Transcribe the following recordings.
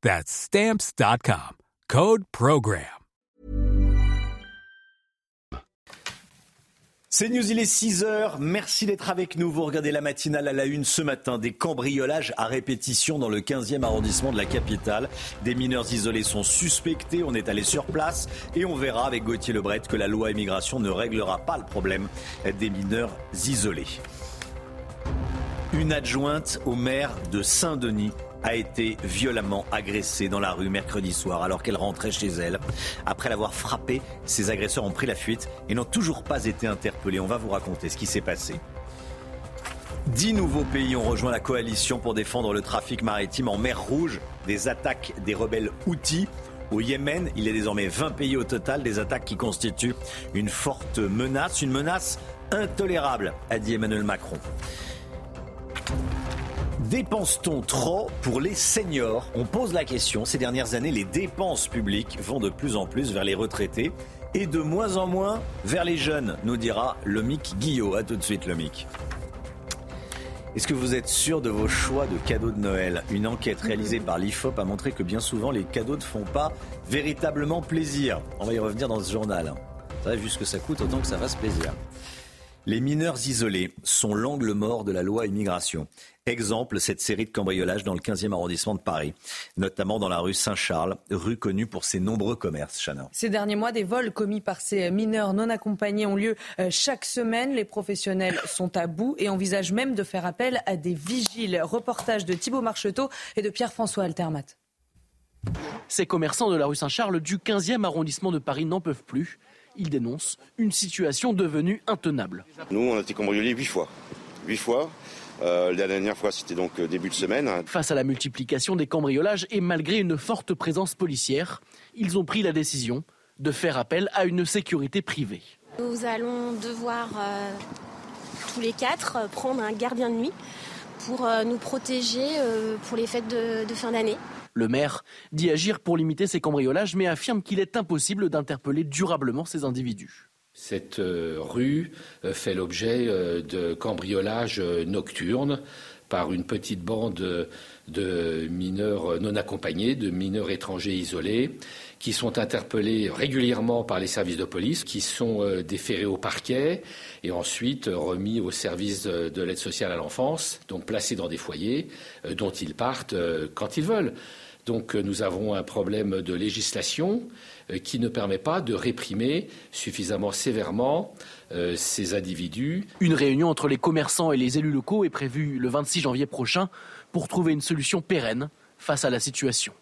That's. Code Program. C'est News, il est 6 heures. Merci d'être avec nous. Vous regardez la matinale à la une ce matin. Des cambriolages à répétition dans le 15e arrondissement de la capitale. Des mineurs isolés sont suspectés. On est allé sur place et on verra avec Gauthier Lebret que la loi immigration ne réglera pas le problème des mineurs isolés. Une adjointe au maire de Saint-Denis a été violemment agressée dans la rue mercredi soir alors qu'elle rentrait chez elle. Après l'avoir frappée, ses agresseurs ont pris la fuite et n'ont toujours pas été interpellés. On va vous raconter ce qui s'est passé. Dix nouveaux pays ont rejoint la coalition pour défendre le trafic maritime en mer Rouge des attaques des rebelles Houthis. Au Yémen, il est désormais 20 pays au total, des attaques qui constituent une forte menace, une menace intolérable, a dit Emmanuel Macron. Dépense-t-on trop pour les seniors? On pose la question. Ces dernières années, les dépenses publiques vont de plus en plus vers les retraités et de moins en moins vers les jeunes, nous dira Lomic Guillot. A tout de suite, Lomic. Est-ce que vous êtes sûr de vos choix de cadeaux de Noël? Une enquête réalisée par l'IFOP a montré que bien souvent les cadeaux ne font pas véritablement plaisir. On va y revenir dans ce journal. Savez, vu ce que ça coûte, autant que ça fasse plaisir. Les mineurs isolés sont l'angle mort de la loi immigration. Exemple, cette série de cambriolages dans le 15e arrondissement de Paris, notamment dans la rue Saint-Charles, rue connue pour ses nombreux commerces. Chana. Ces derniers mois, des vols commis par ces mineurs non accompagnés ont lieu euh, chaque semaine. Les professionnels sont à bout et envisagent même de faire appel à des vigiles. Reportage de Thibault Marcheteau et de Pierre-François Altermat. Ces commerçants de la rue Saint-Charles du 15e arrondissement de Paris n'en peuvent plus. Ils dénoncent une situation devenue intenable. Nous, on a été cambriolés huit fois. Huit fois. Euh, la dernière fois, c'était donc euh, début de semaine. Face à la multiplication des cambriolages et malgré une forte présence policière, ils ont pris la décision de faire appel à une sécurité privée. Nous allons devoir euh, tous les quatre prendre un gardien de nuit pour nous protéger pour les fêtes de, de fin d'année. Le maire dit agir pour limiter ces cambriolages, mais affirme qu'il est impossible d'interpeller durablement ces individus. Cette euh, rue euh, fait l'objet euh, de cambriolages nocturnes par une petite bande de mineurs non accompagnés, de mineurs étrangers isolés, qui sont interpellés régulièrement par les services de police, qui sont déférés au parquet et ensuite remis au service de l'aide sociale à l'enfance, donc placés dans des foyers dont ils partent quand ils veulent. Donc nous avons un problème de législation qui ne permet pas de réprimer suffisamment sévèrement euh, ces individus. Une réunion entre les commerçants et les élus locaux est prévue le 26 janvier prochain pour trouver une solution pérenne face à la situation.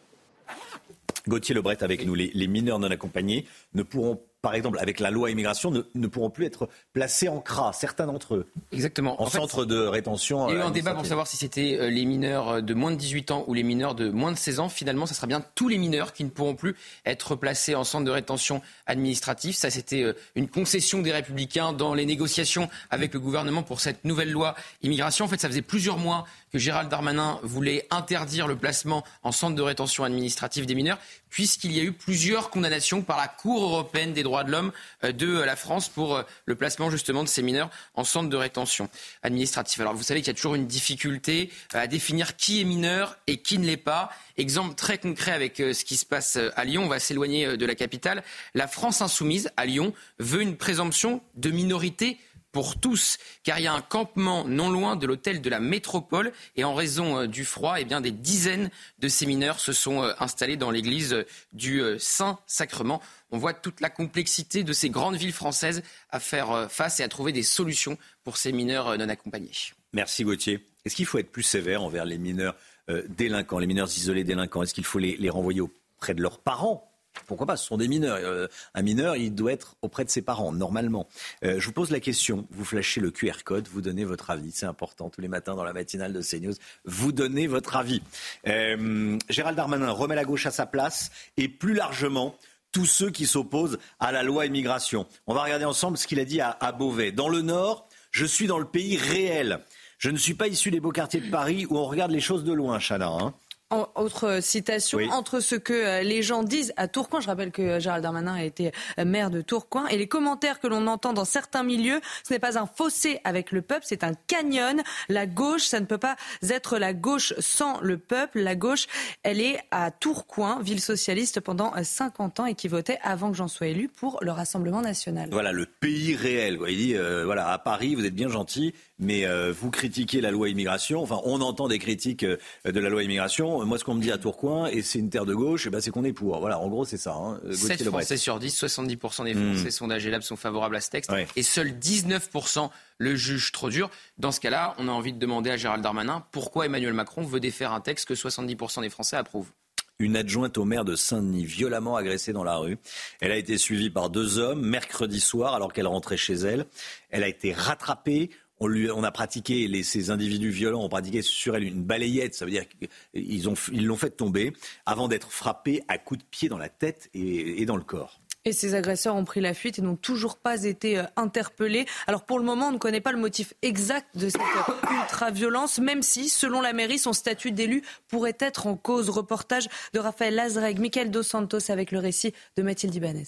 Gauthier Lebret avec nous. Les, mineurs non accompagnés ne pourront par exemple, avec la loi immigration, ne, pourront plus être placés en CRA, certains d'entre eux. Exactement. En, centre de rétention. Il y a eu un débat pour savoir si c'était euh, les mineurs de moins de 18 ans ou les mineurs de moins de 16 ans. Finalement, ça sera bien tous les mineurs qui ne pourront plus être placés en centre de rétention administratif. Ça, c'était euh, une concession des Républicains dans les négociations avec le gouvernement pour cette nouvelle loi immigration. En fait, ça faisait plusieurs mois Gérald Darmanin voulait interdire le placement en centre de rétention administrative des mineurs puisqu'il y a eu plusieurs condamnations par la Cour européenne des droits de l'homme euh, de la France pour euh, le placement justement de ces mineurs en centre de rétention administrative. Alors vous savez qu'il y a toujours une difficulté euh, à définir qui est mineur et qui ne l'est pas. Exemple très concret avec ce qui se passe à Lyon, on va s'éloigner de la capitale. La France insoumise à Lyon veut une présomption de minorité pour tous, car il y a un campement non loin de l'hôtel de la métropole et en raison euh, du froid, eh bien, des dizaines de ces mineurs se sont euh, installés dans l'église du Saint-Sacrement. On voit toute la complexité de ces grandes villes françaises à faire face et à trouver des solutions pour ces mineurs non accompagnés. Merci Gauthier. Est-ce qu'il faut être plus sévère envers les mineurs délinquants, les mineurs isolés délinquants? Est-ce qu'il faut les renvoyer auprès de leurs parents? Pourquoi pas Ce sont des mineurs. Euh, un mineur, il doit être auprès de ses parents, normalement. Euh, je vous pose la question. Vous flashez le QR code, vous donnez votre avis. C'est important tous les matins dans la matinale de CNews. Vous donnez votre avis. Euh, Gérald Darmanin remet la gauche à sa place et plus largement tous ceux qui s'opposent à la loi immigration. On va regarder ensemble ce qu'il a dit à, Beauvais. Dans le Nord, je suis dans le pays réel. Je ne suis pas issu des beaux quartiers de Paris où on regarde les choses de loin, Chana. Hein autre citation, entre ce que euh, les gens disent à Tourcoing, je rappelle que euh, Gérald Darmanin a été euh, maire de Tourcoing, et les commentaires que l'on entend dans certains milieux, ce n'est pas un fossé avec le peuple, c'est un canyon. La gauche, ça ne peut pas être la gauche sans le peuple. La gauche, elle est à Tourcoing, ville socialiste pendant 50 ans et qui votait avant que j'en sois élu pour le Rassemblement national. Voilà, le pays réel. Il dit, voilà, à Paris, vous êtes bien gentil, mais vous critiquez la loi immigration. Enfin, on entend des critiques de la loi immigration moi, ce qu'on me dit à Tourcoing, et c'est une terre de gauche, et ben, c'est qu'on est pour. Voilà, en gros, c'est ça. Hein. 7 Français sur 10, 70% des hmm. Français sondagés là sont favorables à ce texte, et seuls 19% le jugent trop dur. Dans ce cas-là, on a envie de demander à Gérald Darmanin pourquoi Emmanuel Macron veut défaire un texte que 70% des Français approuvent une adjointe au maire de Saint-Denis, violemment agressée dans la rue. Elle a été suivie par deux hommes mercredi soir alors qu'elle rentrait chez elle. Elle a été rattrapée on, a pratiqué, ces individus violents ont pratiqué sur elle une balayette, ça veut dire qu'ils ils l'ont fait tomber avant d'être frappés à coups de pied dans la tête et, dans le corps. Et ces agresseurs ont pris la fuite et n'ont toujours pas été euh, interpellés. Alors pour le moment, on ne connaît pas le motif exact de cette ultra-violence, même si, selon la mairie, son statut d'élu pourrait être en cause. Reportage de Raphaël Lazreg, Michael Dos Santos avec le récit de Mathilde Ibanez.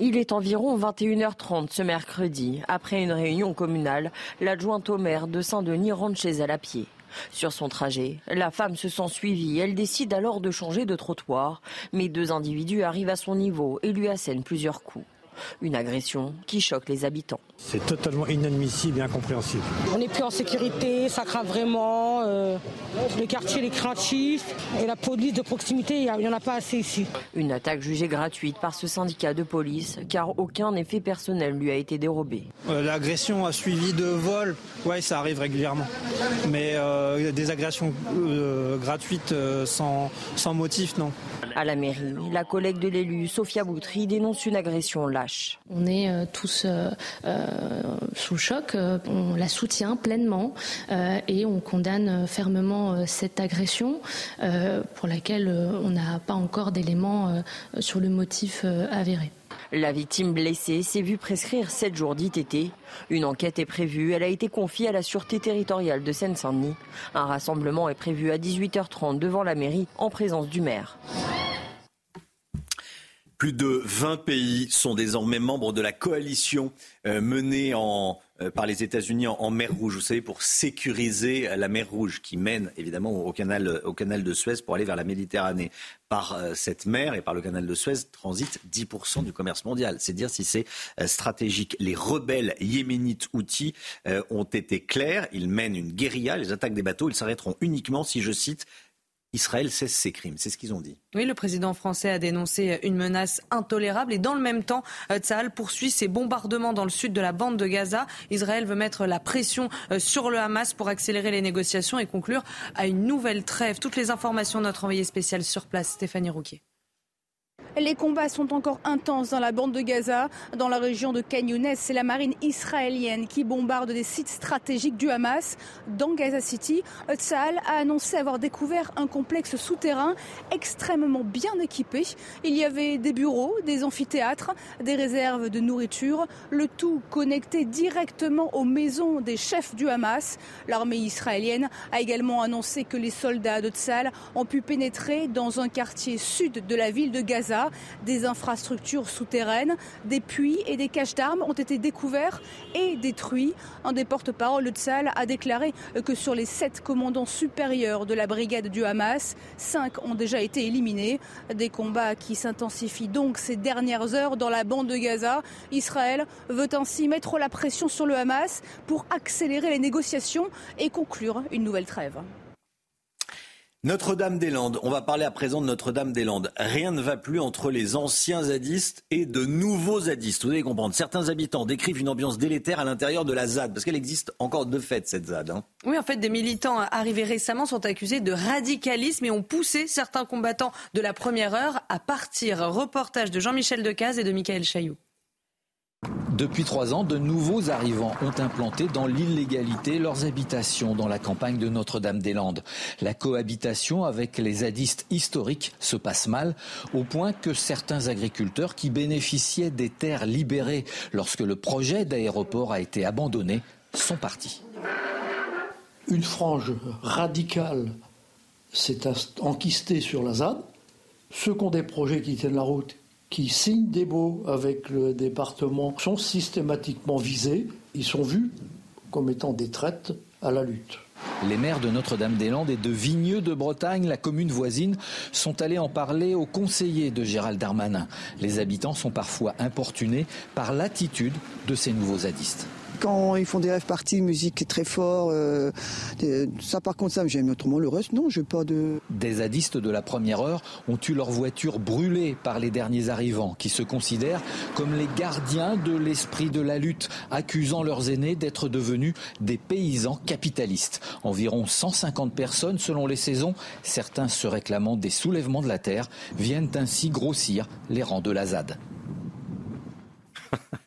Il est environ 21h30 ce mercredi. Après une réunion communale, l'adjointe au maire de Saint-Denis rentre chez elle à pied. Sur son trajet, la femme se sent suivie. Elle décide alors de changer de trottoir. Mais deux individus arrivent à son niveau et lui assènent plusieurs coups. Une agression qui choque les habitants. C'est totalement inadmissible et incompréhensible. On n'est plus en sécurité, ça craint vraiment. Euh, le quartier est craintif et la police de proximité, il n'y en a pas assez ici. Une attaque jugée gratuite par ce syndicat de police car aucun effet personnel lui a été dérobé. Euh, l'agression a suivi de vol, ouais, ça arrive régulièrement. Mais euh, des agressions gratuites sans, sans motif, non. À la mairie, la collègue de l'élu, Sophia Boutry, dénonce une agression lâche. On est tous euh, sous choc. Euh, on la soutient pleinement euh, et on condamne fermement cette agression pour laquelle on n'a pas encore d'éléments sur le motif avéré. La victime blessée s'est vue prescrire 7 jours d'ITT. Une enquête est prévue. Elle a été confiée à la Sûreté territoriale de Seine-Saint-Denis. Un rassemblement est prévu à 18h30 devant la mairie en présence du maire. Plus de 20 pays sont désormais membres de la coalition euh, menée en, euh, par les États-Unis en, mer Rouge. Vous savez, pour sécuriser la mer Rouge qui mène évidemment au canal, au canal de Suez pour aller vers la Méditerranée. Par euh, cette mer et par le canal de Suez transite 10% du commerce mondial. C'est dire si c'est stratégique. Les rebelles yéménites outils ont été clairs. Ils mènent une guérilla. Les attaques des bateaux, ils s'arrêteront uniquement si, je cite, Israël cesse ses crimes. C'est ce qu'ils ont dit. Oui, le président français a dénoncé une menace intolérable et dans le même temps, euh, Tsahal poursuit ses bombardements dans le sud de la bande de Gaza. Israël veut mettre la pression euh, sur le Hamas pour accélérer les négociations et conclure à une nouvelle trêve. Toutes les informations de notre envoyé spécial sur place, Stéphanie Rouquier. Les combats sont encore intenses dans la bande de Gaza. Dans la région de Khan c'est la marine israélienne qui bombarde des sites stratégiques du Hamas. Dans Gaza City, Tzal a annoncé avoir découvert un complexe souterrain extrêmement bien équipé. Il y avait des bureaux, des amphithéâtres, des réserves de nourriture, le tout connecté directement aux maisons des chefs du Hamas. L'armée israélienne a également annoncé que les soldats de ont pu pénétrer dans un quartier sud de la ville de Gaza Des infrastructures souterraines, des puits et des caches d'armes ont été découverts et détruits. Un des porte-parole de Tzal a déclaré que sur les sept commandants supérieurs de la brigade du Hamas, cinq ont déjà été éliminés. Des combats qui s'intensifient donc ces dernières heures dans la bande de Gaza. Israël veut ainsi mettre la pression sur le Hamas pour accélérer les négociations et conclure une nouvelle trêve. Notre-Dame-des-Landes, on va parler à présent de Notre-Dame-des-Landes. Rien ne va plus entre les anciens zadistes et de nouveaux zadistes. Vous allez comprendre. Certains habitants décrivent une ambiance délétère à l'intérieur de la ZAD, parce qu'elle existe encore de fait, cette ZAD. Hein. Oui, en fait, des militants arrivés récemment sont accusés de radicalisme et ont poussé certains combattants de la première heure à partir. Reportage de Jean-Michel Decaze et de Michael Chailloux. Depuis trois ans, de nouveaux arrivants ont implanté dans l'illégalité leurs habitations dans la campagne de Notre-Dame-des-Landes. La cohabitation avec les zadistes historiques se passe mal, au point que certains agriculteurs qui bénéficiaient des terres libérées lorsque le projet d'aéroport a été abandonné sont partis. Une frange radicale s'est enquistée sur la ZAD. Ceux qui ont des projets qui tiennent la route qui signent des baux avec le département sont systématiquement visés. Ils sont vus comme étant des traites à la lutte. Les maires de Notre-Dame-des-Landes et de Vigneux de Bretagne, la commune voisine, sont allés en parler aux conseillers de Gérald Darmanin. Les habitants sont parfois importunés par l'attitude de ces nouveaux zadistes quand ils font des rêves parties, musique très fort, euh, ça par contre ça j'aime autrement le reste non, je pas de. Des zadistes de la première heure ont eu leur voiture brûlée par les derniers arrivants, qui se considèrent comme les gardiens de l'esprit de la lutte, accusant leurs aînés d'être devenus des paysans capitalistes. Environ 150 personnes selon les saisons, certains se réclamant des soulèvements de la terre, viennent ainsi grossir les rangs de la ZAD.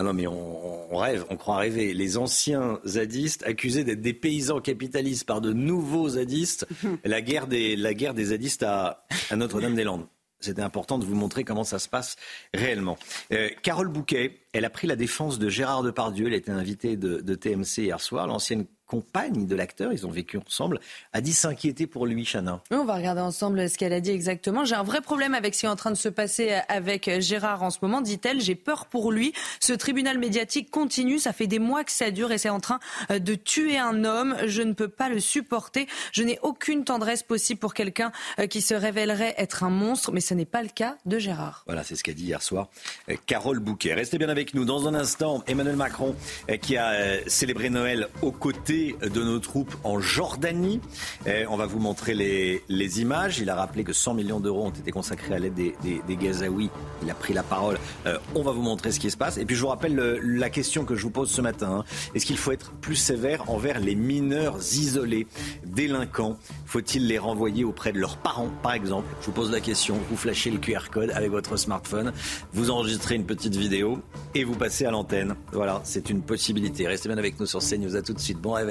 Ah non, mais on, rêve, on croit rêver. Les anciens zadistes accusés d'être des paysans capitalistes par de nouveaux zadistes. la, guerre des, la guerre des zadistes à, Notre-Dame-des-Landes. C'était important de vous montrer comment ça se passe réellement. Euh, Carole Bouquet, elle a pris la défense de Gérard Depardieu. Elle était invitée de, de TMC hier soir. L'ancienne compagne de l'acteur, ils ont vécu ensemble, a dit s'inquiéter pour lui, Chana. on va regarder ensemble ce qu'elle a dit exactement. J'ai un vrai problème avec ce qui est en train de se passer avec Gérard en ce moment, dit-elle. J'ai peur pour lui. Ce tribunal médiatique continue. Ça fait des mois que ça dure et c'est en train euh, de tuer un homme. Je ne peux pas le supporter. Je n'ai aucune tendresse possible pour quelqu'un euh, qui se révélerait être un monstre, mais ce n'est pas le cas de Gérard. Voilà, c'est ce qu'a dit hier soir euh, Carole Bouquet. Restez bien avec nous. Dans un instant, Emmanuel Macron qui a célébré Noël aux côtés de nos troupes en Jordanie. on va vous montrer les, images. Il a rappelé que 100 millions d'euros ont été consacrés à l'aide des, Gazaouis. Il a pris la parole. Euh, on va vous montrer ce qui se passe. Et puis je vous rappelle la question que je vous pose ce matin. Hein. Est-ce qu'il faut être plus sévère envers les mineurs isolés, délinquants? Faut-il les renvoyer auprès de leurs parents, par exemple? Je vous pose la question. Vous flashez le QR code avec votre smartphone. Vous enregistrez une petite vidéo et vous passez à l'antenne. Voilà, c'est une possibilité. Restez bien avec nous sur CNews. À tout de suite. Bon rêve.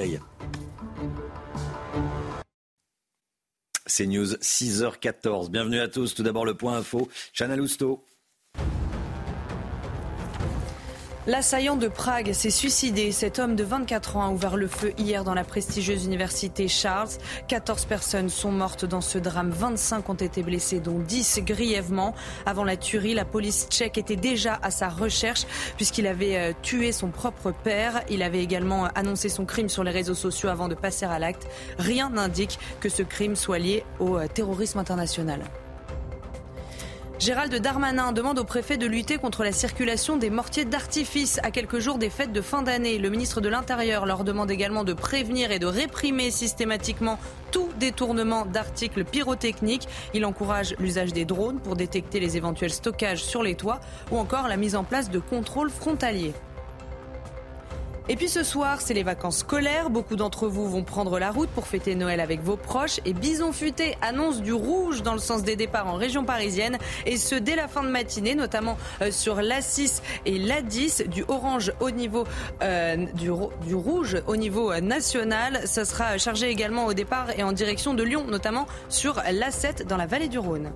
C'est News 6h14. Bienvenue à tous. Tout d'abord le point info. Chana Lousteau. L'assaillant de Prague s'est suicidé. Cet homme de 24 ans a ouvert le feu hier dans la prestigieuse université Charles. 14 personnes sont mortes dans ce drame. 25 ont été blessées, dont 10 grièvement. Avant la tuerie, la police tchèque était déjà à sa recherche puisqu'il avait euh, tué son propre père. Il avait également annoncé son crime sur les réseaux sociaux avant de passer à l'acte. Rien n'indique que ce crime soit lié au euh, terrorisme international. Gérald Darmanin demande au préfet de lutter contre la circulation des mortiers d'artifice à quelques jours des fêtes de fin d'année. Le ministre de l'Intérieur leur demande également de prévenir et de réprimer systématiquement tout détournement d'articles pyrotechniques. Il encourage l'usage des drones pour détecter les éventuels stockages sur les toits ou encore la mise en place de contrôles frontaliers. Et puis ce soir, c'est les vacances scolaires. Beaucoup d'entre vous vont prendre la route pour fêter Noël avec vos proches. Et Bison Futé annonce du rouge dans le sens des départs en région parisienne. Et ce, dès la fin de matinée, notamment euh, sur l'A6 et l'A10, du orange au niveau, euh, rouge au niveau euh, national. Ça sera chargé également au départ et en direction de Lyon, notamment sur l'A7 dans la vallée du Rhône.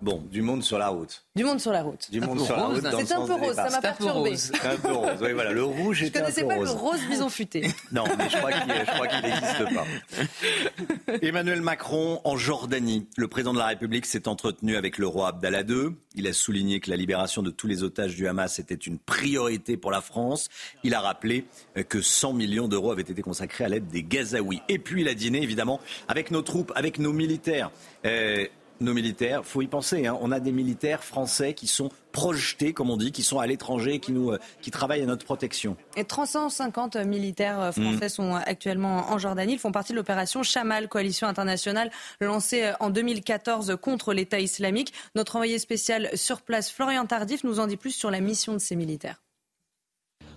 Bon, du monde sur la route. Du monde sur la route. Du monde sur la route. C'est un peu rose, ça m'a perturbé. C'est un peu rose. Oui, voilà, le rouge est un peu rose. Je connaissais pas le rose bison futé. Non, mais je crois qu'il n'existe pas. Emmanuel Macron en Jordanie. Le président de la République s'est entretenu avec le roi Abdallah II. Il a souligné que la libération de tous les otages du Hamas était une priorité pour la France. Il a rappelé que 100 millions d'euros avaient été consacrés à l'aide des Gazaouis. Et puis il a dîné évidemment avec nos troupes, avec nos militaires. Euh, nos militaires, faut y penser. Hein. On a des militaires français qui sont projetés, comme on dit, qui sont à l'étranger, qui nous, euh, qui travaillent à notre protection. Et 350 militaires euh, français mmh. sont actuellement en Jordanie. Ils font partie de l'opération Chamal, coalition internationale lancée euh, en 2014 contre l'État islamique. Notre envoyé spécial sur place, Florian Tardif, nous en dit plus sur la mission de ces militaires.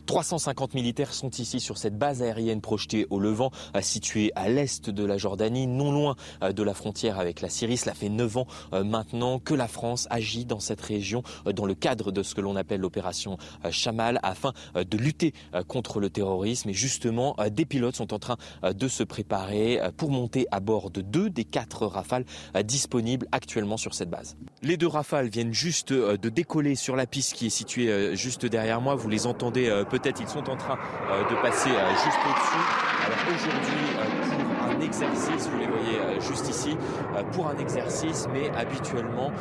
350 militaires sont ici sur cette base aérienne projetée au Levant, euh, située à l'est de la Jordanie, non loin euh, de la frontière avec la Syrie. Cela fait 9 ans euh, maintenant que la France agit dans cette région dans le cadre de ce que l'on appelle l'opération Chamal afin de lutter contre le terrorisme. Et justement, des pilotes sont en train de se préparer pour monter à bord de deux des quatre rafales disponibles actuellement sur cette base. Les deux rafales viennent juste de décoller sur la piste qui est située juste derrière moi. Vous les entendez peut-être ils sont en train euh, de passer euh, juste au-dessus. Alors aujourd'hui, euh, pour un exercice, vous les voyez juste ici, pour un exercice, mais habituellement,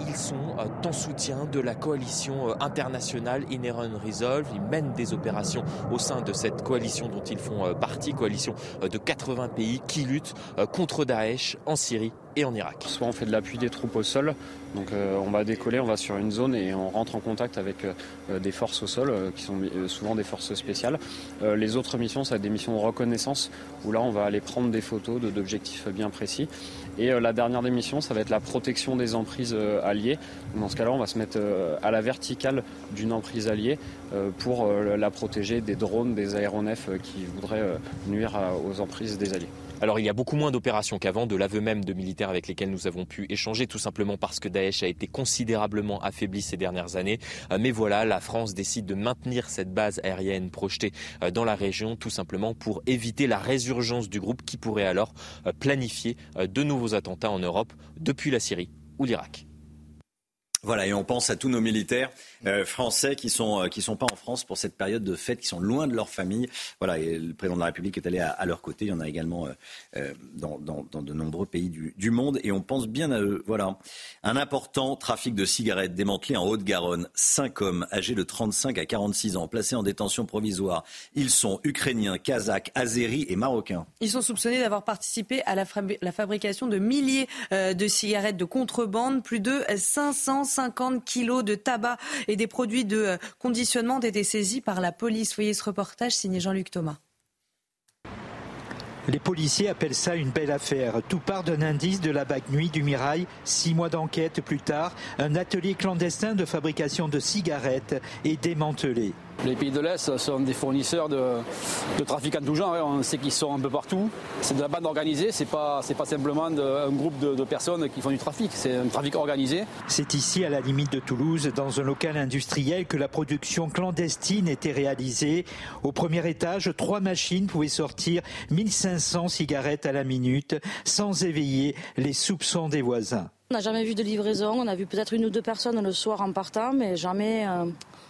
ils sont en soutien de la coalition internationale Inherent Resolve. Ils mènent des opérations au sein de cette coalition dont ils font partie, coalition de 80 pays qui luttent contre Daesh en Syrie et en Irak. Soit on fait de l'appui des troupes au sol, donc euh, on va décoller, on va sur une zone et on rentre en contact avec euh, des forces au sol, euh, qui sont souvent des forces spéciales. les autres missions, ça va être des missions de reconnaissance, où là on va aller prendre des photos d'objectifs bien précis. Et la dernière des missions, ça va être la protection des emprises alliées. Dans ce cas-là, on va se mettre à la verticale d'une emprise alliée pour la protéger des drones, des aéronefs qui voudraient nuire aux emprises des alliés. Alors il y a beaucoup moins d'opérations qu'avant, de l'aveu même de militaires avec lesquels nous avons pu échanger, tout simplement parce que Daesh a été considérablement affaibli ces dernières années. Euh, mais voilà, la France décide de maintenir cette base aérienne projetée euh, dans la région, tout simplement pour éviter la résurgence du groupe qui pourrait alors euh, planifier de nouveaux attentats en Europe depuis la Syrie ou l'Irak. Voilà, et on pense à tous nos militaires euh, français qui sont euh, qui sont pas en France pour cette période de fête, qui sont loin de leur famille. Voilà, et le président de la République est allé à, leur côté. Il y en a également euh, dans, dans, de nombreux pays du, du, monde, et on pense bien à eux. Voilà, un important trafic de cigarettes démantelé en Haute-Garonne. Cinq hommes âgés de 35 à 46 ans, placés en détention provisoire. Ils sont ukrainiens, kazakhs, azéris et marocains. Ils sont soupçonnés d'avoir participé à la, la fabrication de milliers de cigarettes de contrebande, plus de 500 50 kilos de tabac et des produits de euh, conditionnement ont été saisis par la police. Voyez ce reportage signé Jean-Luc Thomas. Les policiers appellent ça une belle affaire. Tout part d'un indice de la bague nuit du Mirail. Six mois d'enquête plus tard, un atelier clandestin de fabrication de cigarettes est démantelé. Les pays de l'Est sont des fournisseurs de, de trafic en tout genre. On sait qu'ils sont un peu partout. C'est de la bande organisée, c'est pas, pas simplement un groupe de, de, personnes qui font du trafic, c'est un trafic organisé. C'est ici, à la limite de Toulouse, dans un local industriel, que la production clandestine était réalisée. Au premier étage, trois machines pouvaient sortir 1500 cigarettes à la minute, sans éveiller les soupçons des voisins. On n'a jamais vu de livraison, on a vu peut-être une ou deux personnes le soir en partant, mais jamais euh,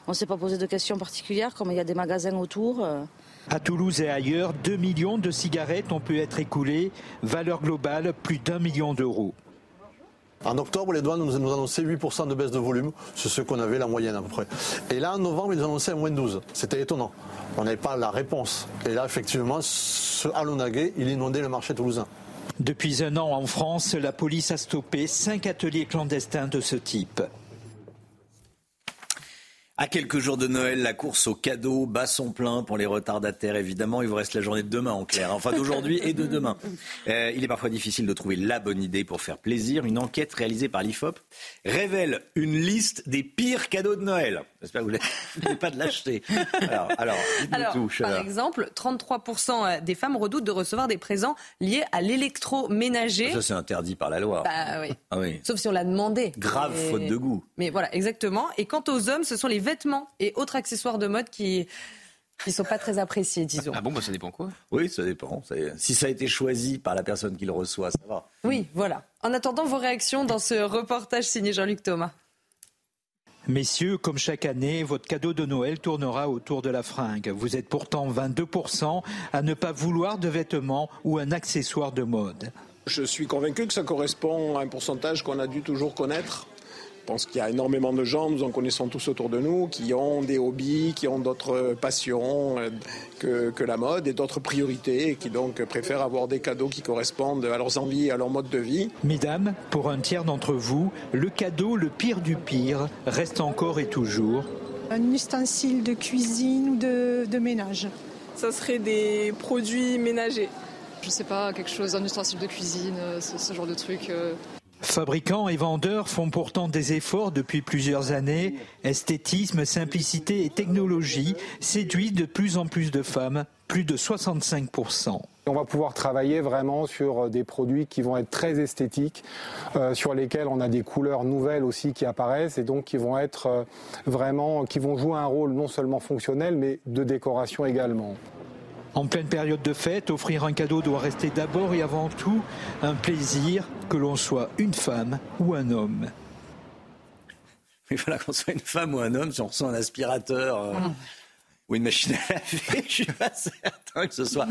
on ne s'est pas posé de questions particulières, comme il y a des magasins autour. Euh. À Toulouse et ailleurs, 2 millions de cigarettes ont pu être écoulées, valeur globale plus d'un million d'euros. En octobre, les douanes nous, annonçaient 8% de baisse de volume, c'est ce qu'on avait la moyenne à peu près. Et là, en novembre, ils annonçaient un moins 12. C'était étonnant. On n'avait pas la réponse. Et là, effectivement, ce Alonaguet, il inondait le marché toulousain. Depuis un an en France, la police a stoppé cinq ateliers clandestins de ce type. À quelques jours de Noël, la course au cadeau bat son plein pour les retardataires, évidemment. Il vous reste la journée de demain en clair, enfin d'aujourd'hui et de demain. Euh, il est parfois difficile de trouver la bonne idée pour faire plaisir. Une enquête réalisée par l'IFOP révèle une liste des pires cadeaux de Noël. J'espère que vous n'avez pas de l'acheter. Alors, alors, par exemple, 33% des femmes redoutent de recevoir des présents liés à l'électroménager. Ça, c'est interdit par la loi. Bah, oui. Ah, oui. Sauf si on l'a demandé. Grave faute de goût. Mais voilà, exactement. Et quant aux hommes, ce sont les vêtements et autres accessoires de mode qui Ils sont pas très appréciés, disons. Ah bon, bah, ça dépend quoi? Oui, ça dépend. Si ça a été choisi par la personne qui le reçoit, ça va. Oui, voilà. En attendant vos réactions dans ce reportage signé Jean-Luc Thomas. Messieurs, comme chaque année, votre cadeau de Noël tournera autour de la fringue. Vous êtes pourtant 22% à ne pas vouloir de vêtements ou un accessoire de mode. Je suis convaincu que ça correspond à un pourcentage qu'on a dû toujours connaître je pense qu'il y a énormément de gens, nous en connaissons tous autour de nous, qui ont des hobbies, qui ont d'autres passions euh, que, que, la mode et d'autres priorités, et qui donc préfèrent avoir des cadeaux qui correspondent à leurs envies et à leur mode de vie. Mesdames, pour un tiers d'entre vous, le cadeau le pire du pire reste encore et toujours un ustensile de cuisine ou de, de ménage. Ça serait des produits ménagers. Je sais pas, quelque chose, un ustensile de cuisine, euh, ce, ce genre de truc. Fabricants et vendeurs font pourtant des efforts depuis plusieurs années. Esthétisme, simplicité et technologie séduisent de plus en plus de femmes, plus de 65%. On va pouvoir travailler vraiment sur des produits qui vont être très esthétiques, euh, sur lesquels on a des couleurs nouvelles aussi qui apparaissent et donc qui vont être euh, vraiment, qui vont jouer un rôle non seulement fonctionnel mais de décoration également. En pleine période de fête, offrir un cadeau doit rester d'abord et avant tout un plaisir, que l'on soit une femme ou un homme. Mais voilà, qu'on soit une femme ou un homme, si on reçoit un aspirateur euh, ah. ou une machine à laver, je suis pas certain que ce soit.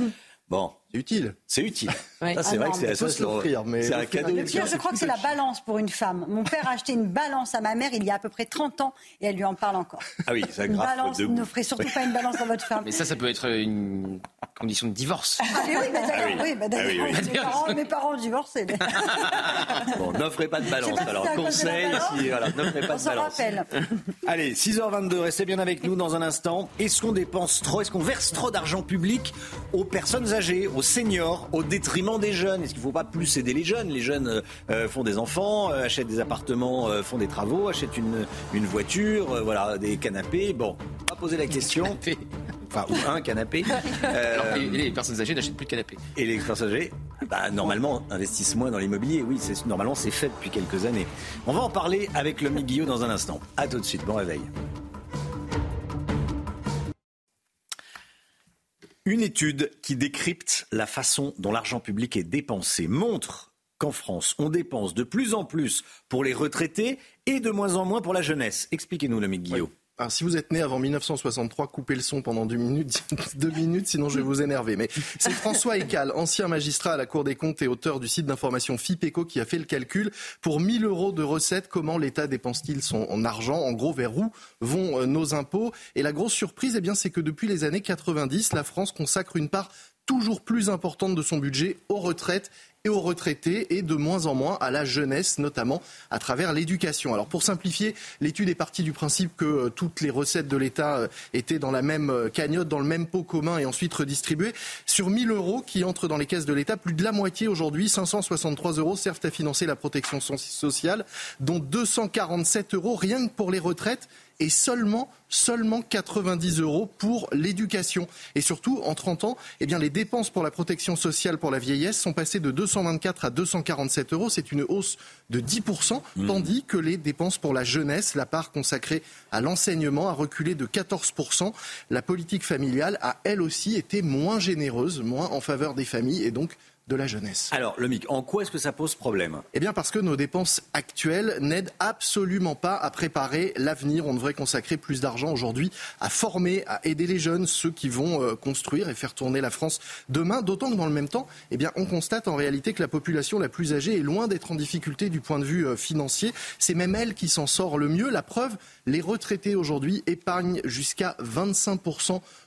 Bon, c'est utile. C'est utile. Ça, c'est ah vrai que c'est C'est un cadeau. Le pire, je crois que c'est la balance pour une femme. Mon père a acheté une balance à ma mère il y a à peu près 30 ans et elle lui en parle encore. Ah oui, c'est Une balance, ne ferez surtout pas une balance à votre femme. Mais ça, ça peut être une condition de divorce. Ah, oui, bah, ah oui. oui, bah, ah oui, oui. Mes, parents, mes parents ont divorcé. bon, n'offrez pas de balance. Alors, conseil, si, voilà, n'offrez pas On de balance. Rappelle. Allez, 6h22, restez bien avec nous dans un instant. Est-ce qu'on dépense trop, est-ce qu'on verse trop d'argent public aux personnes âgées, aux seniors, au détriment des jeunes Est-ce qu'il ne faut pas plus aider les jeunes? Les jeunes euh, font des enfants, euh, achètent des appartements, euh, font des travaux, achètent une, une voiture, euh, voilà, des canapés. Bon, on va poser la question. Enfin, ou un canapé. Euh, et les personnes âgées n'achètent plus de canapé. Et les personnes âgées, bah, normalement, investissent moins dans l'immobilier. Oui, c'est, normalement, c'est fait depuis quelques années. On va en parler avec le Guillot dans un instant. A tout de suite. Bon réveil. Une étude qui décrypte la façon dont l'argent public est dépensé montre qu'en France, on dépense de plus en plus pour les retraités et de moins en moins pour la jeunesse. Expliquez-nous, le Guillaume. Alors, si vous êtes né avant 1963, coupez le son pendant deux minutes, sinon je vais vous énerver. Mais c'est François Ecal, ancien magistrat à la Cour des comptes et auteur du site d'information FIPECO, qui a fait le calcul. Pour 1000 euros de recettes, comment l'État dépense-t-il son argent? En gros, vers où vont euh, nos impôts? Et la grosse surprise, eh bien, c'est que depuis les années 90, la France consacre une part toujours plus importante de son budget aux retraites et aux retraités et de moins en moins à la jeunesse, notamment à travers l'éducation. Alors pour simplifier, l'étude est partie du principe que euh, toutes les recettes de l'État euh, étaient dans la même euh, cagnotte, dans le même pot commun et ensuite redistribuées. Sur 1000 euros qui entrent dans les caisses de l'État, plus de la moitié aujourd'hui, 563 euros, servent à financer la protection sociale, dont 247 euros rien que pour les retraites et seulement, seulement 90 euros pour l'éducation. Et surtout, en 30 ans, eh bien, les dépenses pour la protection sociale pour la vieillesse sont passées de 224 à 247 euros. C'est une hausse de 10%, mmh. tandis que les dépenses pour la jeunesse, la part consacrée à l'enseignement, a reculé de 14%. La politique familiale a, elle aussi, été moins généreuse, moins en faveur des familles et donc de la jeunesse. Alors, le MIC, en quoi est-ce que ça pose problème? Eh bien, parce que nos dépenses actuelles n'aident absolument pas à préparer l'avenir. On devrait consacrer plus d'argent aujourd'hui à former, à aider les jeunes, ceux qui vont euh, construire et faire tourner la France demain. D'autant que dans le même temps, eh bien, on constate en réalité que la population la plus âgée est loin d'être en difficulté du point de vue euh, financier. C'est même elle qui s'en sort le mieux. La preuve, les retraités aujourd'hui épargnent jusqu'à 25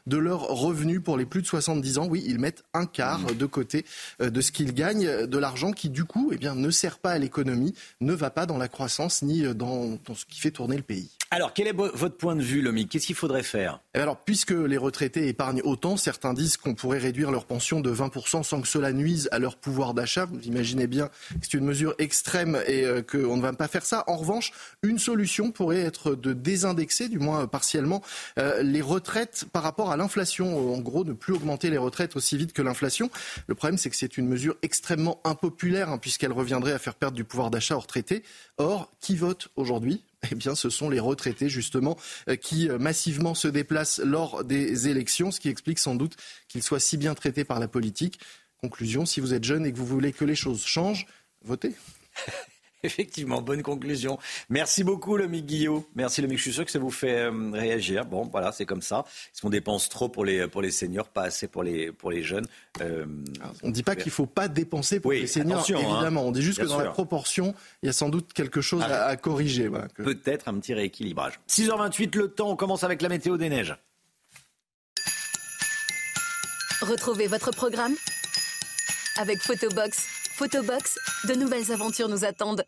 de leurs revenus pour les plus de 70 ans. Oui, ils mettent un quart mmh. de côté euh, de ce qu'ils gagnent, de l'argent qui, du coup, eh bien, ne sert pas à l'économie, ne va pas dans la croissance ni euh, dans, dans ce qui fait tourner le pays. Alors, quel est votre point de vue, Lomi? Qu'est-ce qu'il faudrait faire? Eh Alors, puisque les retraités épargnent autant, certains disent qu'on pourrait réduire leur pension de 20% sans que cela nuise à leur pouvoir d'achat. Vous imaginez bien que c'est une mesure extrême et euh, qu'on ne va pas faire ça. En revanche, une solution pourrait être de désindexer, du moins partiellement, euh, les retraites par rapport à l'inflation. En gros, ne plus augmenter les retraites aussi vite que l'inflation. Le problème, c'est que c'est une mesure extrêmement impopulaire, hein, puisqu'elle reviendrait à faire perdre du pouvoir d'achat aux retraités. Or, qui vote aujourd'hui? Eh bien, ce sont les retraités, justement, euh, qui euh, massivement se déplacent lors des élections, ce qui explique sans doute qu'ils soient si bien traités par la politique. Conclusion, si vous êtes jeune et que vous voulez que les choses changent, votez. Effectivement, bonne conclusion. Merci beaucoup, le Guillot. Merci, le Je suis sûr que ça vous fait euh, réagir. Bon, voilà, c'est comme ça. Est-ce qu'on dépense trop pour les, pour les seniors, pas assez pour les, pour les jeunes euh, On ne dit pas qu'il ne faut pas dépenser pour les seniors, hein. évidemment. on dit juste que dans la proportion, il y a sans doute quelque chose à, à, corriger. Voilà, Peut-être un petit rééquilibrage. 6h28, le temps, on commence avec la météo des neiges. Retrouvez votre programme avec Photobox. Photobox, de nouvelles aventures nous attendent.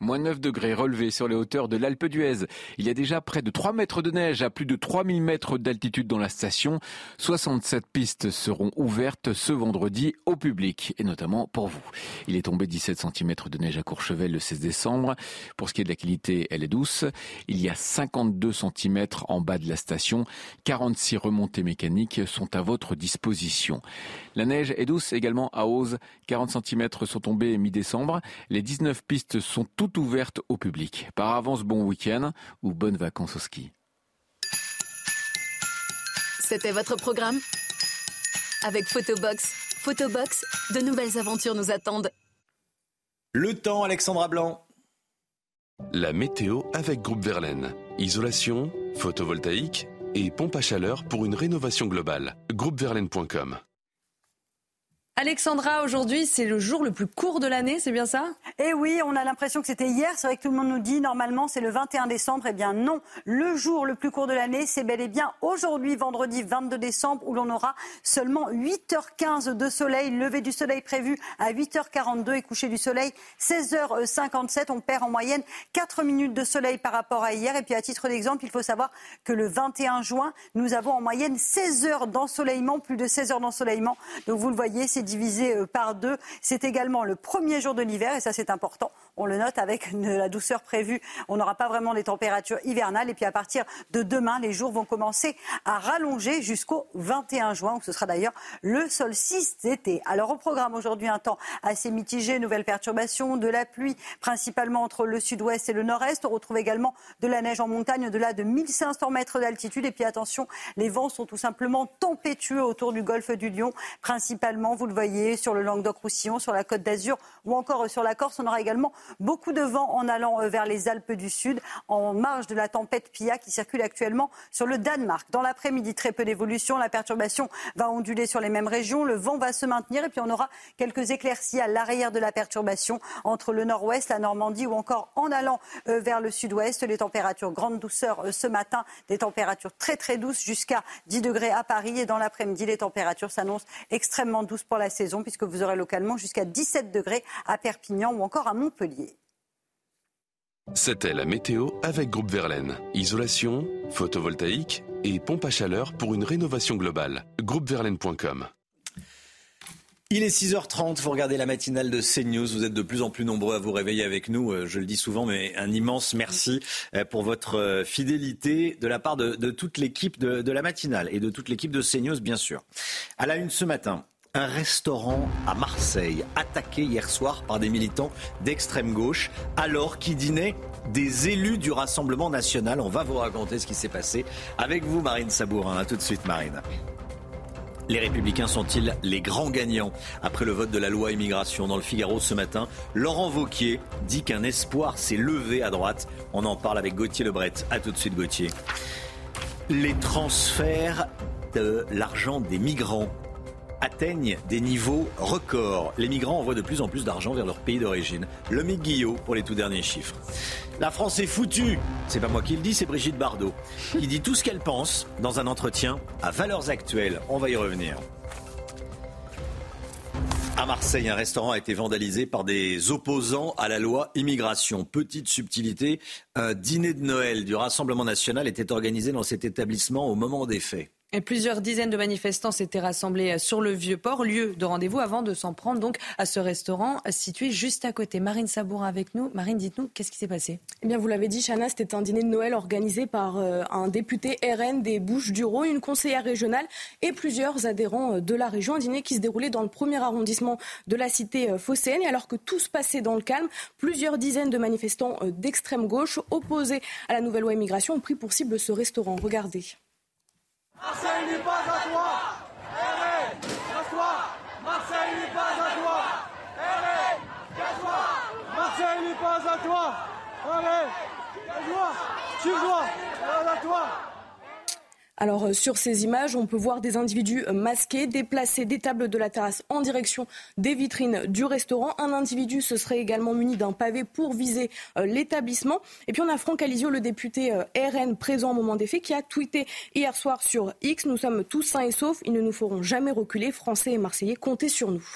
Moins 9 degrés relevés sur les hauteurs de l'Alpe d'Huez. Il y a déjà près de 3 mètres de neige à plus de 3000 mètres d'altitude dans la station. 67 pistes seront ouvertes ce vendredi au public et notamment pour vous. Il est tombé 17 cm de neige à Courchevel le 16 décembre. Pour ce qui est de la qualité, elle est douce. Il y a 52 cm en bas de la station. 46 remontées mécaniques sont à votre disposition. La neige est douce également à Ose. 40 cm sont tombés mi-décembre. Les 19 pistes sont toutes ouverte au public. Par avance, bon week-end ou bonnes vacances au ski. C'était votre programme Avec Photobox. Photobox, de nouvelles aventures nous attendent. Le temps, Alexandra Blanc. La météo avec Groupe Verlaine. Isolation, photovoltaïque et pompe à chaleur pour une rénovation globale. Groupeverlaine.com Alexandra, aujourd'hui, c'est le jour le plus court de l'année, c'est bien ça? Eh oui, on a l'impression que c'était hier. C'est vrai que tout le monde nous dit normalement c'est le 21 décembre. Eh bien non, le jour le plus court de l'année, c'est bel et bien aujourd'hui, vendredi 22 décembre, où l'on aura seulement 8h15 de soleil, lever du soleil prévu à 8h42 et coucher du soleil 16h57. On perd en moyenne 4 minutes de soleil par rapport à hier. Et puis à titre d'exemple, il faut savoir que le 21 juin, nous avons en moyenne 16 heures d'ensoleillement, plus de 16 heures d'ensoleillement. Donc vous le voyez, c'est divisé euh, par deux. C'est également le premier jour de l'hiver et ça c'est important. On le note avec la douceur prévue. On n'aura pas vraiment des températures hivernales et puis à partir de demain, les jours vont commencer à rallonger jusqu'au 21 juin où ce sera d'ailleurs le solstice d'été. Alors au programme aujourd'hui un temps assez mitigé, nouvelles perturbations, de la pluie principalement entre le sud-ouest et le nord-est. On retrouve également de la neige en montagne au-delà de 1500 mètres d'altitude et puis attention, les vents sont tout simplement tempétueux autour du golfe du Lion, principalement, vous le sur le Languedoc-Roussillon, sur la Côte d'Azur ou encore sur la Corse. On aura également beaucoup de vent en allant euh, vers les Alpes du Sud, en marge de la tempête Pia qui circule actuellement sur le Danemark. Dans l'après-midi, très peu d'évolution. La perturbation va onduler sur les mêmes régions. Le vent va se maintenir et puis on aura quelques éclaircies à l'arrière de la perturbation entre le nord-ouest, la Normandie ou encore en allant euh, vers le sud-ouest. Les températures grande douceur euh, ce matin, des températures très très douces jusqu'à 10 degrés à Paris et dans l'après-midi, les températures s'annoncent extrêmement douces pour la saison puisque vous aurez localement jusqu'à 17 degrés à Perpignan ou encore à Montpellier. C'était la météo avec Groupe Verlaine. Isolation, photovoltaïque et pompe à chaleur pour une rénovation globale. Groupeverlaine.com il est 6h30, vous regardez la matinale de CNews, vous êtes de plus en plus nombreux à vous réveiller avec nous, euh, je le dis souvent, mais un immense merci euh, pour votre euh, fidélité de la part de, toute l'équipe de, de, la matinale et de toute l'équipe de CNews, bien sûr. À la une ce matin, un restaurant à Marseille, attaqué hier soir par des militants d'extrême gauche, alors qu'ils dînaient des élus du Rassemblement national. On va vous raconter ce qui s'est passé avec vous, Marine Sabourin. A tout de suite, Marine. Les républicains sont-ils les grands gagnants après le vote de la loi immigration Dans le Figaro ce matin, Laurent Vauquier dit qu'un espoir s'est levé à droite. On en parle avec Gauthier Lebret. A tout de suite, Gauthier. Les transferts de l'argent des migrants atteignent des niveaux records. Les migrants envoient de plus en plus d'argent vers leur pays d'origine. Le Guillot pour les tout derniers chiffres. La France est foutue. C'est pas moi qui le dis, c'est Brigitte Bardot qui dit tout ce qu'elle pense dans un entretien à valeurs actuelles. On va y revenir. À Marseille, un restaurant a été vandalisé par des opposants à la loi immigration. Petite subtilité, un dîner de Noël du Rassemblement national était organisé dans cet établissement au moment des faits. Plusieurs dizaines de manifestants s'étaient rassemblés sur le Vieux-Port, lieu de rendez-vous avant de s'en prendre donc à ce restaurant situé juste à côté. Marine Sabour avec nous. Marine, dites-nous, qu'est-ce qui s'est passé? Eh bien, vous l'avez dit, Chana, c'était un dîner de Noël organisé par euh, un député RN des Bouches-du-Rhône, une conseillère régionale et plusieurs adhérents euh, de la région. Un dîner qui se déroulait dans le premier arrondissement de la cité euh, phocéenne. Et alors que tout se passait dans le calme, plusieurs dizaines de manifestants d'extrême gauche opposés à la nouvelle loi immigration ont pris pour cible ce restaurant. Regardez. Marseille n'est pas à toi. Allez, casse-toi. Marseille n'est pas à toi. Allez, casse-toi. Marseille n'est pas à toi. Allez, casse-toi. Tu vois, à toi alors euh, sur ces images, on peut voir des individus euh, masqués déplacer des tables de la terrasse en direction des vitrines du restaurant. Un individu se serait également muni d'un pavé pour viser euh, l'établissement. Et puis on a Franck Alizio, le député RN présent au moment des faits, qui a tweeté hier soir sur X Nous sommes tous sains et saufs, ils ne nous feront jamais reculer. Français et Marseillais, comptez sur nous.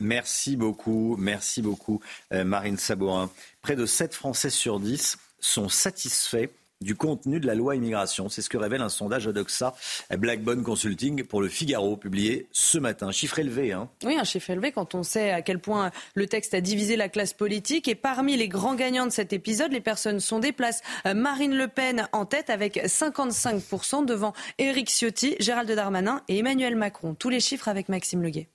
Merci beaucoup, merci beaucoup Marine Sabourin. Près de 7 Français sur 10 sont satisfaits du contenu de la loi immigration. C'est ce que révèle un sondage Odoxa Blackbone Consulting pour le Figaro, publié ce matin. Chiffre élevé, hein Oui, un chiffre élevé quand on sait à quel point le texte a divisé la classe politique. Et parmi les grands gagnants de cet épisode, les personnes sont déplacées. Euh, Marine Le Pen en tête avec 55% devant Éric Ciotti, Gérald Darmanin et Emmanuel Macron. Tous les chiffres avec Maxime Leguet.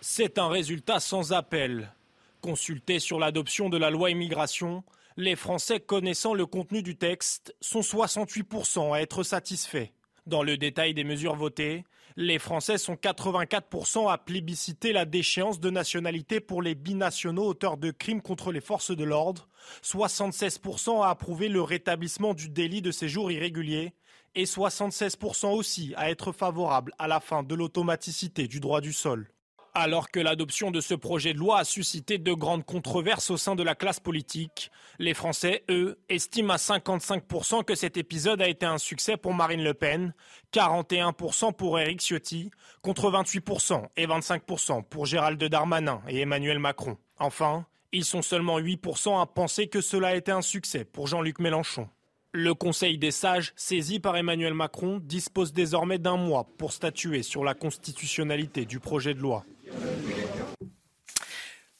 C'est un résultat sans appel. Consulté sur l'adoption de la loi immigration, les Français connaissant le contenu du texte sont 68% à être satisfaits. Dans le détail des mesures votées, les Français sont 84% à plébisciter la déchéance de nationalité pour les binationaux auteurs de crimes contre les forces de l'ordre, 76% à approuver le rétablissement du délit de séjour irrégulier et 76% aussi à être favorables à la fin de l'automaticité du droit du sol. Alors que l'adoption de ce projet de loi a suscité de grandes controverses au sein de la classe politique, les Français, eux, estiment à 55% que cet épisode a été un succès pour Marine Le Pen, 41% pour Éric Ciotti, contre 28% et 25% pour Gérald Darmanin et Emmanuel Macron. Enfin, ils sont seulement 8% à penser que cela a été un succès pour Jean-Luc Mélenchon. Le Conseil des sages, saisi par Emmanuel Macron, dispose désormais d'un mois pour statuer sur la constitutionnalité du projet de loi. 되겠죠.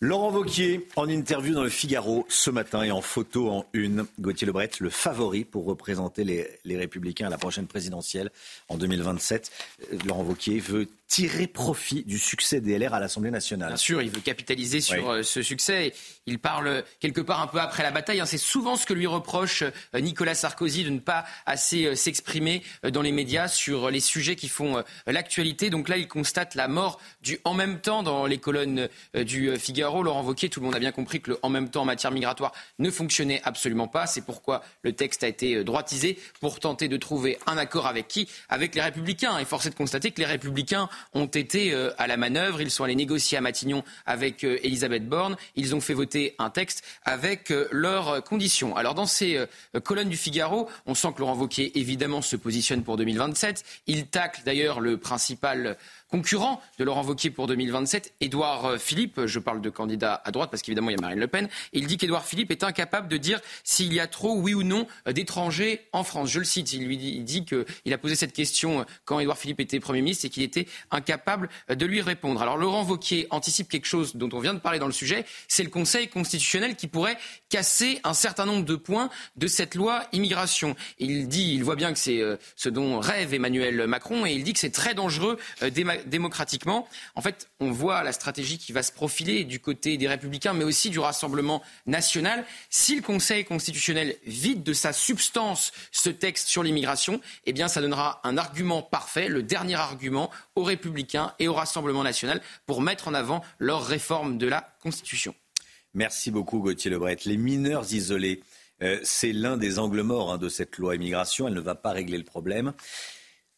Laurent Vauquier, en interview dans le Figaro ce matin et en photo en une, Gauthier Lebret, le favori pour représenter les, les Républicains à la prochaine présidentielle en 2027. Euh, Laurent Vauquier veut tirer profit du succès des LR à l'Assemblée nationale. Bien sûr, il veut capitaliser sur Oui. euh, ce succès. Il parle quelque part un peu après la bataille. hein. C'est souvent ce que lui reproche euh, Nicolas Sarkozy de ne pas assez s'exprimer dans les médias sur les sujets qui font l'actualité. Donc là, il constate la mort du en même temps dans les colonnes du euh, Laurent Wauquiez, tout le monde a bien compris que en même temps en matière migratoire ne fonctionnait absolument pas. C'est pourquoi le texte a été euh, droitisé pour tenter de trouver un accord avec qui? Avec les Républicains. Et force est de constater que les Républicains ont été euh, à la manœuvre. Ils sont allés négocier à Matignon avec euh, Elisabeth Borne. Ils ont fait voter un texte avec leurs conditions. Alors dans ces colonnes du Figaro, on sent que Laurent Wauquiez évidemment se positionne pour 2027. Il tacle d'ailleurs le principal concurrent de Laurent Wauquiez pour 2027, Édouard euh, Philippe. Je parle de candidat à droite parce qu'évidemment il y a Marine Le Pen. Il dit qu'Édouard Philippe est incapable de dire s'il y a trop, oui ou non, euh, d'étrangers en France. Je le cite. Il lui dit, il dit qu'il a posé cette question euh, quand Édouard Philippe était Premier ministre et qu'il était incapable euh, de lui répondre. Alors Laurent Wauquiez anticipe quelque chose dont on vient de parler dans le sujet, c'est le Conseil constitutionnel qui pourrait casser un certain nombre de points de cette loi immigration. Il dit, il voit bien que c'est euh, ce dont rêve Emmanuel Macron et il dit que c'est très dangereux euh, démocratiquement. En fait, on voit la stratégie qui va se profiler du côté des Républicains, mais aussi du Rassemblement national. Si le Conseil constitutionnel vide de sa substance ce texte sur l'immigration, eh bien, ça donnera un argument parfait, le dernier argument aux Républicains et au Rassemblement national pour mettre en avant leur réforme de la Constitution. Merci beaucoup Gauthier Lebret. Les mineurs isolés, euh, c'est l'un des angles morts hein, de cette loi immigration. Elle ne va pas régler le problème.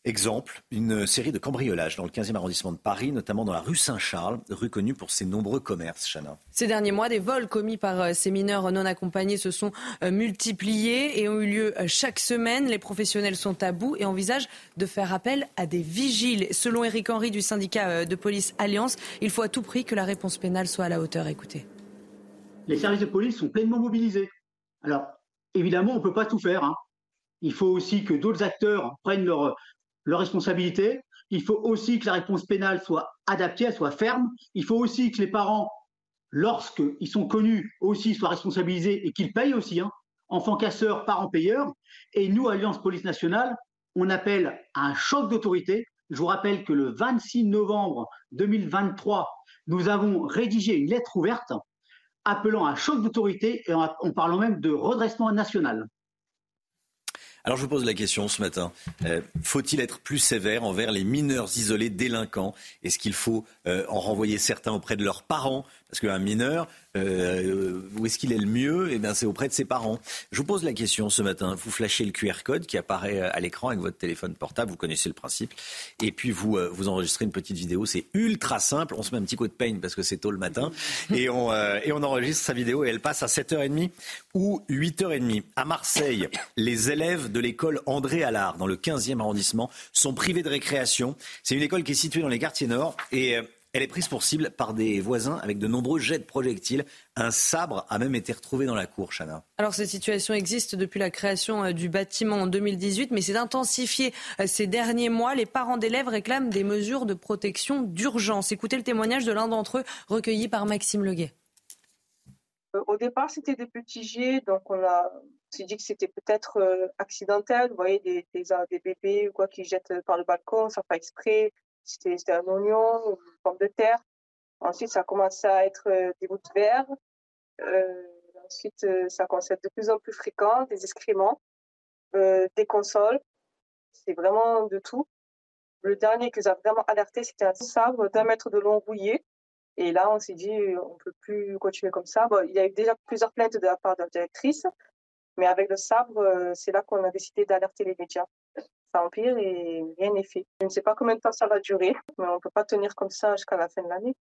Exemple, une série de cambriolages dans le 15e arrondissement de Paris, notamment dans la rue Saint-Charles, rue connue pour ses nombreux commerces, Chana. Ces derniers mois, des vols commis par euh, ces mineurs non accompagnés se sont euh, multipliés et ont eu lieu euh, chaque semaine. Les professionnels sont à bout et envisagent de faire appel à des vigiles. Selon Éric Henry du syndicat de police Alliance, il faut à tout prix que la réponse pénale soit à la hauteur. Écoutez. les services de police sont pleinement mobilisés. Alors, évidemment, on ne peut pas tout faire. hein. Il faut aussi que d'autres acteurs prennent leur, leurs responsabilités. Il faut aussi que la réponse pénale soit adaptée, soit ferme. Il faut aussi que les parents, lorsqu'ils sont connus, aussi soient responsabilisés et qu'ils payent aussi. Hein, enfants casseurs, parents payeurs. Et nous, Alliance Police Nationale, on appelle à un choc d'autorité. Je vous rappelle que le 26 novembre 2023, nous avons rédigé une lettre ouverte appelant à un choc d'autorité et en parlant même de redressement national. Alors je vous pose la question ce matin. Euh, faut-il être plus sévère envers les mineurs isolés délinquants? Est-ce qu'il faut euh, en renvoyer certains auprès de leurs parents? Parce qu'un mineur, euh, où est-ce qu'il est le mieux? Eh bien, c'est auprès de ses parents. Je vous pose la question ce matin. Vous flashez le QR code qui apparaît à l'écran avec votre téléphone portable. Vous connaissez le principe. Et puis vous euh, vous enregistrez une petite vidéo. C'est ultra simple. On se met un petit coup de peigne parce que c'est tôt le matin et on euh, et on enregistre sa vidéo et elle passe à 7h30 ou 8h30 à Marseille. Les élèves de l'école André Allard dans le 15e arrondissement sont privés de récréation. C'est une école qui est située dans les quartiers nord et elle est prise pour cible par des voisins avec de nombreux jets de projectiles. Un sabre a même été retrouvé dans la cour, Chana. Alors cette situation existe depuis la création euh, du bâtiment en 2018, mais c'est intensifié euh, ces derniers mois. Les parents d'élèves réclament des mesures de protection d'urgence. Écoutez le témoignage de l'un d'entre eux recueilli par Maxime Leguet. Euh, au départ, c'était des petits jets, donc on a s'est dit que c'était peut-être accidentel. Vous voyez, des, des, des, bébés ou quoi qui jettent par le balcon, ça fait exprès. C'était un oignon, une pomme de terre. Ensuite, ça a commencé à être euh, des gouttes vertes. Euh, ensuite, euh, ça commence à être de plus en plus fréquent, des excréments, des consoles. C'est vraiment de tout. Le dernier qui nous a vraiment alerté, c'était un sabre d'un mètre de long rouillé. Et là, on s'est dit, on peut plus continuer comme ça. Il y a eu déjà plusieurs plaintes de la part de la directrice, mais avec le sabre, c'est là qu'on a décidé d'alerter les médias ça empire et rien n'est fait. Je ne sais pas combien de temps ça va durer, mais on ne peut pas tenir comme ça jusqu'à la fin de l'année.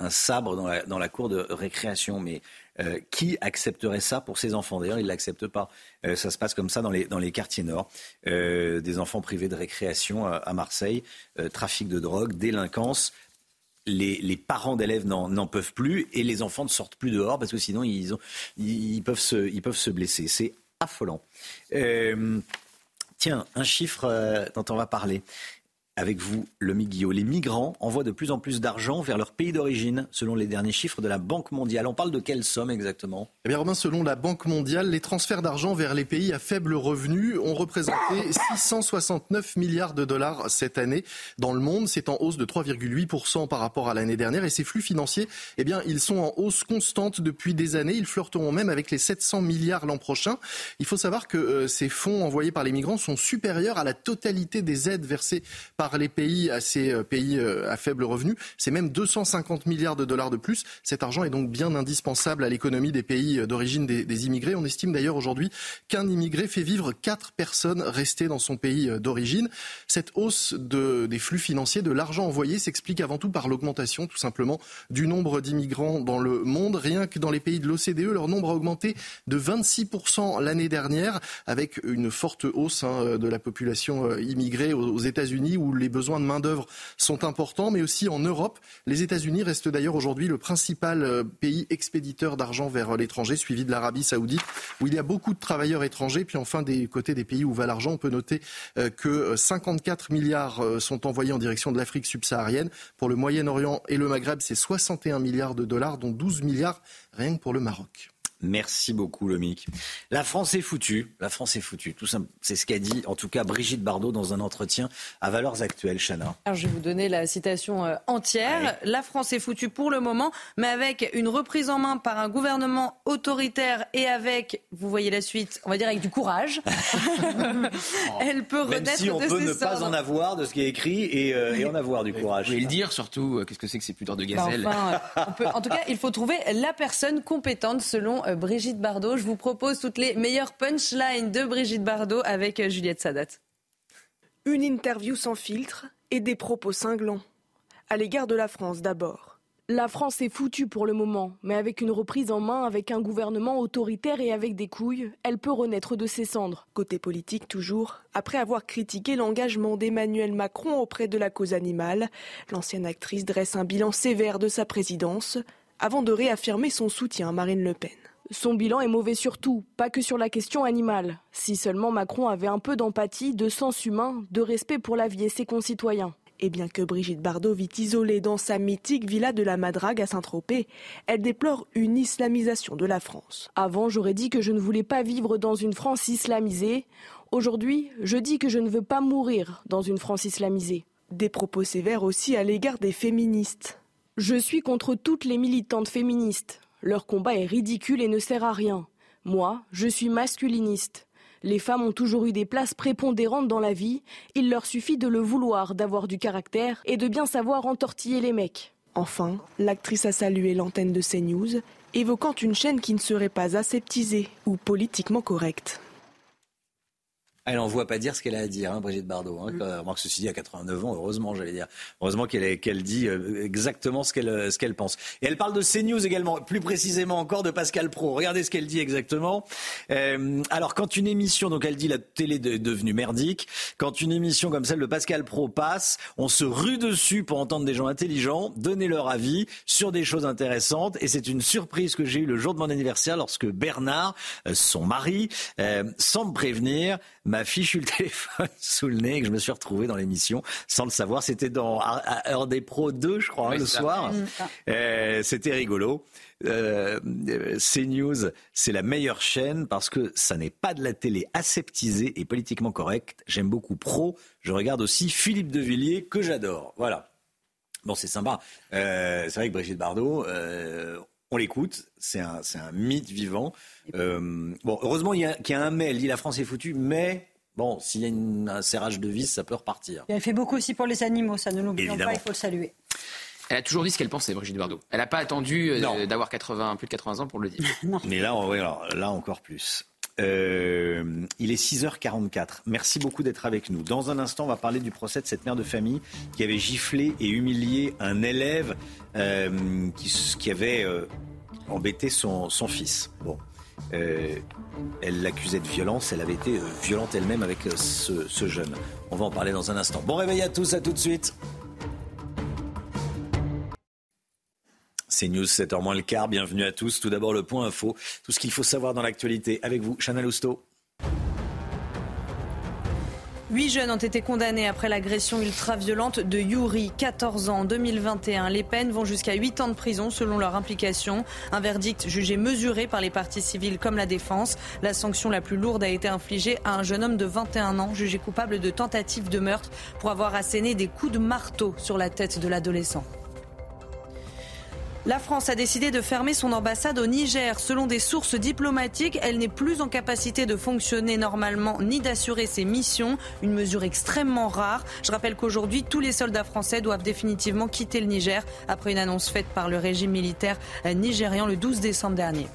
Un sabre dans la, cour de récréation, mais euh, qui accepterait ça pour ses enfants? D'ailleurs, ils ne l'acceptent pas. Euh, ça se passe comme ça dans les, quartiers nord. Euh, des enfants privés de récréation à, Marseille, trafic de drogue, délinquance. Les, parents d'élèves n'en peuvent plus et les enfants ne sortent plus dehors parce que sinon ils peuvent se blesser. C'est affolant. Tiens, un chiffre euh, dont on va parler avec vous, le Guillot. Les migrants envoient de plus en plus d'argent vers leur pays d'origine, selon les derniers chiffres de la Banque mondiale. On parle de quelle somme exactement? Eh bien, Robin, selon la Banque mondiale, les transferts d'argent vers les pays à faible revenu ont représenté 669 milliards de dollars cette année dans le monde. C'est en hausse de 3,8% par rapport à l'année dernière. Et ces flux financiers, eh bien, ils sont en hausse constante depuis des années. Ils flirteront même avec les 700 milliards l'an prochain. Il faut savoir que euh, ces fonds envoyés par les migrants sont supérieurs à la totalité des aides versées par par les pays à ces euh, pays euh, à faible revenu. C'est même 250 milliards de dollars de plus. Cet argent est donc bien indispensable à l'économie des pays euh, d'origine des, immigrés. On estime d'ailleurs aujourd'hui qu'un immigré fait vivre quatre personnes restées dans son pays d'origine. Cette hausse de, des flux financiers, de l'argent envoyé, s'explique avant tout par l'augmentation tout simplement du nombre d'immigrants dans le monde. Rien que dans les pays de l'OCDE, leur nombre a augmenté de 26% l'année dernière, avec une forte hausse hein, de la population immigrée aux États-Unis, où les besoins de main-d'œuvre sont importants, mais aussi en Europe. Les États-Unis restent d'ailleurs aujourd'hui le principal euh, pays expéditeur d'argent vers euh, l'étranger, suivi de l'Arabie Saoudite, où il y a beaucoup de travailleurs étrangers. Puis enfin, des côtés des pays où va l'argent, on peut noter euh, que 54 milliards sont envoyés en direction de l'Afrique subsaharienne. Pour le Moyen-Orient et le Maghreb, c'est 61 milliards de dollars, dont 12 milliards rien que pour le Maroc. Merci beaucoup, Lomic. La France est foutue. La France est foutue. Tout c'est ce qu'a dit, en tout cas, Brigitte Bardot dans un entretien à Valeurs Actuelles, Chana. Alors, je vais vous donner la citation euh, entière. La France est foutue pour le moment, mais avec une reprise en main par un gouvernement autoritaire et avec, vous voyez la suite, on va dire avec du courage, elle peut Même renaître si on de peut ses ne pas en avoir de ce qui est écrit et, euh, et en avoir du courage. Vous pouvez le dire surtout, euh, qu'est-ce que c'est que ces pudeurs de Bah, gazelle enfin, euh, on peut- en tout cas, il faut trouver la personne compétente selon euh, Brigitte Bardot. Je vous propose toutes les meilleures punchlines de Brigitte Bardot avec euh, Juliette Sadat. Une interview sans filtre et des propos cinglants. À l'égard de la France d'abord. La France est foutue pour le moment, mais avec une reprise en main, avec un gouvernement autoritaire et avec des couilles, elle peut renaître de ses cendres. Côté politique toujours, après avoir critiqué l'engagement d'Emmanuel Macron auprès de la cause animale, l'ancienne actrice dresse un bilan sévère de sa présidence, avant de réaffirmer son soutien à Marine Le Pen. Son bilan est mauvais sur tout, pas que sur la question animale. Si seulement Macron avait un peu d'empathie, de sens humain, de respect pour la vie et ses concitoyens. Et bien que Brigitte Bardot vit isolée dans sa mythique villa de la Madrague à Saint-Tropez, elle déplore une islamisation de la France. Avant, j'aurais dit que je ne voulais pas vivre dans une France islamisée. Aujourd'hui, je dis que je ne veux pas mourir dans une France islamisée. Des propos sévères aussi à l'égard des féministes. Je suis contre toutes les militantes féministes. Leur combat est ridicule et ne sert à rien. Moi, je suis masculiniste. Les femmes ont toujours eu des places prépondérantes dans la vie. Il leur suffit de le vouloir, d'avoir du caractère et de bien savoir entortiller les mecs. Enfin, l'actrice a salué l'antenne de CNews, évoquant une chaîne qui ne serait pas aseptisée ou politiquement correcte. Elle n'en voit pas dire ce qu'elle a à dire, hein, Brigitte Bardot. Hein, mm. ceci dit, à 89 ans, heureusement, j'allais dire. Heureusement qu'elle qu'elle dit euh, exactement ce qu'elle euh, ce qu'elle pense. Et elle parle de CNews également, plus précisément encore de Pascal Pro. Regardez ce qu'elle dit exactement. Euh, alors, quand une émission, donc elle dit la télé est devenue merdique, quand une émission comme celle de Pascal Pro passe, on se rue dessus pour entendre des gens intelligents donner leur avis sur des choses intéressantes. Et c'est une surprise que j'ai eue le jour de mon anniversaire lorsque Bernard, euh, son mari, sans me prévenir, m'a fichu le téléphone sous le nez et que je me suis retrouvé dans l'émission sans le savoir. C'était dans à, Heure des Pros 2, je crois, hein, le soir. Mm. Euh, C'était rigolo. Euh, CNews, c'est la meilleure chaîne parce que ça n'est pas de la télé aseptisée et politiquement correcte. J'aime beaucoup Pro. Je regarde aussi Philippe de Villiers que j'adore. Voilà. Bon, c'est sympa. Euh, c'est vrai que Brigitte Bardot, euh, on l'écoute, c'est un, un, mythe vivant. Euh, bon, heureusement qu'il y, y, a un mais, elle dit la France est foutue, mais bon, s'il y a un serrage de vis, ça peut repartir. elle fait beaucoup aussi pour les animaux, ça ne l'oublions pas, il faut le saluer. Elle a toujours dit ce qu'elle pensait, Brigitte Bardot. Elle n'a pas attendu euh, d'avoir 80, plus de 80 ans pour le dire. Mais là, alors, là encore plus. Euh, il est 6h44. Merci beaucoup d'être avec nous. Dans un instant, on va parler du procès de cette mère de famille qui avait giflé et humilié un élève euh, qui, avait euh, embêté son, fils. Bon. Elle l'accusait de violence, elle avait été violente elle-même avec ce, ce jeune. On va en parler dans un instant. Bon réveil à tous, à tout de suite. C'est News 7h moins le quart. Bienvenue à tous. Tout d'abord, le point info. Tout ce qu'il faut savoir dans l'actualité. Avec vous, Chana Lousteau. Huit jeunes ont été condamnés après l'agression ultra-violente de Yuri, 14 ans, en 2021. Les peines vont jusqu'à 8 ans de prison selon leur implication. Un verdict jugé mesuré par les parties civiles comme la défense. La sanction la plus lourde a été infligée à un jeune homme de 21 ans jugé coupable de tentative de meurtre pour avoir asséné des coups de marteau sur la tête de l'adolescent. La France a décidé de fermer son ambassade au Niger. Selon des sources diplomatiques, elle n'est plus en capacité de fonctionner normalement ni d'assurer ses missions, une mesure extrêmement rare. Je rappelle qu'aujourd'hui, tous les soldats français doivent définitivement quitter le Niger après une annonce faite par le régime militaire nigérian le 12 décembre dernier.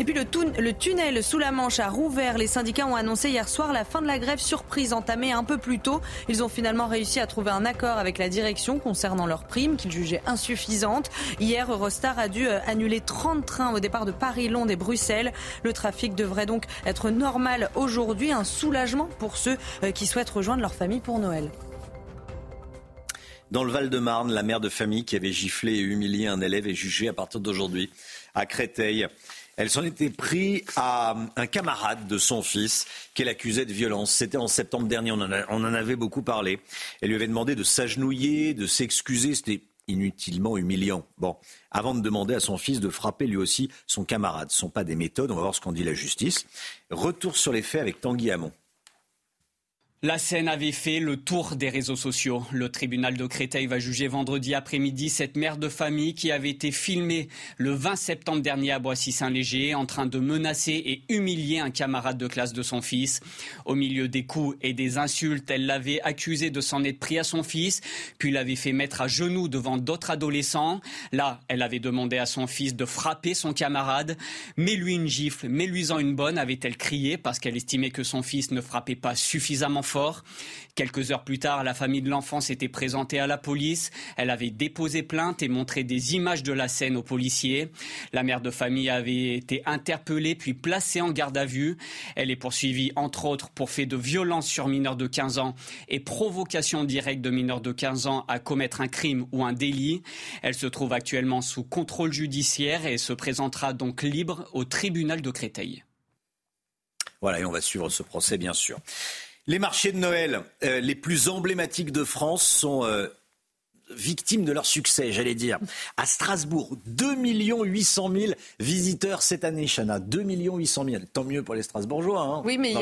Et puis le, tunnel sous la Manche a rouvert. Les syndicats ont annoncé hier soir la fin de la grève surprise entamée un peu plus tôt. Ils ont finalement réussi à trouver un accord avec la direction concernant leurs primes qu'ils jugeaient insuffisantes. Hier, Eurostar a dû euh, annuler 30 trains au départ de Paris, Londres et Bruxelles. Le trafic devrait donc être normal aujourd'hui. Un soulagement pour ceux euh, qui souhaitent rejoindre leur famille pour Noël. Dans le Val-de-Marne, la mère de famille qui avait giflé et humilié un élève est jugée à partir d'aujourd'hui à Créteil. Elle s'en était pris à un camarade de son fils qu'elle accusait de violence. C'était en septembre dernier, on en, avait beaucoup parlé. Elle lui avait demandé de s'agenouiller, de s'excuser. C'était inutilement humiliant. Bon, avant de demander à son fils de frapper lui aussi son camarade. Ce ne sont pas des méthodes, on va voir ce qu'en dit la justice. Retour sur les faits avec Tanguy Hamon. La scène avait fait le tour des réseaux sociaux. Le tribunal de Créteil va juger vendredi après-midi cette mère de famille qui avait été filmée le 20 septembre dernier à Boissy-Saint-Léger en train de menacer et humilier un camarade de classe de son fils. Au milieu des coups et des insultes, elle l'avait accusé de s'en être pris à son fils, puis l'avait fait mettre à genoux devant d'autres adolescents. Là, elle avait demandé à son fils de frapper son camarade. Mets-lui une gifle, mets-lui-en une bonne, avait-elle crié parce qu'elle estimait que son fils ne frappait pas suffisamment fort. Quelques heures plus tard, la famille de l'enfant s'était présentée à la police. Elle avait déposé plainte et montré des images de la scène aux policiers. La mère de famille avait été interpellée puis placée en garde à vue. Elle est poursuivie entre autres pour fait de violence sur mineurs de 15 ans et provocation directe de mineurs de 15 ans à commettre un crime ou un délit. Elle se trouve actuellement sous contrôle judiciaire et se présentera donc libre au tribunal de Créteil. Voilà, et on va suivre ce procès, bien sûr. Les marchés de Noël euh, les plus emblématiques de France sont euh, victimes de leur succès, j'allais dire. À Strasbourg, 2 800 000 visiteurs cette année, Chana. 2 800 000. Tant mieux pour les Strasbourgeois. Hein, oui, mais il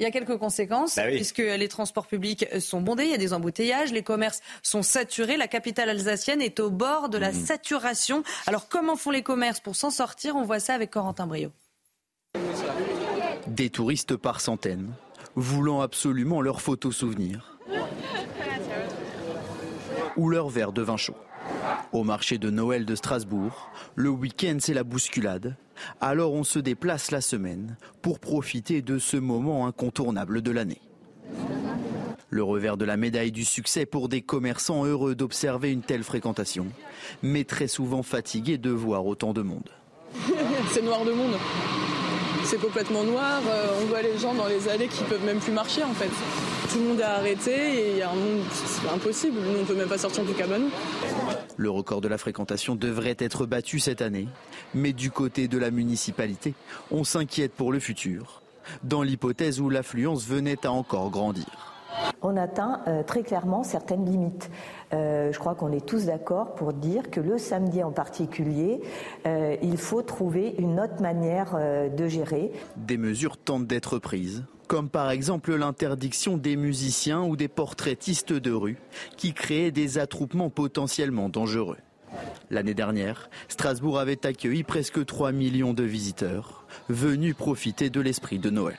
y, a, quelques conséquences, bah puisque les transports publics sont bondés, il y a des embouteillages, les commerces sont saturés. La capitale alsacienne est au bord de la mmh. saturation. Alors, comment font les commerces pour s'en sortir? On voit ça avec Corentin Brio. Des touristes par centaines, voulant absolument leurs photos souvenirs ou leur verre de vin chaud. Au marché de Noël de Strasbourg, le week-end c'est la bousculade. Alors on se déplace la semaine pour profiter de ce moment incontournable de l'année. Le revers de la médaille du succès pour des commerçants heureux d'observer une telle fréquentation, mais très souvent fatigués de voir autant de monde. c'est noir de monde. C'est complètement noir. Euh, on voit les gens dans les allées qui peuvent même plus marcher en fait tout le monde est arrêté et il y a un monde, c'est impossible. Nous, on peut même pas sortir du cabanon. Le record de la fréquentation devrait être battu cette année. Mais du côté de la municipalité, on s'inquiète pour le futur, dans l'hypothèse où l'affluence venait à encore grandir. On atteint euh, très clairement certaines limites. Euh, je crois qu'on est tous d'accord pour dire que le samedi en particulier, euh, il faut trouver une autre manière de gérer. Des mesures tentent d'être prises comme par exemple l'interdiction des musiciens ou des portraitistes de rue, qui créaient des attroupements potentiellement dangereux. L'année dernière, Strasbourg avait accueilli presque 3 millions de visiteurs, venus profiter de l'esprit de Noël.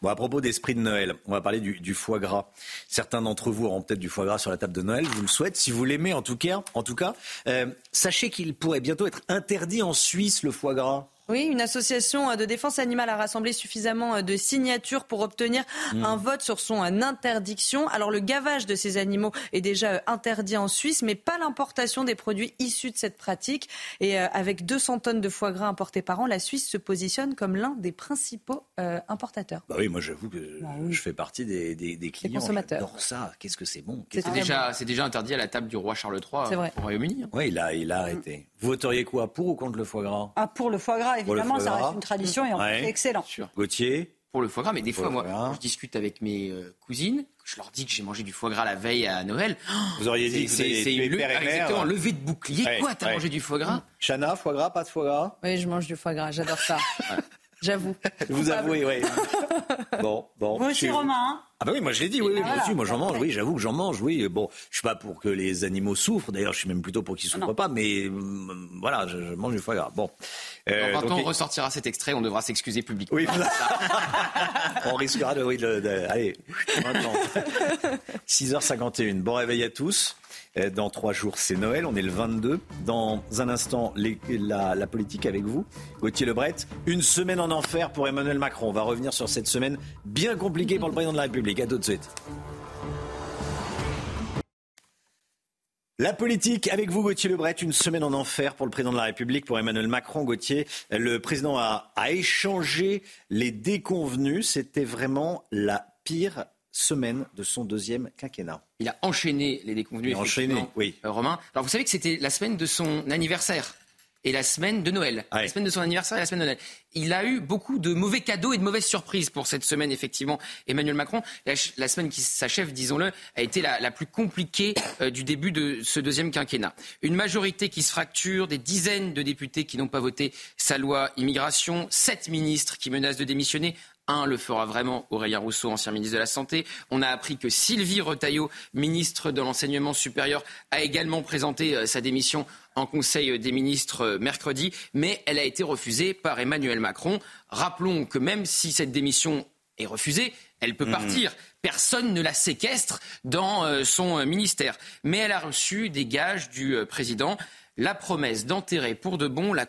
Bon, à propos d'esprit de Noël, on va parler du, foie gras. Certains d'entre vous auront peut-être du foie gras sur la table de Noël. Je vous le souhaite. Si vous l'aimez, en tout cas, euh, sachez qu'il pourrait bientôt être interdit en Suisse le foie gras. Oui, une association de défense animale a rassemblé suffisamment de signatures pour obtenir mmh. un vote sur son interdiction. Alors le gavage de ces animaux est déjà interdit en Suisse, mais pas l'importation des produits issus de cette pratique. Et euh, avec 200 tonnes de foie gras importés par an, la Suisse se positionne comme l'un des principaux euh, importateurs. Bah oui, moi j'avoue que bah je fais partie des, des, des clients. J'adore ça. Qu'est-ce que c'est bon? C'est déjà, déjà interdit à la table du roi Charles III au Royaume-Uni. Hein. Oui, il a, il a arrêté. Vous voteriez quoi? Pour ou contre le foie gras? Ah, Pour le foie gras évidemment, ça reste une tradition et c'est excellent. Gauthier Pour le foie gras, mais des fois, moi, je discute avec mes euh, cousines, je leur dis que j'ai mangé du foie gras la veille à Noël. Vous auriez dit que c'est exactement levé de bouclier. Quoi, t'as mangé du foie gras? Chana, foie gras, pas de foie gras? Oui, je mange du foie gras, j'adore ça. J'avoue. Vous avouez, oui. bon, bon. Vous aussi, Romain hein ah bah oui, moi je l'ai dit, oui, oui moi j'en mange, oui, j'avoue que j'en mange, oui. Bon, je suis pas pour que les animaux souffrent, d'ailleurs je suis même plutôt pour qu'ils souffrent pas, mais euh, voilà, je, mange du foie gras. Bon. Euh, quand on ressortira cet extrait, on devra s'excuser publiquement. Oui, on risquera de, oui, de, de allez, maintenant. 6h51, bon réveil à tous. Euh, dans trois jours, c'est Noël. On est le 22. Dans un instant, la, politique avec vous. Gauthier Lebret. Une semaine en enfer pour Emmanuel Macron. On va revenir sur cette semaine bien compliquée pour le président de la République. À tout de suite. La politique avec vous, Gauthier Lebret, une semaine en enfer pour le président de la République, pour Emmanuel Macron. Gauthier, le président a, a échangé les déconvenus. C'était vraiment la pire semaine de son deuxième quinquennat. Il a enchaîné les déconvenus. enchaîné, oui. Euh, Romain. Alors vous savez que c'était la semaine de son anniversaire et la semaine de Noël. La semaine de son anniversaire et la semaine de Noël. Il a eu beaucoup de mauvais cadeaux et de mauvaises surprises pour cette semaine, effectivement, Emmanuel Macron. La, semaine qui s'achève, disons-le, a été la, plus compliquée euh, du début de ce deuxième quinquennat. Une majorité qui se fracture, des dizaines de députés qui n'ont pas voté sa loi immigration, sept ministres qui menacent de démissionner, un le fera vraiment, Aurélien Rousseau, ancien ministre de la Santé. On a appris que Sylvie Retailleau, ministre de l'Enseignement supérieur, a également présenté euh, sa démission en Conseil des ministres euh, mercredi, mais elle a été refusée par Emmanuel Macron. Rappelons que même si cette démission est refusée, elle peut mmh. partir. Personne ne la séquestre dans euh, son ministère. Mais elle a reçu des gages du président. La promesse d'enterrer pour de bon la,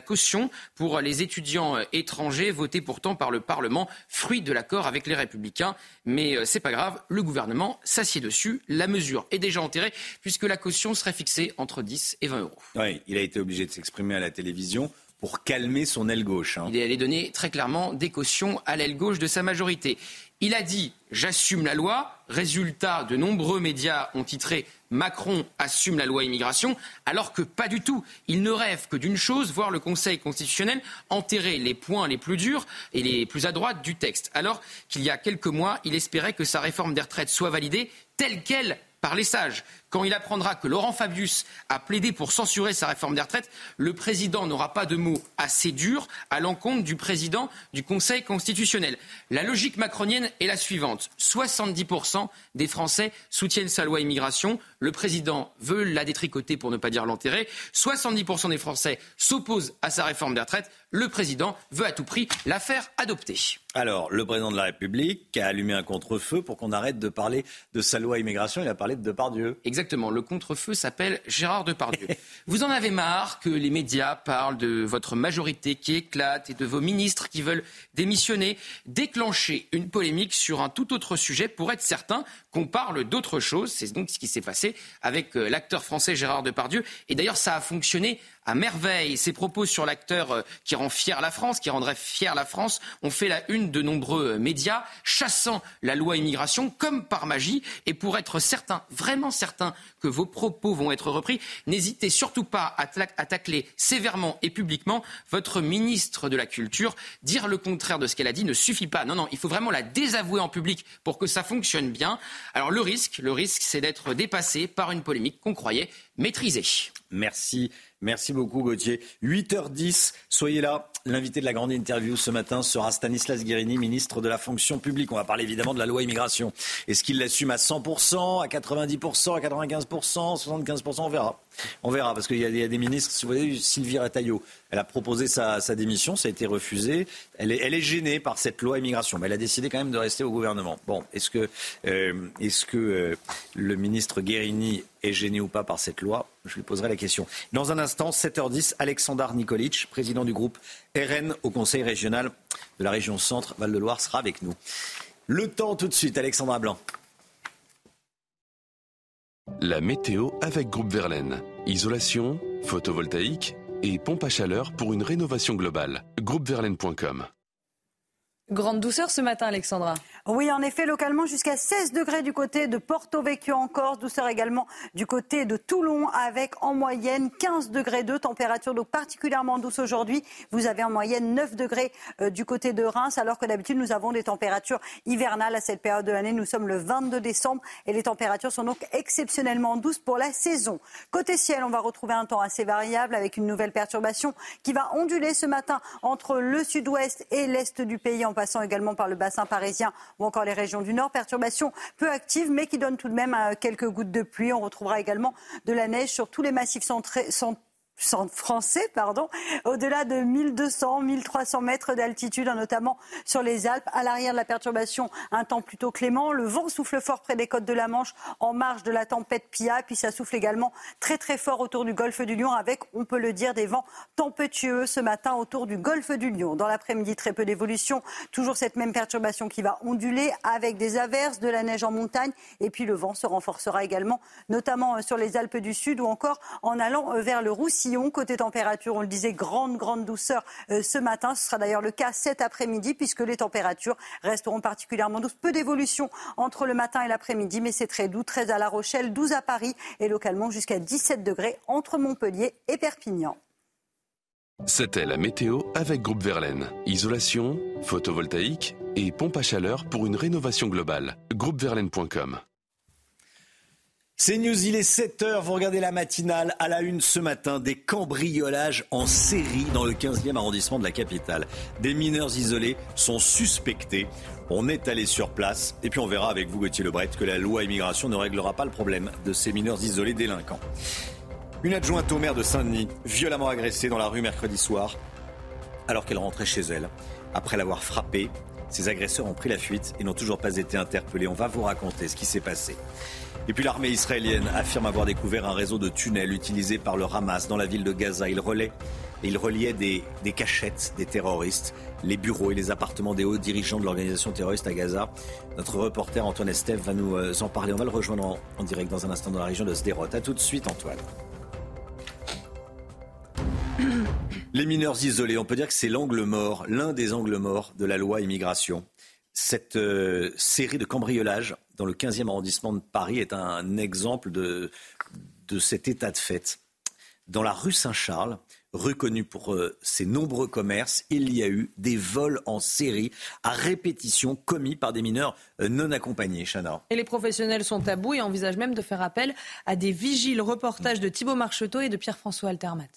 caution pour les étudiants euh, étrangers, votée pourtant par le Parlement, fruit de l'accord avec les Républicains. Mais euh, c'est pas grave, le gouvernement s'assied dessus. La mesure est déjà enterrée puisque la caution serait fixée entre 10 et 20 euros. Oui, il a été obligé de s'exprimer à la télévision pour calmer son aile gauche. Hein. Il est allé donner très clairement des cautions à l'aile gauche de sa majorité. Il a dit J'assume la loi. Résultat, de nombreux médias ont titré Macron assume la loi immigration, alors que pas du tout. Il ne rêve que d'une chose, voir le Conseil constitutionnel enterrer les points les plus durs et les plus à droite du texte. Alors qu'il y a quelques mois, il espérait que sa réforme des retraites soit validée telle qu'elle par les sages. Quand il apprendra que Laurent Fabius a plaidé pour censurer sa réforme des retraites, le président n'aura pas de mots assez durs à l'encontre du président du Conseil constitutionnel. La logique macronienne est la suivante. 70% des Français soutiennent sa loi immigration. Le président veut la détricoter pour ne pas dire l'enterrer. 70% des Français s'opposent à sa réforme des retraites. Le président veut à tout prix la faire adopter. Alors, le président de la République a allumé un contre-feu pour qu'on arrête de parler de sa loi immigration. Il a parlé de Depardieu. Exactement. Le contre-feu s'appelle Gérard Depardieu. Vous en avez marre que les médias parlent de votre majorité qui éclate et de vos ministres qui veulent démissionner. Déclencher une polémique sur un tout autre sujet pour être certain qu'on parle d'autre chose. C'est donc ce qui s'est passé avec euh, l'acteur français Gérard Depardieu. Et d'ailleurs, ça a fonctionné à merveille. Ses propos sur l'acteur euh, qui rend fier la France, qui rendrait fier la France, ont fait la une de nombreux euh, médias, chassant la loi immigration comme par magie. Et pour être certain, vraiment certain, que vos propos vont être repris, n'hésitez surtout pas à, tacler sévèrement et publiquement votre ministre de la Culture. Dire le contraire de ce qu'elle a dit ne suffit pas. Non, non, il faut vraiment la désavouer en public pour que ça fonctionne bien. Alors le risque, le risque, c'est d'être dépassé par une polémique qu'on croyait maîtrisée. Merci. Merci beaucoup Gauthier. 8h10, soyez là. L'invité de la grande interview ce matin sera Stanislas Guérini, ministre de la fonction publique. On va parler évidemment de la loi immigration. Est-ce qu'il l'assume à 100%, à 90%, à 95%, 75% On verra. On verra, parce qu'il y, a des ministres, si vous voyez, Sylvie Rataillot, elle a proposé sa, démission, ça a été refusé. Elle est, gênée par cette loi immigration, mais elle a décidé quand même de rester au gouvernement. Bon, est-ce que, euh, euh, le ministre Guérini est gêné ou pas par cette loi Je lui poserai la question. Dans un instant, 7h10, Alexandre Nikolic, président du groupe RN au Conseil régional de la région Centre, Val-de-Loire, sera avec nous. Le temps tout de suite, Alexandra Blanc. La météo avec Groupe Verlaine. Isolation, photovoltaïque et pompe à chaleur pour une rénovation globale. Groupeverlaine.com Grande douceur ce matin, Alexandra. Oui, en effet, localement jusqu'à 16 degrés du côté de Porto Vecchio en Corse, douceur également du côté de Toulon avec en moyenne 15 degrés de température, donc particulièrement douce aujourd'hui. Vous avez en moyenne 9 degrés euh, du côté de Reims, alors que d'habitude nous avons des températures hivernales à cette période de l'année. Nous sommes le 22 décembre et les températures sont donc exceptionnellement douces pour la saison. Côté ciel, on va retrouver un temps assez variable avec une nouvelle perturbation qui va onduler ce matin entre le sud-ouest et l'est du pays en passant également par le bassin parisien ou encore les régions du nord. Perturbations peu actives, mais qui donnent tout de même euh, quelques gouttes de pluie. On retrouvera également de la neige sur tous les massifs centrés français, pardon, au-delà de 1200, 1300 mètres d'altitude, hein, notamment sur les Alpes. À l'arrière de la perturbation, un temps plutôt clément. Le vent souffle fort près des côtes de la Manche, en marge de la tempête Pia. Puis ça souffle également très très fort autour du golfe du Lion, avec, on peut le dire, des vents tempétueux ce matin autour du golfe du Lion. Dans l'après-midi, très peu d'évolution. Toujours cette même perturbation qui va onduler avec des averses, de la neige en montagne. Et puis le vent se renforcera également, notamment euh, sur les Alpes du Sud ou encore en allant euh, vers le Roussillon Côté température, on le disait, grande, grande douceur euh, ce matin. Ce sera d'ailleurs le cas cet après-midi puisque les températures resteront particulièrement douces. Peu d'évolution entre le matin et l'après-midi, mais c'est très doux. 13 à La Rochelle, 12 à Paris et localement jusqu'à 17 degrés entre Montpellier et Perpignan. C'était la météo avec Groupe Verlaine. Isolation, photovoltaïque et pompe à chaleur pour une rénovation globale. Groupeverlaine.com c'est News, il est 7h, vous regardez la matinale à la une ce matin, des cambriolages en série dans le 15e arrondissement de la capitale. Des mineurs isolés sont suspectés. On est allé sur place et puis on verra avec vous Gauthier Lebret que la loi immigration ne réglera pas le problème de ces mineurs isolés délinquants. Une adjointe au maire de Saint-Denis, violemment agressée dans la rue mercredi soir alors qu'elle rentrait chez elle après l'avoir frappée Ces agresseurs ont pris la fuite et n'ont toujours pas été interpellés. On va vous raconter ce qui s'est passé. Et puis l'armée israélienne affirme avoir découvert un réseau de tunnels utilisés par le Hamas dans la ville de Gaza. Il, il reliait des, des cachettes des terroristes, les bureaux et les appartements des hauts dirigeants de l'organisation terroriste à Gaza. Notre reporter Antoine Estève va nous euh, en parler. On va le rejoindre en, en direct dans un instant dans la région de Sderot. A tout de suite Antoine. Les mineurs isolés, on peut dire que c'est l'angle mort, l'un des angles morts de la loi immigration. Cette euh, série de cambriolages dans le 15e arrondissement de Paris est un exemple de, de cet état de fait. Dans la rue Saint-Charles, rue connue pour euh, ses nombreux commerces, il y a eu des vols en série à répétition commis par des mineurs euh, non accompagnés. Chana. Et les professionnels sont à bout et envisagent même de faire appel à des vigiles. Reportage de Thibault Marcheteau et de Pierre-François Altermat.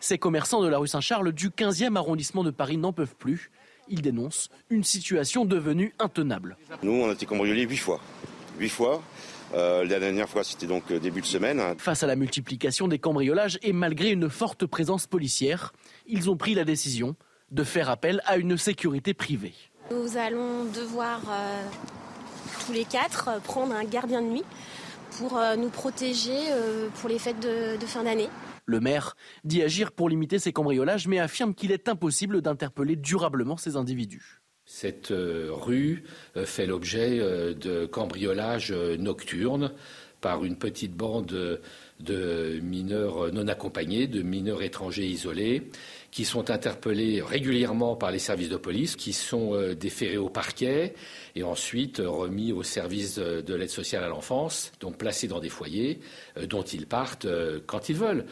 Ces commerçants de la rue Saint-Charles du 15e arrondissement de Paris n'en peuvent plus. Ils dénoncent une situation devenue intenable. Nous, on a été cambriolés huit fois. Huit fois. Euh, la dernière fois, c'était donc euh, début de semaine. Face à la multiplication des cambriolages et malgré une forte présence policière, ils ont pris la décision de faire appel à une sécurité privée. Nous allons devoir euh, tous les quatre prendre un gardien de nuit pour euh, nous protéger euh, pour les fêtes de, de fin d'année. Le maire dit agir pour limiter ces cambriolages, mais affirme qu'il est impossible d'interpeller durablement ces individus. Cette euh, rue euh, fait l'objet euh, de cambriolages nocturnes par une petite bande de mineurs non accompagnés, de mineurs étrangers isolés, qui sont interpellés régulièrement par les services de police, qui sont déférés au parquet et ensuite remis au service de, de l'aide sociale à l'enfance, donc placés dans des foyers dont ils partent quand ils veulent.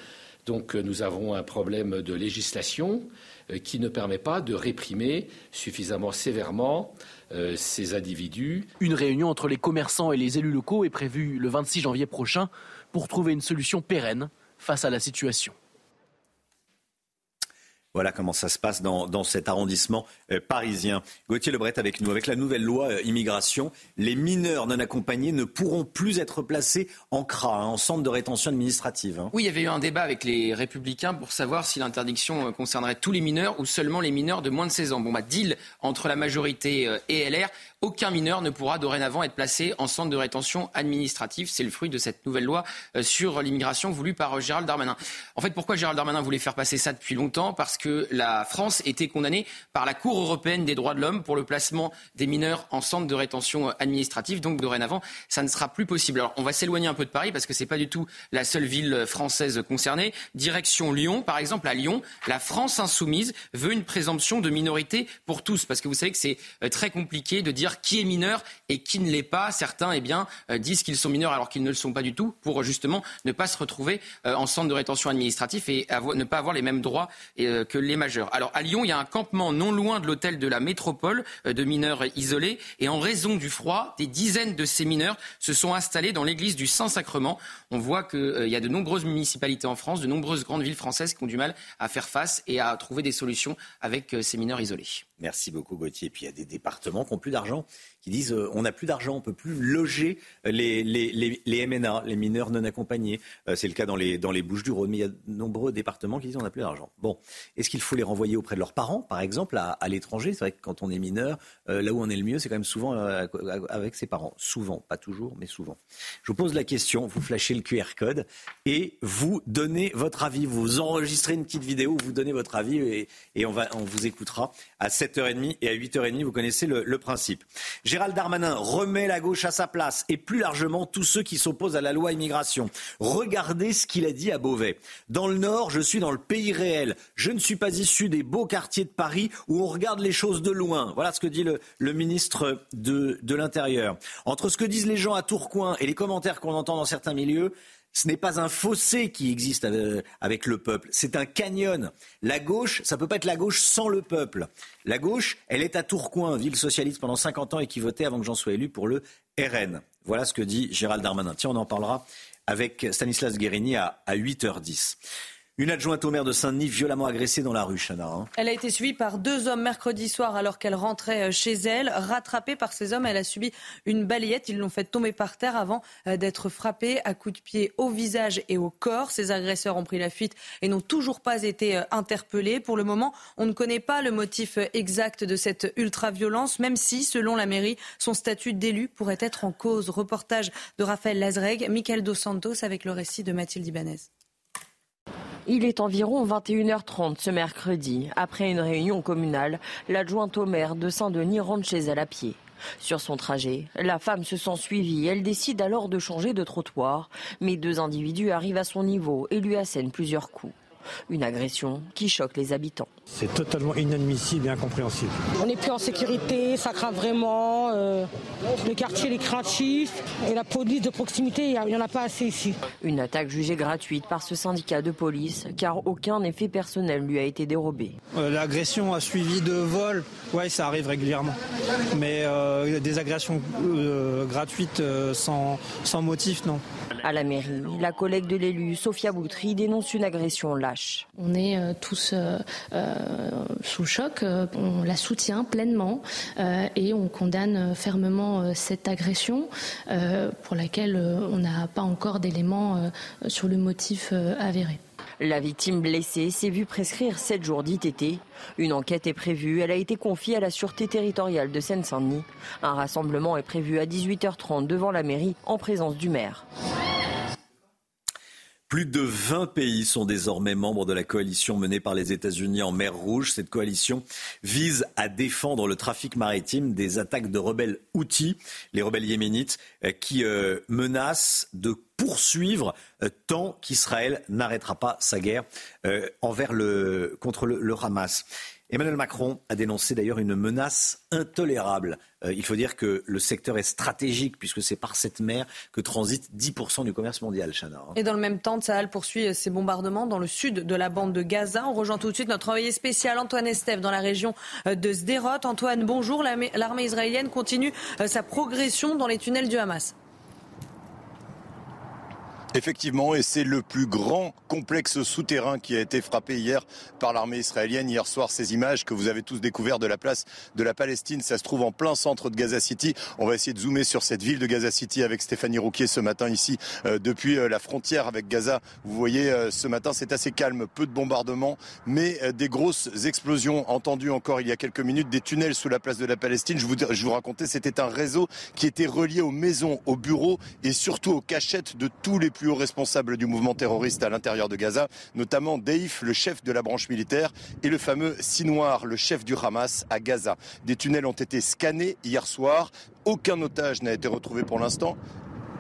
Donc euh, nous avons un problème de législation euh, qui ne permet pas de réprimer suffisamment sévèrement euh, ces individus. Une réunion entre les commerçants et les élus locaux est prévue le 26 janvier prochain pour trouver une solution pérenne face à la situation. Voilà comment ça se passe dans, dans cet arrondissement euh, parisien. Gauthier Lebret avec nous. Avec la nouvelle loi euh, immigration, les mineurs non accompagnés ne pourront plus être placés en CRA, hein, en centre de rétention administrative. hein. Oui, il y avait eu un débat avec les républicains pour savoir si l'interdiction euh, concernerait tous les mineurs ou seulement les mineurs de moins de 16 ans. Bon, bah, deal entre la majorité et LR. Aucun mineur ne pourra dorénavant être placé en centre de rétention administrative. C'est le fruit de cette nouvelle loi euh, sur l'immigration voulue par euh, Gérald Darmanin. En fait, pourquoi Gérald Darmanin voulait faire passer ça depuis longtemps? Parce que la France était condamnée par la Cour européenne des droits de l'homme pour le placement des mineurs en centre de rétention euh, administrative. Donc dorénavant, ça ne sera plus possible. Alors, on va s'éloigner un peu de Paris parce que c'est pas du tout la seule ville française concernée. Direction Lyon, par exemple, à Lyon, la France insoumise veut une présomption de minorité pour tous, parce que vous savez que c'est très compliqué de dire qui est mineur et qui ne l'est pas. Certains, eh euh, disent qu'ils sont mineurs alors qu'ils ne le sont pas du tout, pour euh, justement ne pas se retrouver euh, en centre de rétention administratif et ne pas avoir les mêmes droits que les majeurs. Alors à Lyon, il y a un campement non loin de l'hôtel de la métropole de mineurs isolés, et en raison du froid, des dizaines de ces mineurs se sont installés dans l'église du Saint-Sacrement. On voit qu'il y a de nombreuses municipalités en France, de nombreuses grandes villes françaises qui ont du mal à faire face et à trouver des solutions avec ces mineurs isolés. Merci beaucoup Gauthier. Et puis il y a des départements qui n'ont plus d'argent, qui disent euh, on n'a plus d'argent, on peut plus loger les, MNA, les mineurs non accompagnés. Euh, c'est le cas dans les, dans les Bouches du Rhône, mais il y a de nombreux départements qui disent on n'a plus d'argent. Bon, est-ce qu'il faut les renvoyer auprès de leurs parents, par exemple, à, l'étranger? C'est vrai que quand on est mineur, euh, là où on est le mieux, c'est quand même souvent euh, avec ses parents. Souvent, pas toujours, mais souvent. Je vous pose la question, vous flashez le QR code et vous donnez votre avis. Vous enregistrez une petite vidéo, vous donnez votre avis et, on, va, on vous écoutera à 7h30 et à 8h30. Vous connaissez le principe. Gérald Darmanin remet la gauche à sa place et plus largement tous ceux qui s'opposent à la loi immigration. Regardez ce qu'il a dit à Beauvais. Dans le Nord, je suis dans le pays réel. Je ne suis pas issu des beaux quartiers de Paris où on regarde les choses de loin. Voilà ce que dit le, ministre de l'Intérieur. Entre ce que disent les gens à Tourcoing et les commentaires qu'on entend dans certains milieux, ce n'est pas un fossé qui existe euh, avec le peuple, c'est un canyon. La gauche, ça peut pas être la gauche sans le peuple. La gauche, elle est à Tourcoing, ville socialiste pendant 50 ans et qui votait avant que j'en sois élu pour le RN. Voilà ce que dit Gérald Darmanin. Tiens, on en parlera avec Stanislas Guérini à, à 8h10. Une adjointe au maire de Saint-Denis violemment agressée dans la rue, Chana. Hein. Elle a été suivie par deux hommes mercredi soir alors qu'elle rentrait euh, chez elle. Rattrapée par ces hommes, elle a subi une balayette. Ils l'ont fait tomber par terre avant euh, d'être frappée à coups de pied au visage et au corps. Ces agresseurs ont pris la fuite et n'ont toujours pas été euh, interpellés. Pour le moment, on ne connaît pas le motif exact de cette ultra-violence, même si, selon la mairie, son statut d'élu pourrait être en cause. Reportage de Raphaël Lazreg, Michael Dos Santos avec le récit de Mathilde Ibanez. Il est environ 21h30 ce mercredi. Après une réunion communale, l'adjointe au maire de Saint-Denis rentre chez elle à pied. Sur son trajet, la femme se sent suivie. Elle décide alors de changer de trottoir. Mais deux individus arrivent à son niveau et lui assènent plusieurs coups. Une agression qui choque les habitants. C'est totalement inadmissible et incompréhensible. On n'est plus en sécurité, ça craint vraiment. Euh, le quartier est craintif et la police de proximité, il n'y en a pas assez ici. Une attaque jugée gratuite par ce syndicat de police car aucun effet personnel lui a été dérobé. Euh, l'agression a suivi de vol, ouais, ça arrive régulièrement. Mais euh, des agressions gratuites sans, sans motif, non. À la mairie, la collègue de l'élu, Sophia Boutry, dénonce une agression On est tous euh, sous choc. Euh, on la soutient pleinement euh, et on condamne fermement cette agression pour laquelle on n'a pas encore d'éléments sur le motif avéré. La victime blessée s'est vue prescrire 7 jours d'ITT. Une enquête est prévue. Elle a été confiée à la Sûreté territoriale de Seine-Saint-Denis. Un rassemblement est prévu à 18h30 devant la mairie en présence du maire. Plus de 20 pays sont désormais membres de la coalition menée par les États-Unis en mer Rouge. Cette coalition vise à défendre le trafic maritime des attaques de rebelles Houthis, les rebelles yéménites, euh, qui euh, menacent de poursuivre euh, tant qu'Israël n'arrêtera pas sa guerre envers contre le Hamas. Emmanuel Macron a dénoncé d'ailleurs une menace intolérable. Euh, il faut dire que le secteur est stratégique puisque c'est par cette mer que transite 10% du commerce mondial, Chana. Et dans le même temps, Tsahal poursuit ses bombardements dans le sud de la bande de Gaza. On rejoint tout de suite notre envoyé spécial Antoine Estève dans la région euh, de Sderot. Antoine, bonjour. L'armée israélienne continue euh, sa progression dans les tunnels du Hamas. Effectivement, et c'est le plus grand complexe souterrain qui a été frappé hier par l'armée israélienne. Hier soir, ces images que vous avez tous découvertes de la place de la Palestine, ça se trouve en plein centre de Gaza City. On va essayer de zoomer sur cette ville de Gaza City avec Stéphanie Rouquier ce matin ici, euh, depuis euh, la frontière avec Gaza. Vous voyez, euh, ce matin, c'est assez calme, peu de bombardements, mais des grosses explosions entendues encore il y a quelques minutes, des tunnels sous la place de la Palestine. Je vous, je vous racontais, c'était un réseau qui était relié aux maisons, aux bureaux et surtout aux cachettes de tous les plus plus responsable du mouvement terroriste à l'intérieur de Gaza, notamment Deif, le chef de la branche militaire, et le fameux Sinoir, le chef du Hamas à Gaza. Des tunnels ont été scannés hier soir. Aucun otage n'a été retrouvé pour l'instant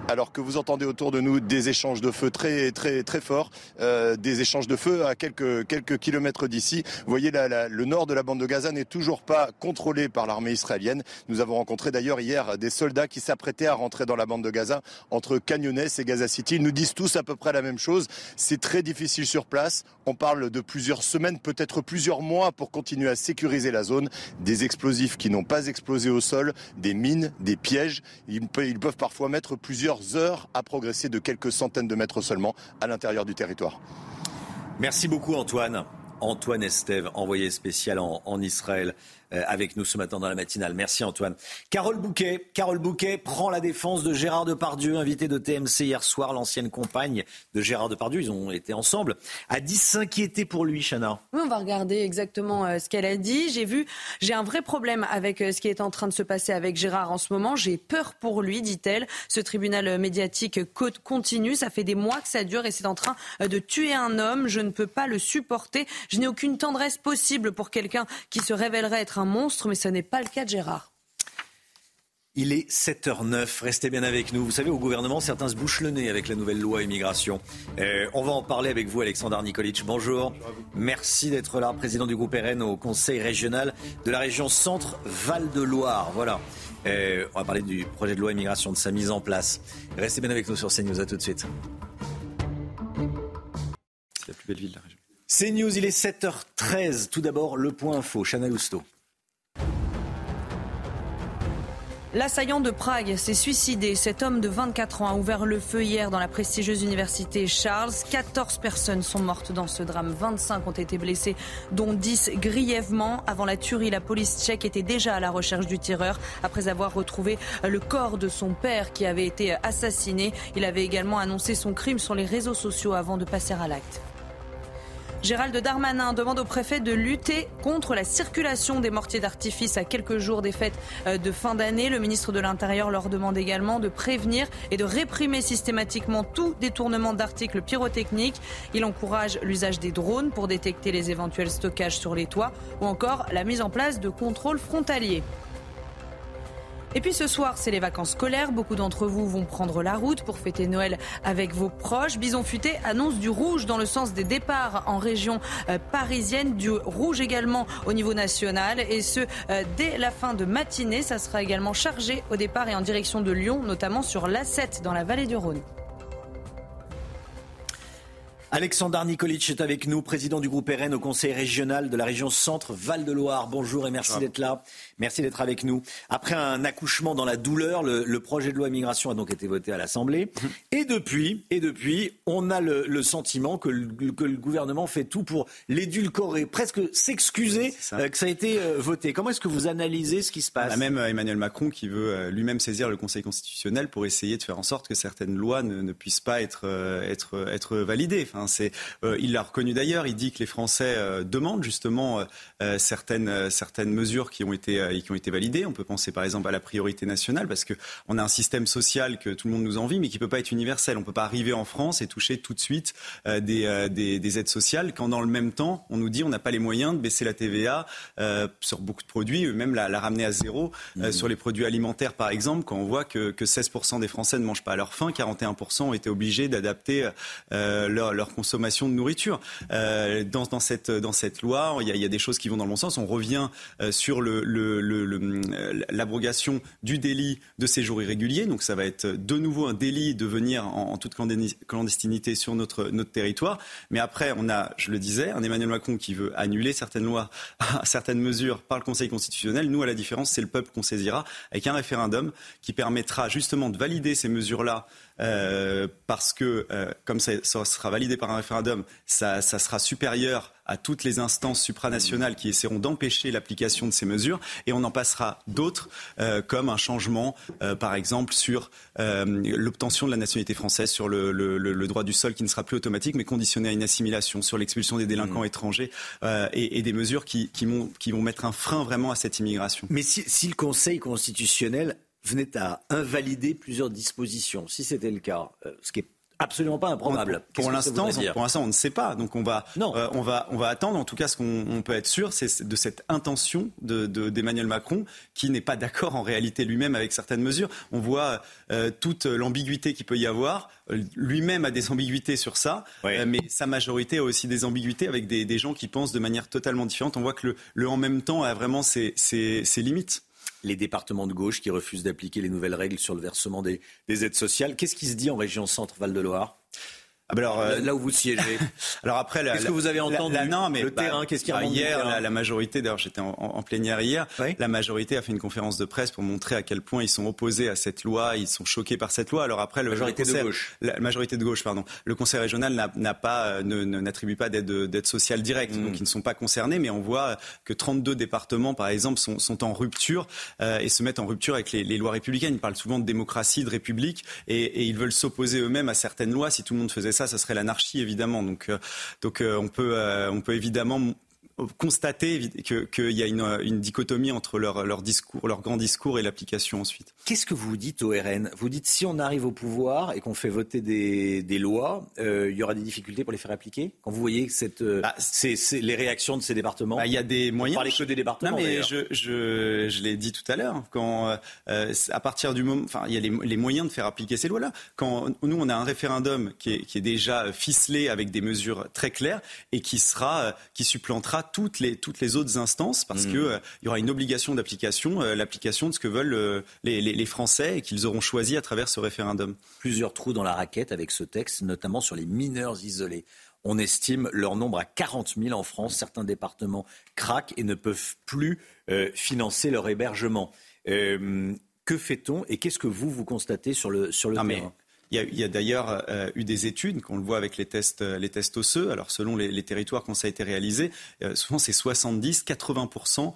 alors que vous entendez autour de nous des échanges de feu très très très forts, euh, des échanges de feu à quelques quelques kilomètres d'ici. Vous voyez le nord de la bande de Gaza n'est toujours pas contrôlé par l'armée israélienne. Nous avons rencontré d'ailleurs hier des soldats qui s'apprêtaient à rentrer dans la bande de Gaza entre Canyonès et Gaza City. Ils nous disent tous à peu près la même chose. C'est très difficile sur place. On parle de plusieurs semaines, peut-être plusieurs mois pour continuer à sécuriser la zone. Des explosifs qui n'ont pas explosé au sol, des mines, des pièges. Ils peuvent parfois mettre plusieurs heures à progresser de quelques centaines de mètres seulement à l'intérieur du territoire. Merci beaucoup Antoine. Antoine Estève, envoyé spécial en Israël. Euh, avec nous ce matin dans la matinale. Merci Antoine. Carole Bouquet, Carole Bouquet prend la défense de Gérard Depardieu, invité de TMC hier soir, l'ancienne compagne de Gérard Depardieu, ils ont été ensemble, a dit s'inquiéter pour lui, Chana. Oui, on va regarder exactement euh, ce qu'elle a dit. J'ai vu, j'ai un vrai problème avec euh, ce qui est en train de se passer avec Gérard en ce moment. J'ai peur pour lui, dit-elle. Ce tribunal médiatique continue, ça fait des mois que ça dure et c'est en train de tuer un homme. Je ne peux pas le supporter. Je n'ai aucune tendresse possible pour quelqu'un qui se révélerait être un monstre, mais ce n'est pas le cas de Gérard. Il est 7h09, restez bien avec nous. Vous savez, au gouvernement, certains se bouchent le nez avec la nouvelle loi immigration. Euh, on va en parler avec vous, Alexandre Nikolic. Bonjour. Merci d'être là, président du groupe RN au Conseil régional de la région Centre-Val de Loire. Voilà. Euh, on va parler du projet de loi immigration, de sa mise en place. Restez bien avec nous sur CNews. À tout de suite. C'est la plus belle ville de la région. CNews, il est 7h13. Tout d'abord, le point info. Chana Lousteau. L'assaillant de Prague s'est suicidé. Cet homme de 24 ans a ouvert le feu hier dans la prestigieuse université Charles. 14 personnes sont mortes dans ce drame. 25 ont été blessées, dont 10 grièvement. Avant la tuerie, la police tchèque était déjà à la recherche du tireur après avoir retrouvé le corps de son père qui avait été assassiné. Il avait également annoncé son crime sur les réseaux sociaux avant de passer à l'acte. Gérald Darmanin demande au préfet de lutter contre la circulation des mortiers d'artifice à quelques jours des fêtes euh, de fin d'année. Le ministre de l'Intérieur leur demande également de prévenir et de réprimer systématiquement tout détournement d'articles pyrotechniques. Il encourage l'usage des drones pour détecter les éventuels stockages sur les toits ou encore la mise en place de contrôles frontaliers. Et puis ce soir, c'est les vacances scolaires. Beaucoup d'entre vous vont prendre la route pour fêter Noël avec vos proches. Bison Futé annonce du rouge dans le sens des départs en région euh, parisienne, du rouge également au niveau national. Et ce, euh, dès la fin de matinée, ça sera également chargé au départ et en direction de Lyon, notamment sur l'A7 dans la vallée du Rhône. Alexandre Nikolic est avec nous, président du groupe RN au Conseil régional de la région Centre Val-de-Loire. Bonjour et merci d'être là. Merci d'être avec nous. Après un accouchement dans la douleur, le, projet de loi immigration a donc été voté à l'Assemblée. Et depuis, et depuis, on a le, sentiment que le, gouvernement fait tout pour l'édulcorer, presque s'excuser euh, que ça a été euh, voté. Comment est-ce que vous analysez ce qui se passe? On a même euh, Emmanuel Macron qui veut lui-même saisir le Conseil constitutionnel pour essayer de faire en sorte que certaines lois ne, puissent pas être, être, être validées. Enfin, c'est, il l'a reconnu d'ailleurs. Il dit que les Français demandent justement certaines, certaines mesures qui ont été euh, qui ont été validées. On peut penser par exemple à la priorité nationale parce qu'on a un système social que tout le monde nous envie mais qui ne peut pas être universel. On ne peut pas arriver en France et toucher tout de suite euh, euh, des, des, aides sociales quand dans le même temps on nous dit on n'a pas les moyens de baisser la TVA sur beaucoup de produits, même la, ramener à zéro mmh. sur les produits alimentaires par exemple quand on voit que, que 16% des Français ne mangent pas à leur faim, 41% ont été obligés d'adapter leur, leur, consommation de nourriture. dans, dans, cette, dans cette loi, il y, a, il y, a, des choses qui vont dans le bon sens. On revient sur le, le l'abrogation du délit de séjour irrégulier. Donc ça va être de nouveau un délit de venir en, toute clandestinité sur notre, notre territoire. Mais après, on a, je le disais, un Emmanuel Macron qui veut annuler certaines lois, certaines mesures par le Conseil constitutionnel. Nous, à la différence, c'est le peuple qu'on saisira avec un référendum qui permettra justement de valider ces mesures-là euh, parce que euh, comme ça, sera validé par un référendum, ça, sera supérieur à toutes les instances supranationales qui essaieront d'empêcher l'application de ces mesures, et on en passera d'autres, euh, comme un changement, par exemple, sur l'obtention de la nationalité française, sur le, droit du sol qui ne sera plus automatique, mais conditionné à une assimilation, sur l'expulsion des délinquants mmh. étrangers, et, des mesures qui, vont, mettre un frein vraiment à cette immigration. Mais si le Conseil constitutionnel venait à invalider plusieurs dispositions. Si c'était le cas, euh, ce qui est absolument pas improbable. Pour l'instant, pour l'instant, on ne sait pas. Donc on va, euh, on va, on va attendre. En tout cas, ce qu'on peut être sûr, c'est de cette intention d'Emmanuel de, Macron qui n'est pas d'accord en réalité lui-même avec certaines mesures. On voit euh, toute l'ambiguïté qu'il peut y avoir. Lui-même a des ambiguïtés sur ça, mais sa majorité a aussi des ambiguïtés avec des, des, gens qui pensent de manière totalement différente. On voit que le, le en même temps a vraiment ses, ses, ses limites les départements de gauche qui refusent d'appliquer les nouvelles règles sur le versement des, des aides sociales. Qu'est-ce qui se dit en région Centre-Val de Loire ah ben alors, euh, là où vous siégez. alors après, qu'est-ce que vous avez entendu non, mais le bah, terrain, qu'est-ce qui bah, hier la, majorité, d'ailleurs j'étais en, plénière hier, la majorité a fait une conférence de presse pour montrer à quel point ils sont opposés à cette loi, ils sont choqués par cette loi. Alors après, le majorité de gauche, la majorité de gauche, pardon. Le Conseil régional n'a pas, euh, n'attribue pas d'aide sociale directe, donc hmm. ils ne sont pas concernés, mais on voit que 32 départements, par exemple, sont, sont en rupture euh, et se mettent en rupture avec les, les, lois républicaines. Ils parlent souvent de démocratie, de république, et, et ils veulent s'opposer eux-mêmes à certaines lois. Si tout le monde faisait ça, ça serait l'anarchie évidemment. Donc, euh, donc euh, on peut, euh, on peut évidemment constater qu'il y a une, dichotomie entre leur, leur, discours, leur grand discours et l'application ensuite. Qu'est-ce que vous dites au RN Vous dites si on arrive au pouvoir et qu'on fait voter des, des lois, euh, il y aura des difficultés pour les faire appliquer? Quand vous voyez cette, euh, bah, c'est, les réactions de ces départements bah, Il y a des moyens. Vous que des départements. Non, mais je, je, je l'ai dit tout à l'heure. Quand euh, à partir du moment, enfin, il y a les, les, moyens de faire appliquer ces lois-là. Quand nous on a un référendum qui est, qui est déjà ficelé avec des mesures très claires et qui sera, qui supplantera toutes les, toutes les autres instances parce mmh. qu'il euh, y aura une obligation d'application, euh, l'application de ce que veulent euh, les, les, Français et qu'ils auront choisi à travers ce référendum. Plusieurs trous dans la raquette avec ce texte, notamment sur les mineurs isolés. On estime leur nombre à 40 000 en France. Certains départements craquent et ne peuvent plus financer leur hébergement. Que fait-on et qu'est-ce que vous, vous constatez sur le, sur le terrain? Il y a, d'ailleurs euh, eu des études, qu'on le voit avec les tests, euh, osseux. Alors, selon les, territoires quand ça a été réalisé, euh, souvent c'est 70-80%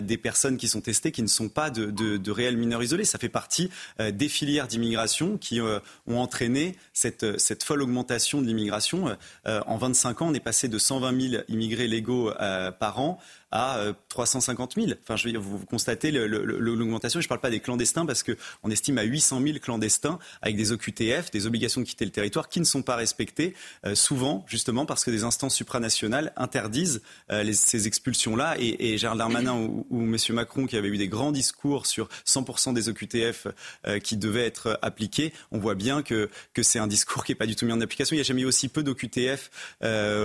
des personnes qui sont testées qui ne sont pas de, de, réels mineurs isolés. Ça fait partie des filières d'immigration qui ont entraîné cette, cette folle augmentation de l'immigration. en 25 ans, on est passé de 120 000 immigrés légaux par an à 350 000. Enfin, je veux dire, vous, constatez l'augmentation. Je ne parle pas des clandestins parce qu'on estime à 800 000 clandestins avec des OQTF, des obligations de quitter le territoire, qui ne sont pas respectées, euh, souvent justement parce que des instances supranationales interdisent euh, ces expulsions-là. Et, et, Gérald Darmanin ou, ou M. Macron, qui avait eu des grands discours sur 100% des OQTF euh, qui devaient être appliqués, on voit bien que, que c'est un discours qui n'est pas du tout mis en application. Il n'y a jamais eu aussi peu d'OQTF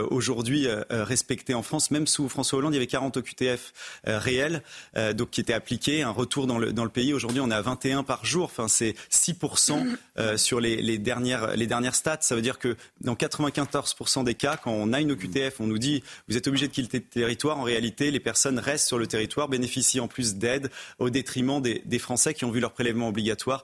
aujourd'hui respectés en France. Même sous François Hollande, il y avait 40 au QTF euh, réel, euh, donc qui était appliqué, un retour dans le, dans le pays. Aujourd'hui, on est à 21 par jour. Enfin, c'est 6% euh, sur les, les, dernières, les dernières stats. Ça veut dire que dans 94% des cas, quand on a une OQTF, on nous dit vous êtes obligé de quitter le territoire. En réalité, les personnes restent sur le territoire, bénéficient en plus d'aide au détriment des, Français qui ont vu leur prélèvement obligatoire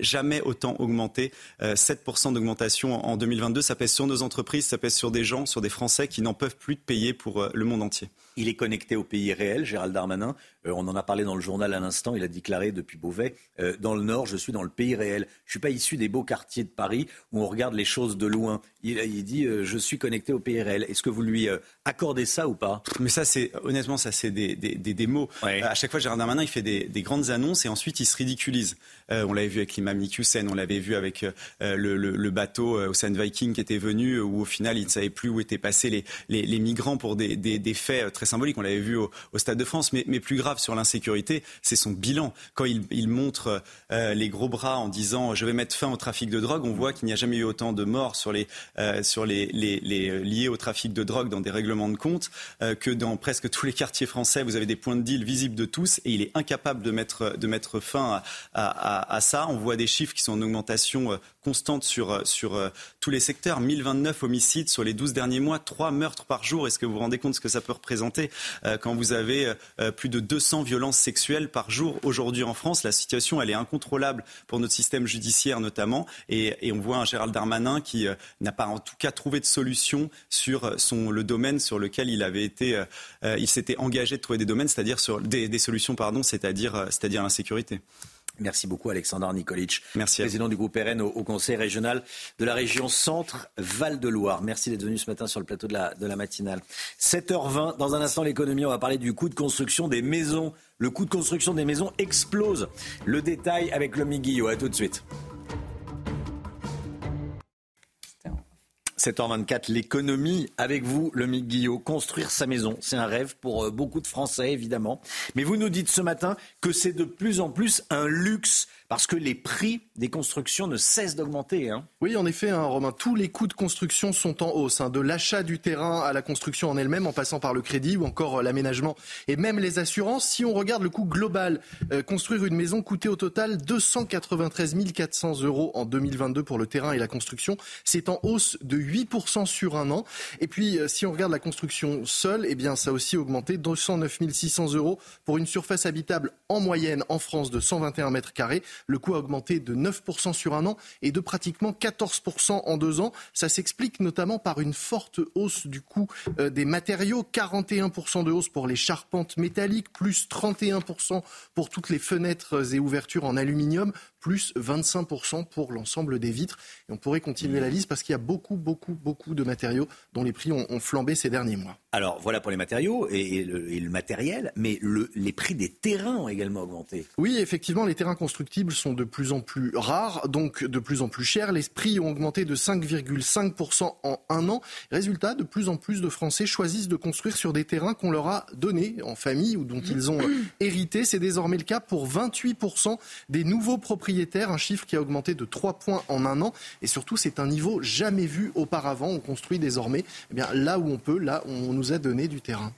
jamais autant augmenter. 7% d'augmentation en 2022, ça pèse sur nos entreprises, ça pèse sur des gens, sur des Français qui n'en peuvent plus de payer pour le monde entier. Il est connecté au pays réel, Gérald Darmanin. Euh, on en a parlé dans le journal à l'instant. Il a déclaré depuis Beauvais, euh, dans le Nord, je suis dans le pays réel. Je ne suis pas issu des beaux quartiers de Paris où on regarde les choses de loin. Il, dit, euh, je suis connecté au pays réel. Est-ce que vous lui accordez ça ou pas? Mais ça, c'est honnêtement, ça, c'est des, des, des, mots. À chaque fois, Gérald Darmanin, il fait des, grandes annonces et ensuite, il se ridiculise. On l'avait vu avec l'imam Nikusen, on l'avait vu avec le, le, bateau Ocean Viking qui était venu, où au final, il ne savait plus où étaient passés les, migrants pour des, faits très symboliques. On l'avait vu au, Stade de France. Mais, plus grave, sur l'insécurité, c'est son bilan. Quand il, montre euh, les gros bras en disant je vais mettre fin au trafic de drogue, on voit qu'il n'y a jamais eu autant de morts sur les, euh, euh, liés au trafic de drogue dans des règlements de compte que dans presque tous les quartiers français, vous avez des points de deal visibles de tous et il est incapable de mettre, fin à, On voit des chiffres qui sont en augmentation constante sur, sur tous les secteurs. 1029 homicides sur les 12 derniers mois, 3 meurtres par jour. Est-ce que vous vous rendez compte ce que ça peut représenter quand vous avez plus de 200 200 violences sexuelles par jour aujourd'hui en France? La situation, elle est incontrôlable pour notre système judiciaire notamment. Et, on voit un Gérald Darmanin qui euh, n'a pas en tout cas trouvé de solution sur le domaine sur lequel il euh, euh, s'était engagé de trouver des domaines, c'est-à-dire sur des, des solutions, pardon, c'est-à-dire, c'est-à-dire l'insécurité. Merci beaucoup, Alexandre Nikolic. Merci. Président du groupe RN au, Conseil régional de la région Centre-Val-de-Loire. Merci d'être venu ce matin sur le plateau de la, de la matinale. 7h20, dans un instant, l'économie, on va parler du coût de construction des maisons. Le coût de construction des maisons explose. Le détail avec le Guillot. À tout de suite. 7h24, l'économie avec vous, le Mick Guillot. Construire sa maison, c'est un rêve pour euh, beaucoup de Français, évidemment. Mais vous nous dites ce matin que c'est de plus en plus un luxe parce que les prix des constructions ne cessent d'augmenter. Hein. Oui, en effet, hein, Romain, tous les coûts de construction sont en hausse, hein, de l'achat du terrain à la construction en elle-même, en passant par le crédit ou encore euh, l'aménagement et même les assurances. Si on regarde le coût global, euh, construire une maison coûtait au total 293 400 euros en 2022 pour le terrain et la construction. C'est en hausse de 8% sur un an. Et puis, euh, si on regarde la construction seule, eh bien, ça a aussi augmenté 209 600 euros pour une surface habitable en moyenne en France de 121 mètres carrés. Le coût a augmenté de 9% sur un an et de pratiquement 14% en deux ans. Ça s'explique notamment par une forte hausse du coût euh, des matériaux, 41% de hausse pour les charpentes métalliques, plus 31% pour toutes les fenêtres et ouvertures en aluminium, plus 25% pour l'ensemble des vitres. Et on pourrait continuer la liste parce qu'il y a beaucoup, beaucoup, beaucoup de matériaux dont les prix ont, flambé ces derniers mois. Alors voilà pour les matériaux et, le, matériel, mais les prix des terrains ont également augmenté. Oui, effectivement, les terrains constructibles sont de plus en plus rares, donc de plus en plus chers. Les prix ont augmenté de 5,5% en un an. Résultat, de plus en plus de Français choisissent de construire sur des terrains qu'on leur a donnés en famille ou dont ils ont hérité. C'est désormais le cas pour 28% des nouveaux propriétaires un chiffre qui a augmenté de 3 points en un an. Et surtout, c'est un niveau jamais vu auparavant. On construit désormais eh bien, là où on peut, là où on nous a donné du terrain.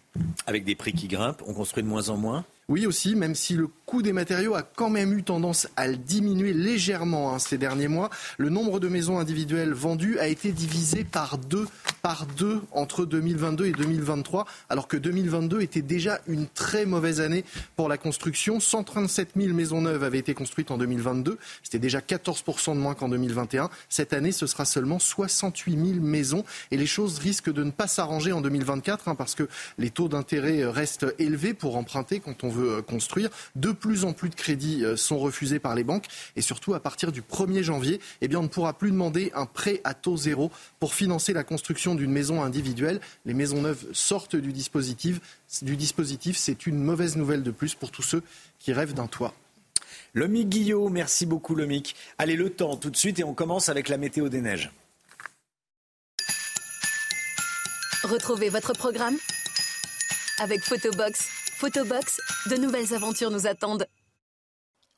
Avec des prix qui grimpent, on construit de moins en moins oui aussi, même si le coût des matériaux a quand même eu tendance à le diminuer légèrement hein, ces derniers mois, le nombre de maisons individuelles vendues a été divisé par deux, par deux entre 2022 et 2023, alors que 2022 était déjà une très mauvaise année pour la construction. 137 000 maisons neuves avaient été construites en 2022, c'était déjà 14% de moins qu'en 2021. Cette année, ce sera seulement 68 000 maisons et les choses risquent de ne pas s'arranger en 2024 hein, parce que les taux d'intérêt restent élevés pour emprunter quand on veut euh, construire. De plus en plus de crédits euh, sont refusés par les banques et surtout à partir du 1er janvier, eh bien, on ne pourra plus demander un prêt à taux zéro pour financer la construction d'une maison individuelle. Les maisons neuves sortent du dispositif. Du dispositif, c'est une mauvaise nouvelle de plus pour tous ceux qui rêvent d'un toit. Lomic Guillot, merci beaucoup Lomic. Allez, le temps tout de suite et on commence avec la météo des neiges. Retrouvez votre programme avec Photobox Photobox, de nouvelles aventures nous attendent.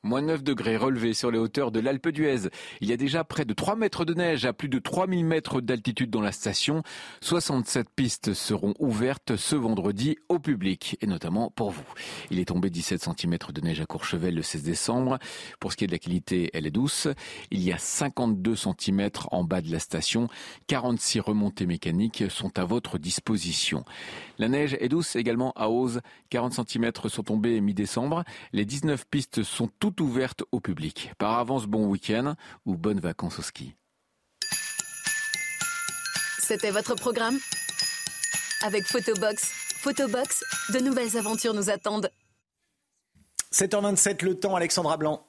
Moins 9 degrés relevés sur les hauteurs de l'Alpe d'Huez. Il y a déjà près de 3 mètres de neige à plus de 3000 mètres d'altitude dans la station. 67 pistes seront ouvertes ce vendredi au public et notamment pour vous. Il est tombé 17 cm de neige à Courchevel le 16 décembre. Pour ce qui est de la qualité, elle est douce. Il y a 52 cm en bas de la station. 46 remontées mécaniques sont à votre disposition. La neige est douce également à Ose. 40 cm sont tombés mi-décembre. Les 19 pistes sont toutes ouverte au public. Par avance, bon week-end ou bonnes vacances au ski. C'était votre programme? Avec Photobox. Photobox, de nouvelles aventures nous attendent. 7h27, le temps, Alexandra Blanc.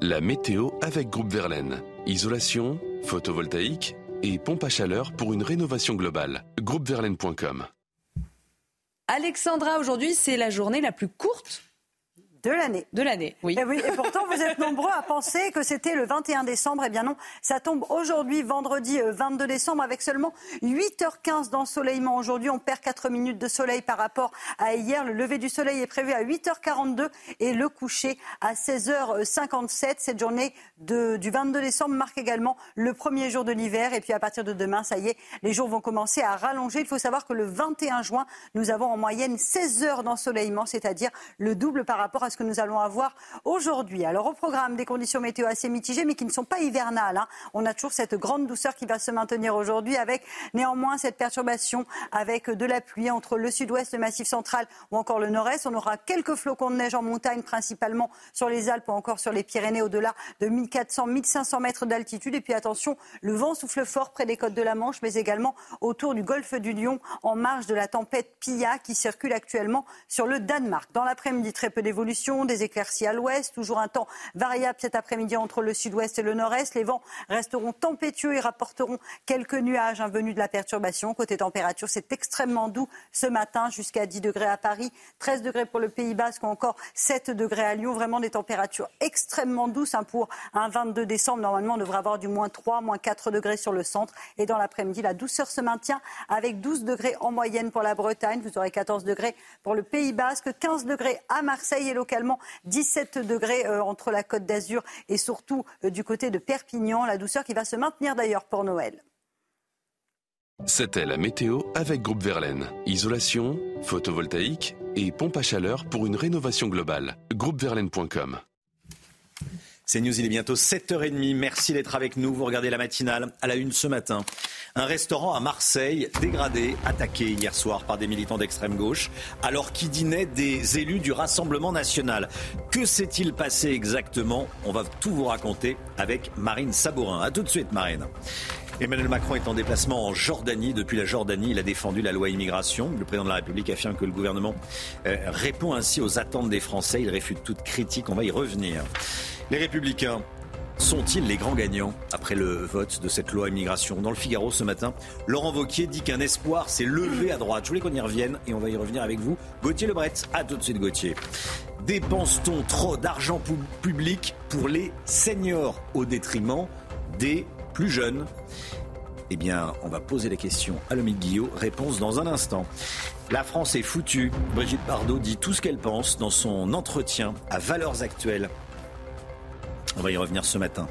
La météo avec Groupe Verlaine. Isolation, photovoltaïque et pompe à chaleur pour une rénovation globale. Groupeverlaine.com. Alexandra, aujourd'hui, c'est la journée la plus courte de l'année. De l'année, oui. Et, eh oui. et pourtant, vous êtes nombreux à penser que c'était le 21 décembre. Eh bien non, ça tombe aujourd'hui, vendredi 22 euh, décembre, avec seulement 8h15 d'ensoleillement. Aujourd'hui, on perd 4 minutes de soleil par rapport à hier. Le lever du soleil est prévu à 8h42 et le coucher à 16h57. Cette journée de, du 22 décembre marque également le premier jour de l'hiver. Et puis à partir de demain, ça y est, les jours vont commencer à rallonger. Il faut savoir que le 21 juin, nous avons en moyenne 16 heures d'ensoleillement, c'est-à-dire le double par rapport à ce que nous allons avoir aujourd'hui. Alors au programme des conditions météo assez mitigées, mais qui ne sont pas hivernales. Hein. On a toujours cette grande douceur qui va se maintenir aujourd'hui, avec néanmoins cette perturbation avec de la pluie entre le sud-ouest, le massif central ou encore le nord-est. On aura quelques flocons de neige en montagne, principalement sur les Alpes ou encore sur les Pyrénées, au-delà de 1400-1500 mètres d'altitude. Et puis attention, le vent souffle fort près des côtes de la Manche, mais également autour du golfe du Lion, en marge de la tempête Pia qui circule actuellement sur le Danemark. Dans l'après-midi, très peu d'évolution des éclaircies à l'ouest, toujours un temps variable cet après-midi entre le sud-ouest et le nord-est. Les vents resteront tempétueux et rapporteront quelques nuages venus de la perturbation. Côté température, c'est extrêmement doux ce matin, jusqu'à 10 degrés à Paris, 13 degrés pour le Pays Basque ou encore 7 degrés à Lyon. Vraiment des températures extrêmement douces hein, pour un 22 décembre. Normalement, on devrait avoir du moins 3, moins 4 degrés sur le centre. Et dans l'après-midi, la douceur se maintient avec 12 degrés en moyenne pour la Bretagne. Vous aurez 14 degrés pour le Pays Basque, 15 degrés à Marseille et localement 17 degrés euh, entre la Côte d'Azur et surtout euh, du côté de Perpignan. La douceur qui va se maintenir d'ailleurs pour Noël. C'était la météo avec Groupe Verlaine. Isolation, photovoltaïque et pompe à chaleur pour une rénovation globale. Groupeverlaine.com c'est News, il est bientôt 7h30. Merci d'être avec nous. Vous regardez la matinale à la une ce matin. Un restaurant à Marseille dégradé, attaqué hier soir par des militants d'extrême gauche, alors qu'il dînait des élus du Rassemblement national. Que s'est-il passé exactement? On va tout vous raconter avec Marine Sabourin. A tout de suite, Marine. Emmanuel Macron est en déplacement en Jordanie. Depuis la Jordanie, il a défendu la loi immigration. Le président de la République affirme que le gouvernement euh, répond ainsi aux attentes des Français. Il réfute toute critique. On va y revenir. Les Républicains sont-ils les grands gagnants après le vote de cette loi immigration? Dans le Figaro ce matin, Laurent Vauquier dit qu'un espoir s'est levé à droite. Je voulais qu'on y revienne et on va y revenir avec vous. Gauthier Lebret, à tout de suite Gauthier. Dépense-t-on trop d'argent public pour les seniors au détriment des plus jeunes eh bien, on va poser la question à Lomique Guillot. Réponse dans un instant. La France est foutue. Brigitte Bardot dit tout ce qu'elle pense dans son entretien à Valeurs Actuelles on va y revenir ce matin.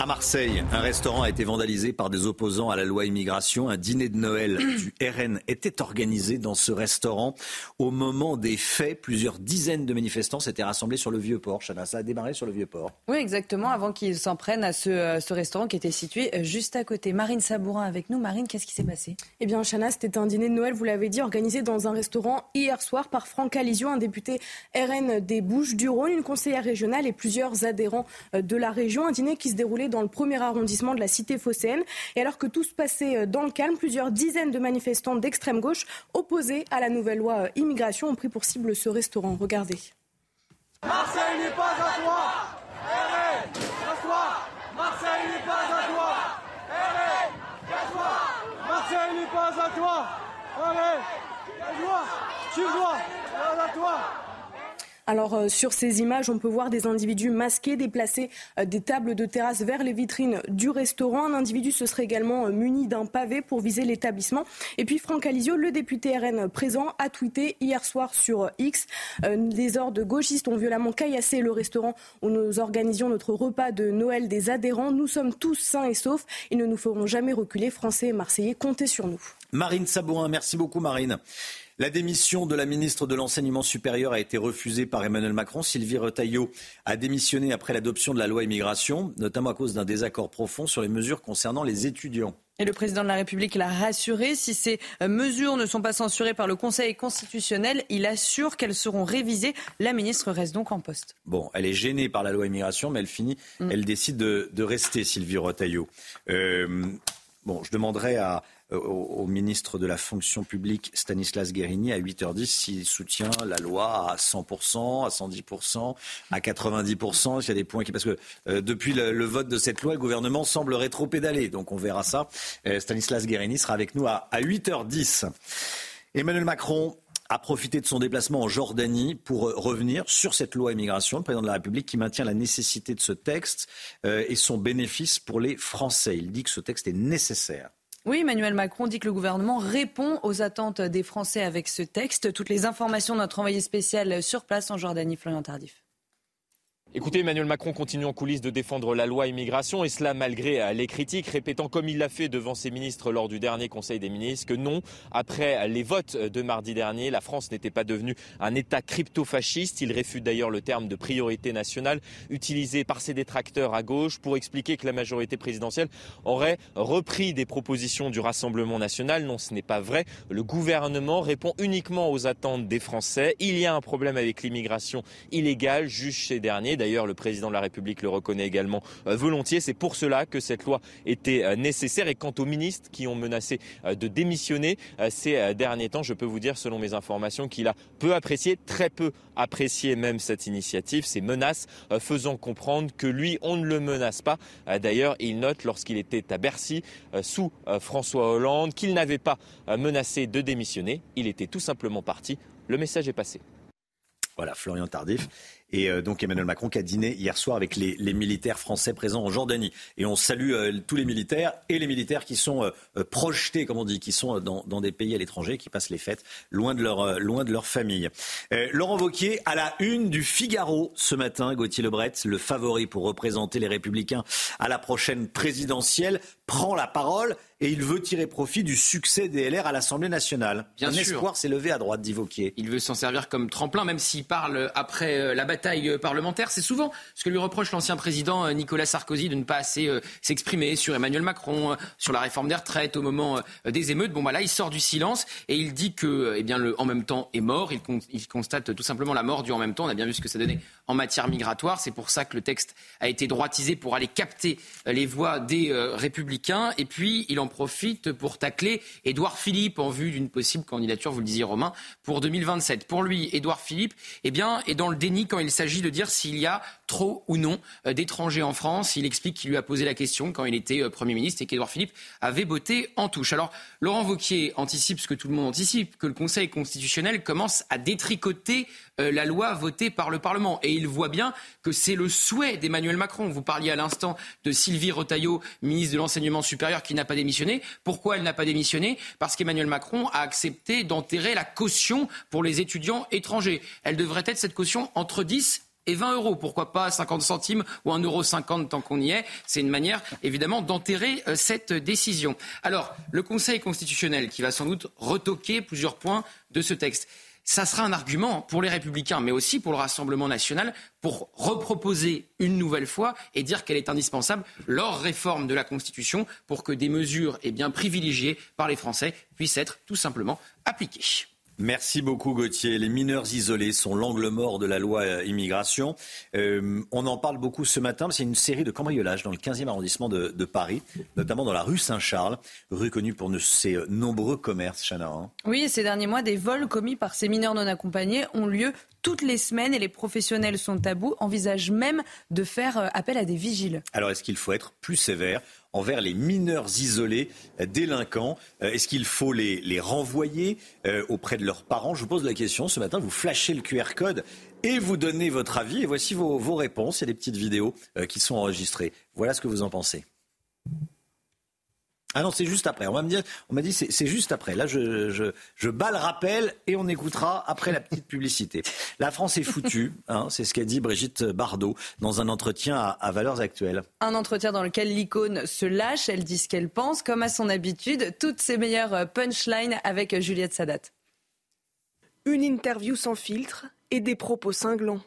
À Marseille, un restaurant a été vandalisé par des opposants à la loi immigration. Un dîner de Noël du RN était organisé dans ce restaurant. Au moment des faits, plusieurs dizaines de manifestants s'étaient rassemblés sur le Vieux-Port. Ça a démarré sur le Vieux-Port. Oui, exactement, avant qu'ils s'en prennent à ce, euh, ce, restaurant qui était situé euh, juste à côté. Marine Sabourin avec nous. Marine, qu'est-ce qui s'est passé? Eh bien, Chana, c'était un dîner de Noël, vous l'avez dit, organisé dans un restaurant hier soir par Franck Alizio, un député RN des Bouches du Rhône, une conseillère régionale et plusieurs adhérents euh, de la région. Un dîner qui se déroulait dans le premier arrondissement de la cité phocéenne. Et alors que tout se passait euh, dans le calme, plusieurs dizaines de manifestants d'extrême gauche opposés à la nouvelle loi euh, immigration ont pris pour cible ce restaurant. Regardez. Marseille n'est pas à toi toi Marseille n'est pas à toi Tu vois alors euh, sur ces images, on peut voir des individus masqués déplacer euh, des tables de terrasse vers les vitrines du restaurant. Un individu se serait également euh, muni d'un pavé pour viser l'établissement. Et puis Franck Alizio, le député RN présent, a tweeté hier soir sur X des ordres gauchistes ont violemment caillassé le restaurant où nous organisions notre repas de Noël des adhérents. Nous sommes tous sains et saufs. Ils ne nous feront jamais reculer. Français et Marseillais, comptez sur nous. Marine Sabourin, merci beaucoup Marine. La démission de la ministre de l'Enseignement supérieur a été refusée par Emmanuel Macron. Sylvie Retailleau a démissionné après l'adoption de la loi immigration, notamment à cause d'un désaccord profond sur les mesures concernant les étudiants. Et le président de la République l'a rassuré. Si ces mesures ne sont pas censurées par le Conseil constitutionnel, il assure qu'elles seront révisées. La ministre reste donc en poste. Bon, elle est gênée par la loi immigration, mais elle finit, mm. elle décide de, rester, Sylvie Retailleau. Euh, bon, je demanderai à, euh, au, ministre de la fonction publique Stanislas Guérini à 8h10 s'il soutient la loi à 100%, à 110%, à 90%. Il y a des points qui... Parce que euh, depuis le, vote de cette loi, le gouvernement semble rétro-pédaler. Donc on verra ça. Euh, Stanislas Guérini sera avec nous à, 8h10. Emmanuel Macron a profité de son déplacement en Jordanie pour revenir sur cette loi immigration. Le président de la République qui maintient la nécessité de ce texte et son bénéfice pour les Français. Il dit que ce texte est nécessaire. Oui, Emmanuel Macron dit que le gouvernement répond aux attentes des Français avec ce texte. Toutes les informations de notre envoyé spécial sur place en Jordanie, Florian Tardif. Écoutez, Emmanuel Macron continue en coulisses de défendre la loi immigration et cela malgré euh, les critiques, répétant comme il l'a fait devant ses ministres lors du dernier Conseil des ministres que non, après les votes de mardi dernier, la France n'était pas devenue un État crypto-fasciste. Il réfute d'ailleurs le terme de priorité nationale utilisé par ses détracteurs à gauche pour expliquer que la majorité présidentielle aurait repris des propositions du Rassemblement national. Non, ce n'est pas vrai. Le gouvernement répond uniquement aux attentes des Français. Il y a un problème avec l'immigration illégale, juge ces derniers. D'ailleurs, le président de la République le reconnaît également euh, volontiers. C'est pour cela que cette loi était euh, nécessaire. Et quant aux ministres qui ont menacé euh, de démissionner ces derniers temps, je peux vous dire, selon mes informations, qu'il a peu apprécié, très peu apprécié même cette initiative, ces menaces faisant comprendre que lui, on ne le menace pas. D'ailleurs, il note lorsqu'il était à Bercy sous François Hollande qu'il n'avait pas menacé de démissionner. Il était tout simplement parti. Le message est passé. Voilà, Florian Tardif. Et euh, donc Emmanuel Macron qui a dîné hier soir avec les, militaires français présents en Jordanie. Et on salue euh, tous les militaires et les militaires qui sont euh, projetés, comme on dit, qui sont dans, des pays à l'étranger, qui passent les fêtes loin de leur, loin de leur famille. Laurent Wauquiez à la une du Figaro ce matin, Gauthier Lebret, le favori pour représenter les Républicains à la prochaine présidentielle, prend la parole et il veut tirer profit du succès des LR à l'Assemblée nationale. Bien Un espoir s'est levé à droite d'Ivoquier. Il veut s'en servir comme tremplin, même s'il parle après la bataille bataille parlementaire. C'est souvent ce que lui reproche l'ancien président euh, Nicolas Sarkozy de ne pas assez euh, s'exprimer sur Emmanuel Macron, euh, sur la réforme des retraites au moment des émeutes. Bon, bah là, il sort du silence et il dit que, eh bien, le en même temps est mort. Il, il constate tout simplement la mort du en même temps. On a bien vu ce que ça donnait en matière migratoire. C'est pour ça que le texte a été droitisé pour aller capter les voix des républicains. Et puis, il en profite pour tacler Édouard Philippe en vue d'une possible candidature, vous le disiez Romain, pour 2027. Pour lui, Édouard Philippe, eh bien, est dans le déni quand il il s'agit de dire s'il y a trop ou non euh, d'étrangers en France. Il explique qu'il lui a posé la question quand il était euh, Premier ministre et qu'Édouard Philippe avait voté en touche. Alors, Laurent Vauquier anticipe ce que tout le monde anticipe, que le Conseil constitutionnel commence à détricoter la loi votée par le Parlement. Et il voit bien que c'est le souhait d'Emmanuel Macron. Vous parliez à l'instant de Sylvie Retailleau, ministre de l'Enseignement supérieur, qui n'a pas démissionné. Pourquoi elle n'a pas démissionné? Parce qu'Emmanuel Macron a accepté d'enterrer la caution pour les étudiants étrangers. Elle devrait être cette caution entre 10 et 20 euros. Pourquoi pas 50 centimes ou 1,50 euro tant qu'on y est? C'est une manière, évidemment, d'enterrer euh, cette décision. Alors, le Conseil constitutionnel qui va sans doute retoquer plusieurs points de ce texte. Ça sera un argument pour les républicains, mais aussi pour le Rassemblement national, pour reproposer une nouvelle fois et dire qu'elle est indispensable leur réforme de la Constitution pour que des mesures eh bien, privilégiées par les Français puissent être tout simplement appliquées. Merci beaucoup Gauthier. Les mineurs isolés sont l'angle mort de la loi euh, immigration. Euh, on en parle beaucoup ce matin. C'est une série de cambriolages dans le 15e arrondissement de, Paris, notamment dans la rue Saint-Charles, rue connue pour ses euh, nombreux commerces, Chana. Hein. Oui, ces derniers mois, des vols commis par ces mineurs non accompagnés ont lieu toutes les semaines et les professionnels sont à bout, envisagent même de faire appel à des vigiles. Alors est-ce qu'il faut être plus sévère? Envers les mineurs isolés euh, délinquants euh, Est-ce qu'il faut les, renvoyer euh, auprès de leurs parents? Je vous pose la question ce matin, vous flashez le QR code et vous donnez votre avis. Et voici vos, vos réponses. Il y a des petites vidéos qui sont enregistrées. Voilà ce que vous en pensez. Ah non, c'est juste après. On m'a dit, on m'a dit c'est juste après. Là, je, je, je, bats le rappel et on écoutera après la petite publicité. La France est foutue, hein, c'est ce qu'a dit Brigitte Bardot dans un entretien à, à, Valeurs Actuelles. Un entretien dans lequel l'icône se lâche, elle dit ce qu'elle pense, comme à son habitude, toutes ses meilleures punchlines avec Juliette Sadat. Une interview sans filtre et des propos cinglants.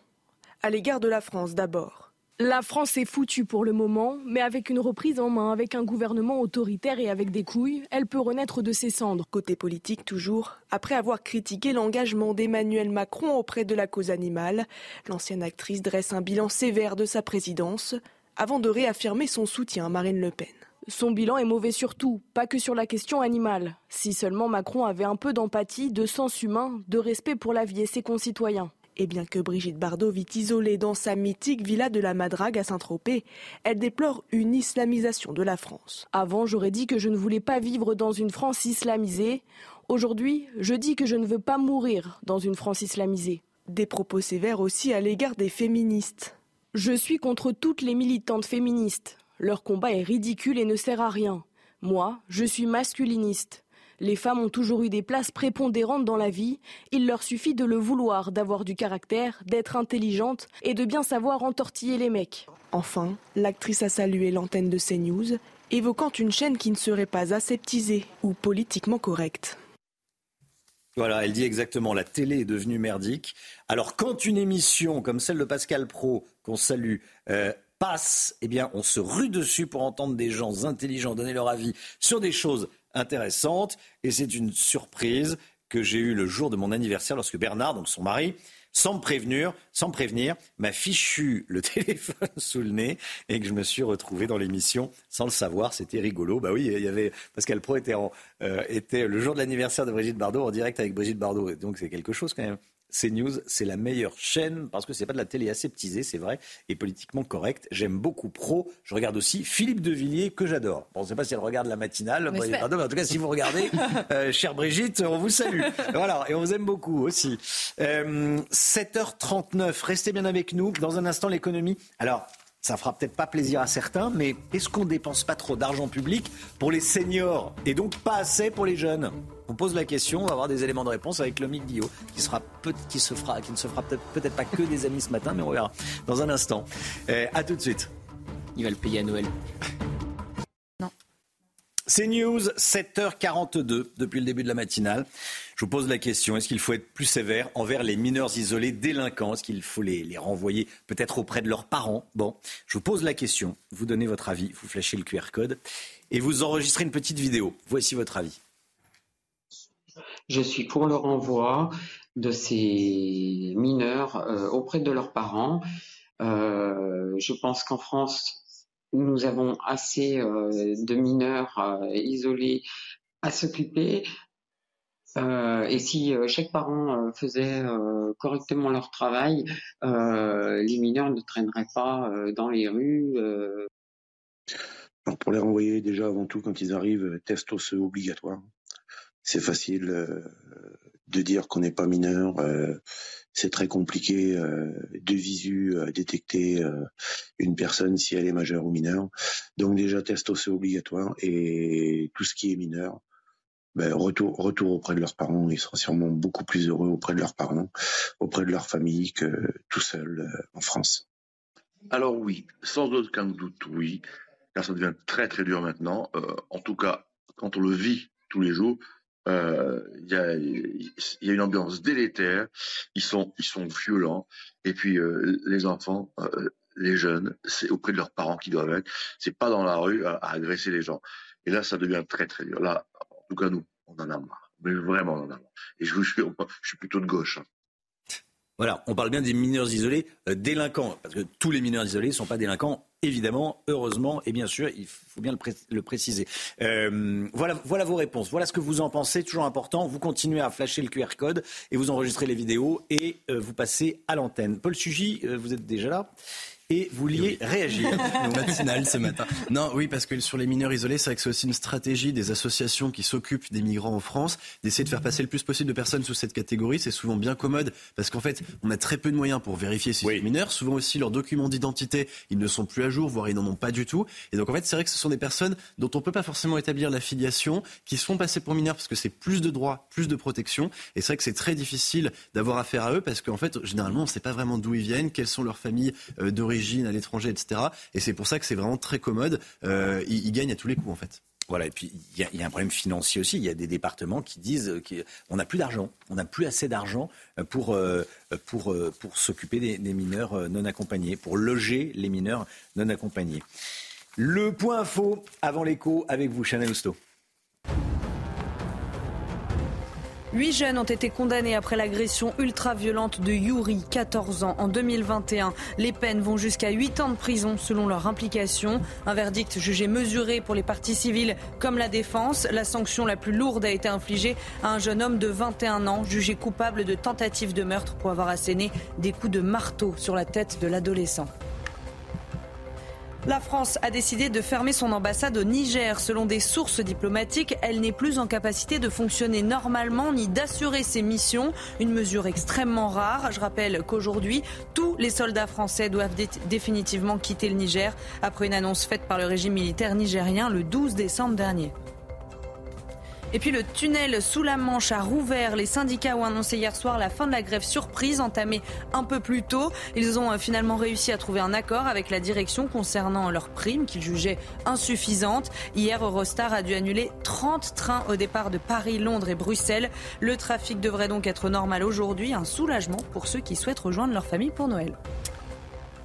À l'égard de la France d'abord. La France est foutue pour le moment, mais avec une reprise en main, avec un gouvernement autoritaire et avec des couilles, elle peut renaître de ses cendres. Côté politique toujours, après avoir critiqué l'engagement d'Emmanuel Macron auprès de la cause animale, l'ancienne actrice dresse un bilan sévère de sa présidence, avant de réaffirmer son soutien à Marine Le Pen. Son bilan est mauvais surtout, pas que sur la question animale. Si seulement Macron avait un peu d'empathie, de sens humain, de respect pour la vie et ses concitoyens. Et bien que Brigitte Bardot vit isolée dans sa mythique villa de la Madrague à Saint-Tropez, elle déplore une islamisation de la France. Avant, j'aurais dit que je ne voulais pas vivre dans une France islamisée. Aujourd'hui, je dis que je ne veux pas mourir dans une France islamisée. Des propos sévères aussi à l'égard des féministes. Je suis contre toutes les militantes féministes. Leur combat est ridicule et ne sert à rien. Moi, je suis masculiniste. Les femmes ont toujours eu des places prépondérantes dans la vie. Il leur suffit de le vouloir, d'avoir du caractère, d'être intelligente et de bien savoir entortiller les mecs. Enfin, l'actrice a salué l'antenne de CNews, évoquant une chaîne qui ne serait pas aseptisée ou politiquement correcte. Voilà, elle dit exactement, la télé est devenue merdique. Alors quand une émission comme celle de Pascal Pro, qu'on salue, euh, passe, eh bien on se rue dessus pour entendre des gens intelligents donner leur avis sur des choses intéressante. Et c'est une surprise que j'ai eue le jour de mon anniversaire lorsque Bernard, donc son mari, sans me prévenir, sans prévenir, m'a fichu le téléphone sous le nez et que je me suis retrouvé dans l'émission sans le savoir. C'était rigolo. Bah oui, il y avait Pascal Pro était, euh, était le jour de l'anniversaire de Brigitte Bardot en direct avec Brigitte Bardot. Donc c'est quelque chose quand même. CNews, c'est la meilleure chaîne parce que c'est pas de la télé aseptisée, c'est vrai, et politiquement correcte. J'aime beaucoup Pro. Je regarde aussi Philippe Devilliers, que j'adore. Bon, on ne sait pas si elle regarde la matinale, mais, en tout cas, si vous regardez, euh, chère Brigitte, on vous salue. voilà, et on vous aime beaucoup aussi. Euh, 7h39, restez bien avec nous. Dans un instant, l'économie. Alors, ça fera peut-être pas plaisir à certains, mais est-ce qu'on dépense pas trop d'argent public pour les seniors et donc pas assez pour les jeunes? On pose la question, on va avoir des éléments de réponse avec Lomique Dio, qui, sera qui, qui ne se fera peut-être pas que des amis ce matin, mais on verra dans un instant. Euh, à tout de suite. Il va le payer à Noël. C'est News, 7h42 depuis le début de la matinale. Je vous pose la question, est-ce qu'il faut être plus sévère envers les mineurs isolés délinquants? Est-ce qu'il faut les, renvoyer peut-être auprès de leurs parents? Bon, je vous pose la question, vous donnez votre avis, vous flashez le QR code et vous enregistrez une petite vidéo. Voici votre avis. Je suis pour le renvoi de ces mineurs euh, auprès de leurs parents. Euh, je pense qu'en France, nous avons assez euh, de mineurs euh, isolés à s'occuper. Euh, et si chaque parent faisait correctement leur travail, les mineurs ne traîneraient pas dans les rues. Alors pour les renvoyer, déjà avant tout, quand ils arrivent, test osseux obligatoire. C'est facile de dire qu'on n'est pas mineur c'est très compliqué euh, de visu à détecter euh, une personne si elle est majeure ou mineure. Donc déjà test osseux obligatoire et tout ce qui est mineur, ben, retour, retour auprès de leurs parents. Ils seront sûrement beaucoup plus heureux auprès de leurs parents, auprès de leur famille que tout seul euh, en France. Alors oui, sans aucun doute oui, car ça devient très très dur maintenant. Euh, en tout cas, quand on le vit tous les jours, euh, il y, a, y, a, une ambiance délétère. Ils sont, ils sont violents. Et puis euh, les enfants, euh, les jeunes, c'est auprès de leurs parents qui doivent être. C'est pas dans la rue à, agresser les gens. Et là, ça devient très très dur. Là, en tout cas nous, on en a marre. Mais vraiment, on en a marre. Et je, je, suis, je suis plutôt de gauche. Hein. Voilà, on parle bien des mineurs isolés euh, délinquants, parce que tous les mineurs isolés ne sont pas délinquants, évidemment, heureusement, et bien sûr, il faut bien le, pré le préciser. Euh, voilà, vos réponses, voilà ce que vous en pensez, toujours important. Vous continuez à flasher le QR code et vous enregistrez les vidéos et euh, vous passez à l'antenne. Paul Sugy, vous êtes déjà là? Et vous vouliez oui. réagir. matinal ce matin. Non, oui, parce que sur les mineurs isolés, c'est vrai que c'est aussi une stratégie des associations qui s'occupent des migrants en France, d'essayer de faire passer le plus possible de personnes sous cette catégorie. C'est souvent bien commode, parce qu'en fait, on a très peu de moyens pour vérifier si oui. c'est mineurs. Souvent aussi, leurs documents d'identité, ils ne sont plus à jour, voire ils n'en ont pas du tout. Et donc, en fait, c'est vrai que ce sont des personnes dont on peut pas forcément établir la filiation, qui se font passer pour mineurs parce que c'est plus de droits, plus de protection. Et c'est vrai que c'est très difficile d'avoir affaire à eux, parce qu'en fait, généralement, on ne sait pas vraiment d'où ils viennent, quelles sont leurs familles euh, à l'étranger, etc. Et c'est pour ça que c'est vraiment très commode. Euh, ils, gagnent à tous les coups, en fait. Voilà, et puis il y, a un problème financier aussi. Il y a des départements qui disent qu'on n'a plus d'argent, on n'a plus assez d'argent pour, pour, pour s'occuper des, des, mineurs non accompagnés, pour loger les mineurs non accompagnés. Le point info avant l'écho avec vous, Chanel Housteau. Huit jeunes ont été condamnés après l'agression ultra-violente de Yuri, 14 ans, en 2021. Les peines vont jusqu'à 8 ans de prison selon leur implication. Un verdict jugé mesuré pour les parties civiles comme la défense. La sanction la plus lourde a été infligée à un jeune homme de 21 ans jugé coupable de tentative de meurtre pour avoir asséné des coups de marteau sur la tête de l'adolescent. La France a décidé de fermer son ambassade au Niger. Selon des sources diplomatiques, elle n'est plus en capacité de fonctionner normalement ni d'assurer ses missions. Une mesure extrêmement rare. Je rappelle qu'aujourd'hui, tous les soldats français doivent dé définitivement quitter le Niger après une annonce faite par le régime militaire nigérien le 12 décembre dernier. Et puis le tunnel sous la Manche a rouvert. Les syndicats ont annoncé hier soir la fin de la grève surprise entamée un peu plus tôt. Ils ont finalement réussi à trouver un accord avec la direction concernant leurs primes qu'ils jugeaient insuffisantes. Hier, Eurostar a dû annuler 30 trains au départ de Paris, Londres et Bruxelles. Le trafic devrait donc être normal aujourd'hui. Un soulagement pour ceux qui souhaitent rejoindre leur famille pour Noël.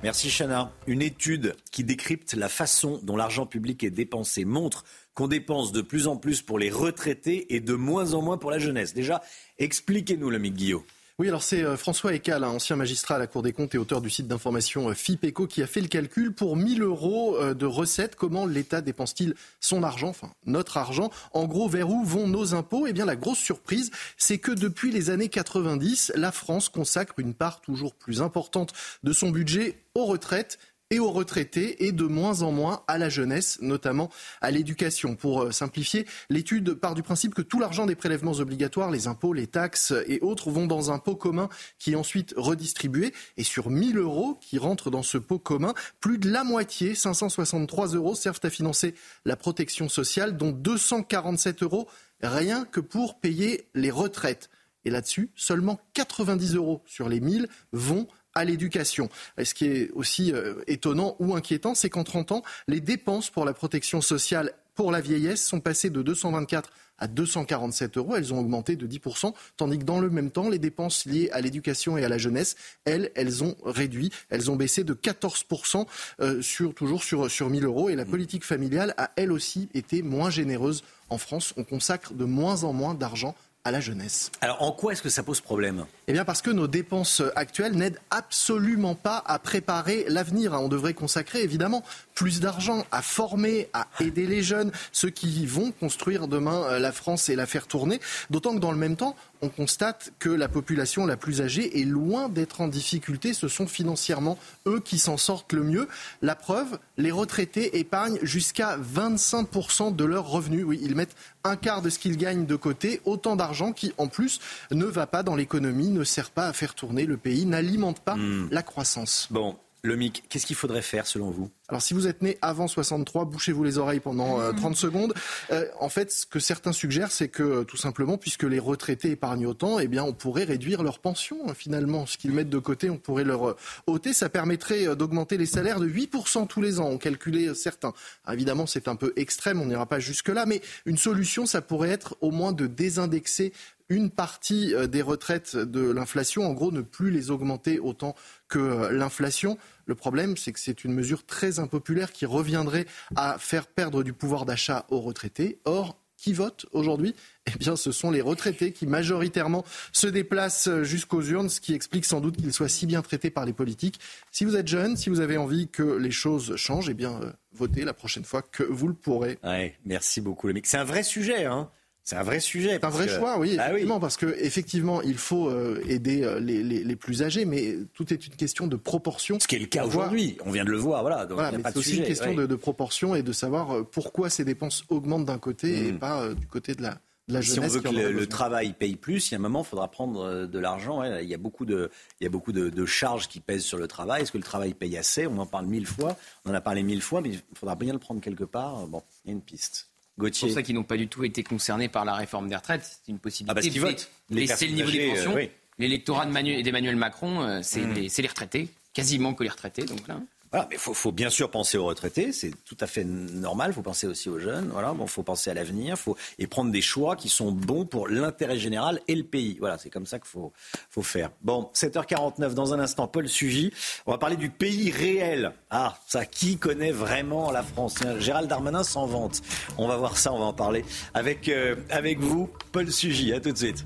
Merci Chana. Une étude qui décrypte la façon dont l'argent public est dépensé montre qu'on dépense de plus en plus pour les retraités et de moins en moins pour la jeunesse. Déjà, expliquez-nous, l'ami Guillaume. Oui, alors c'est François Ecal, ancien magistrat à la Cour des comptes et auteur du site d'information FIPECO, qui a fait le calcul pour 1000 euros de recettes. Comment l'État dépense-t-il son argent, enfin notre argent? En gros, vers où vont nos impôts? Eh bien, la grosse surprise, c'est que depuis les années 90, la France consacre une part toujours plus importante de son budget aux retraites et aux retraités et de moins en moins à la jeunesse, notamment à l'éducation. Pour simplifier, l'étude part du principe que tout l'argent des prélèvements obligatoires, les impôts, les taxes et autres vont dans un pot commun qui est ensuite redistribué. Et sur 1000 euros qui rentrent dans ce pot commun, plus de la moitié, 563 euros, servent à financer la protection sociale, dont 247 euros rien que pour payer les retraites. Et là-dessus, seulement 90 euros sur les 1000 vont à l'éducation. Ce qui est aussi euh, étonnant ou inquiétant, c'est qu'en 30 ans, les dépenses pour la protection sociale pour la vieillesse sont passées de 224 à 247 euros. Elles ont augmenté de 10%, tandis que dans le même temps, les dépenses liées à l'éducation et à la jeunesse, elles, elles ont réduit. Elles ont baissé de 14% euh, sur, toujours sur, sur 1000 euros. Et la politique familiale a, elle aussi, été moins généreuse en France. On consacre de moins en moins d'argent à la jeunesse. Alors en quoi est-ce que ça pose problème? Eh bien parce que nos dépenses actuelles n'aident absolument pas à préparer l'avenir. On devrait consacrer évidemment plus d'argent à former, à aider les jeunes, ceux qui vont construire demain la France et la faire tourner. D'autant que dans le même temps, on constate que la population la plus âgée est loin d'être en difficulté. Ce sont financièrement eux qui s'en sortent le mieux. La preuve, les retraités épargnent jusqu'à 25% de leurs revenus. Oui, ils mettent un quart de ce qu'ils gagnent de côté, autant d'argent qui, en plus, ne va pas dans l'économie, ne sert pas à faire tourner le pays, n'alimente pas mmh. la croissance. Bon, Le MIC, qu'est-ce qu'il faudrait faire selon vous alors si vous êtes né avant 63, bouchez-vous les oreilles pendant 30 euh, secondes. Euh, en fait, ce que certains suggèrent, c'est que tout simplement, puisque les retraités épargnent autant, eh bien, on pourrait réduire leur pension hein, finalement. Ce qu'ils mettent de côté, on pourrait leur euh, ôter. Ça permettrait d'augmenter les salaires de 8% tous les ans, ont calculé certains. évidemment, c'est un peu extrême, on n'ira pas jusque-là, mais une solution, ça pourrait être au moins de désindexer une partie des retraites de l'inflation, en gros, ne plus les augmenter autant que l'inflation. Le problème, c'est que c'est une mesure très impopulaire qui reviendrait à faire perdre du pouvoir d'achat aux retraités. Or, qui vote aujourd'hui? Eh bien, ce sont les retraités qui majoritairement se déplacent jusqu'aux urnes, ce qui explique sans doute qu'ils soient si bien traités par les politiques. Si vous êtes jeune, si vous avez envie que les choses changent, eh bien, euh, votez la prochaine fois que vous le pourrez. merci beaucoup, C'est un vrai sujet, hein c'est un vrai sujet. C'est un vrai choix, oui, ah effectivement, parce que effectivement, il faut euh, aider euh, les, les, plus âgés, mais tout est une question de proportion. Ce qui est le cas aujourd'hui, on vient de le voir, voilà. Donc voilà, c'est aussi une question de, de, proportion et de savoir euh, pourquoi ces dépenses augmentent d'un côté et hmm. pas du côté de la, la jeunesse. Si on veut que le, travail paye plus, il y a un moment, il faudra prendre de l'argent. il y a beaucoup, de, il y a beaucoup de, de, charges qui pèsent sur le travail. Est-ce que le travail paye assez? On en parle mille fois, on en a parlé mille fois, mais il faudra bien le prendre quelque part. Bon, il y a une piste. C'est pour ça qu'ils n'ont pas du tout été concernés par la réforme des retraites. C'est une possibilité. Ah parce qu'ils votent. Laisser le niveau des pensions. Euh, L'électorat d'Emmanuel Macron, euh, mmh. c'est les retraités, quasiment que les retraités. Donc là. Voilà, mais il faut, bien sûr penser aux retraités, c'est tout à fait normal. Il faut penser aussi aux jeunes. Voilà, bon, faut penser à l'avenir, faut et prendre des choix qui sont bons pour l'intérêt général et le pays. Voilà, c'est comme ça qu'il faut, faut faire. Bon, 7h49 dans un instant, Paul Sugy. On va parler du pays réel. Ah, ça, qui connaît vraiment la France? Gérald Darmanin s'en vante. On va voir ça, on va en parler avec euh, avec vous, Paul Sugy. À tout de suite.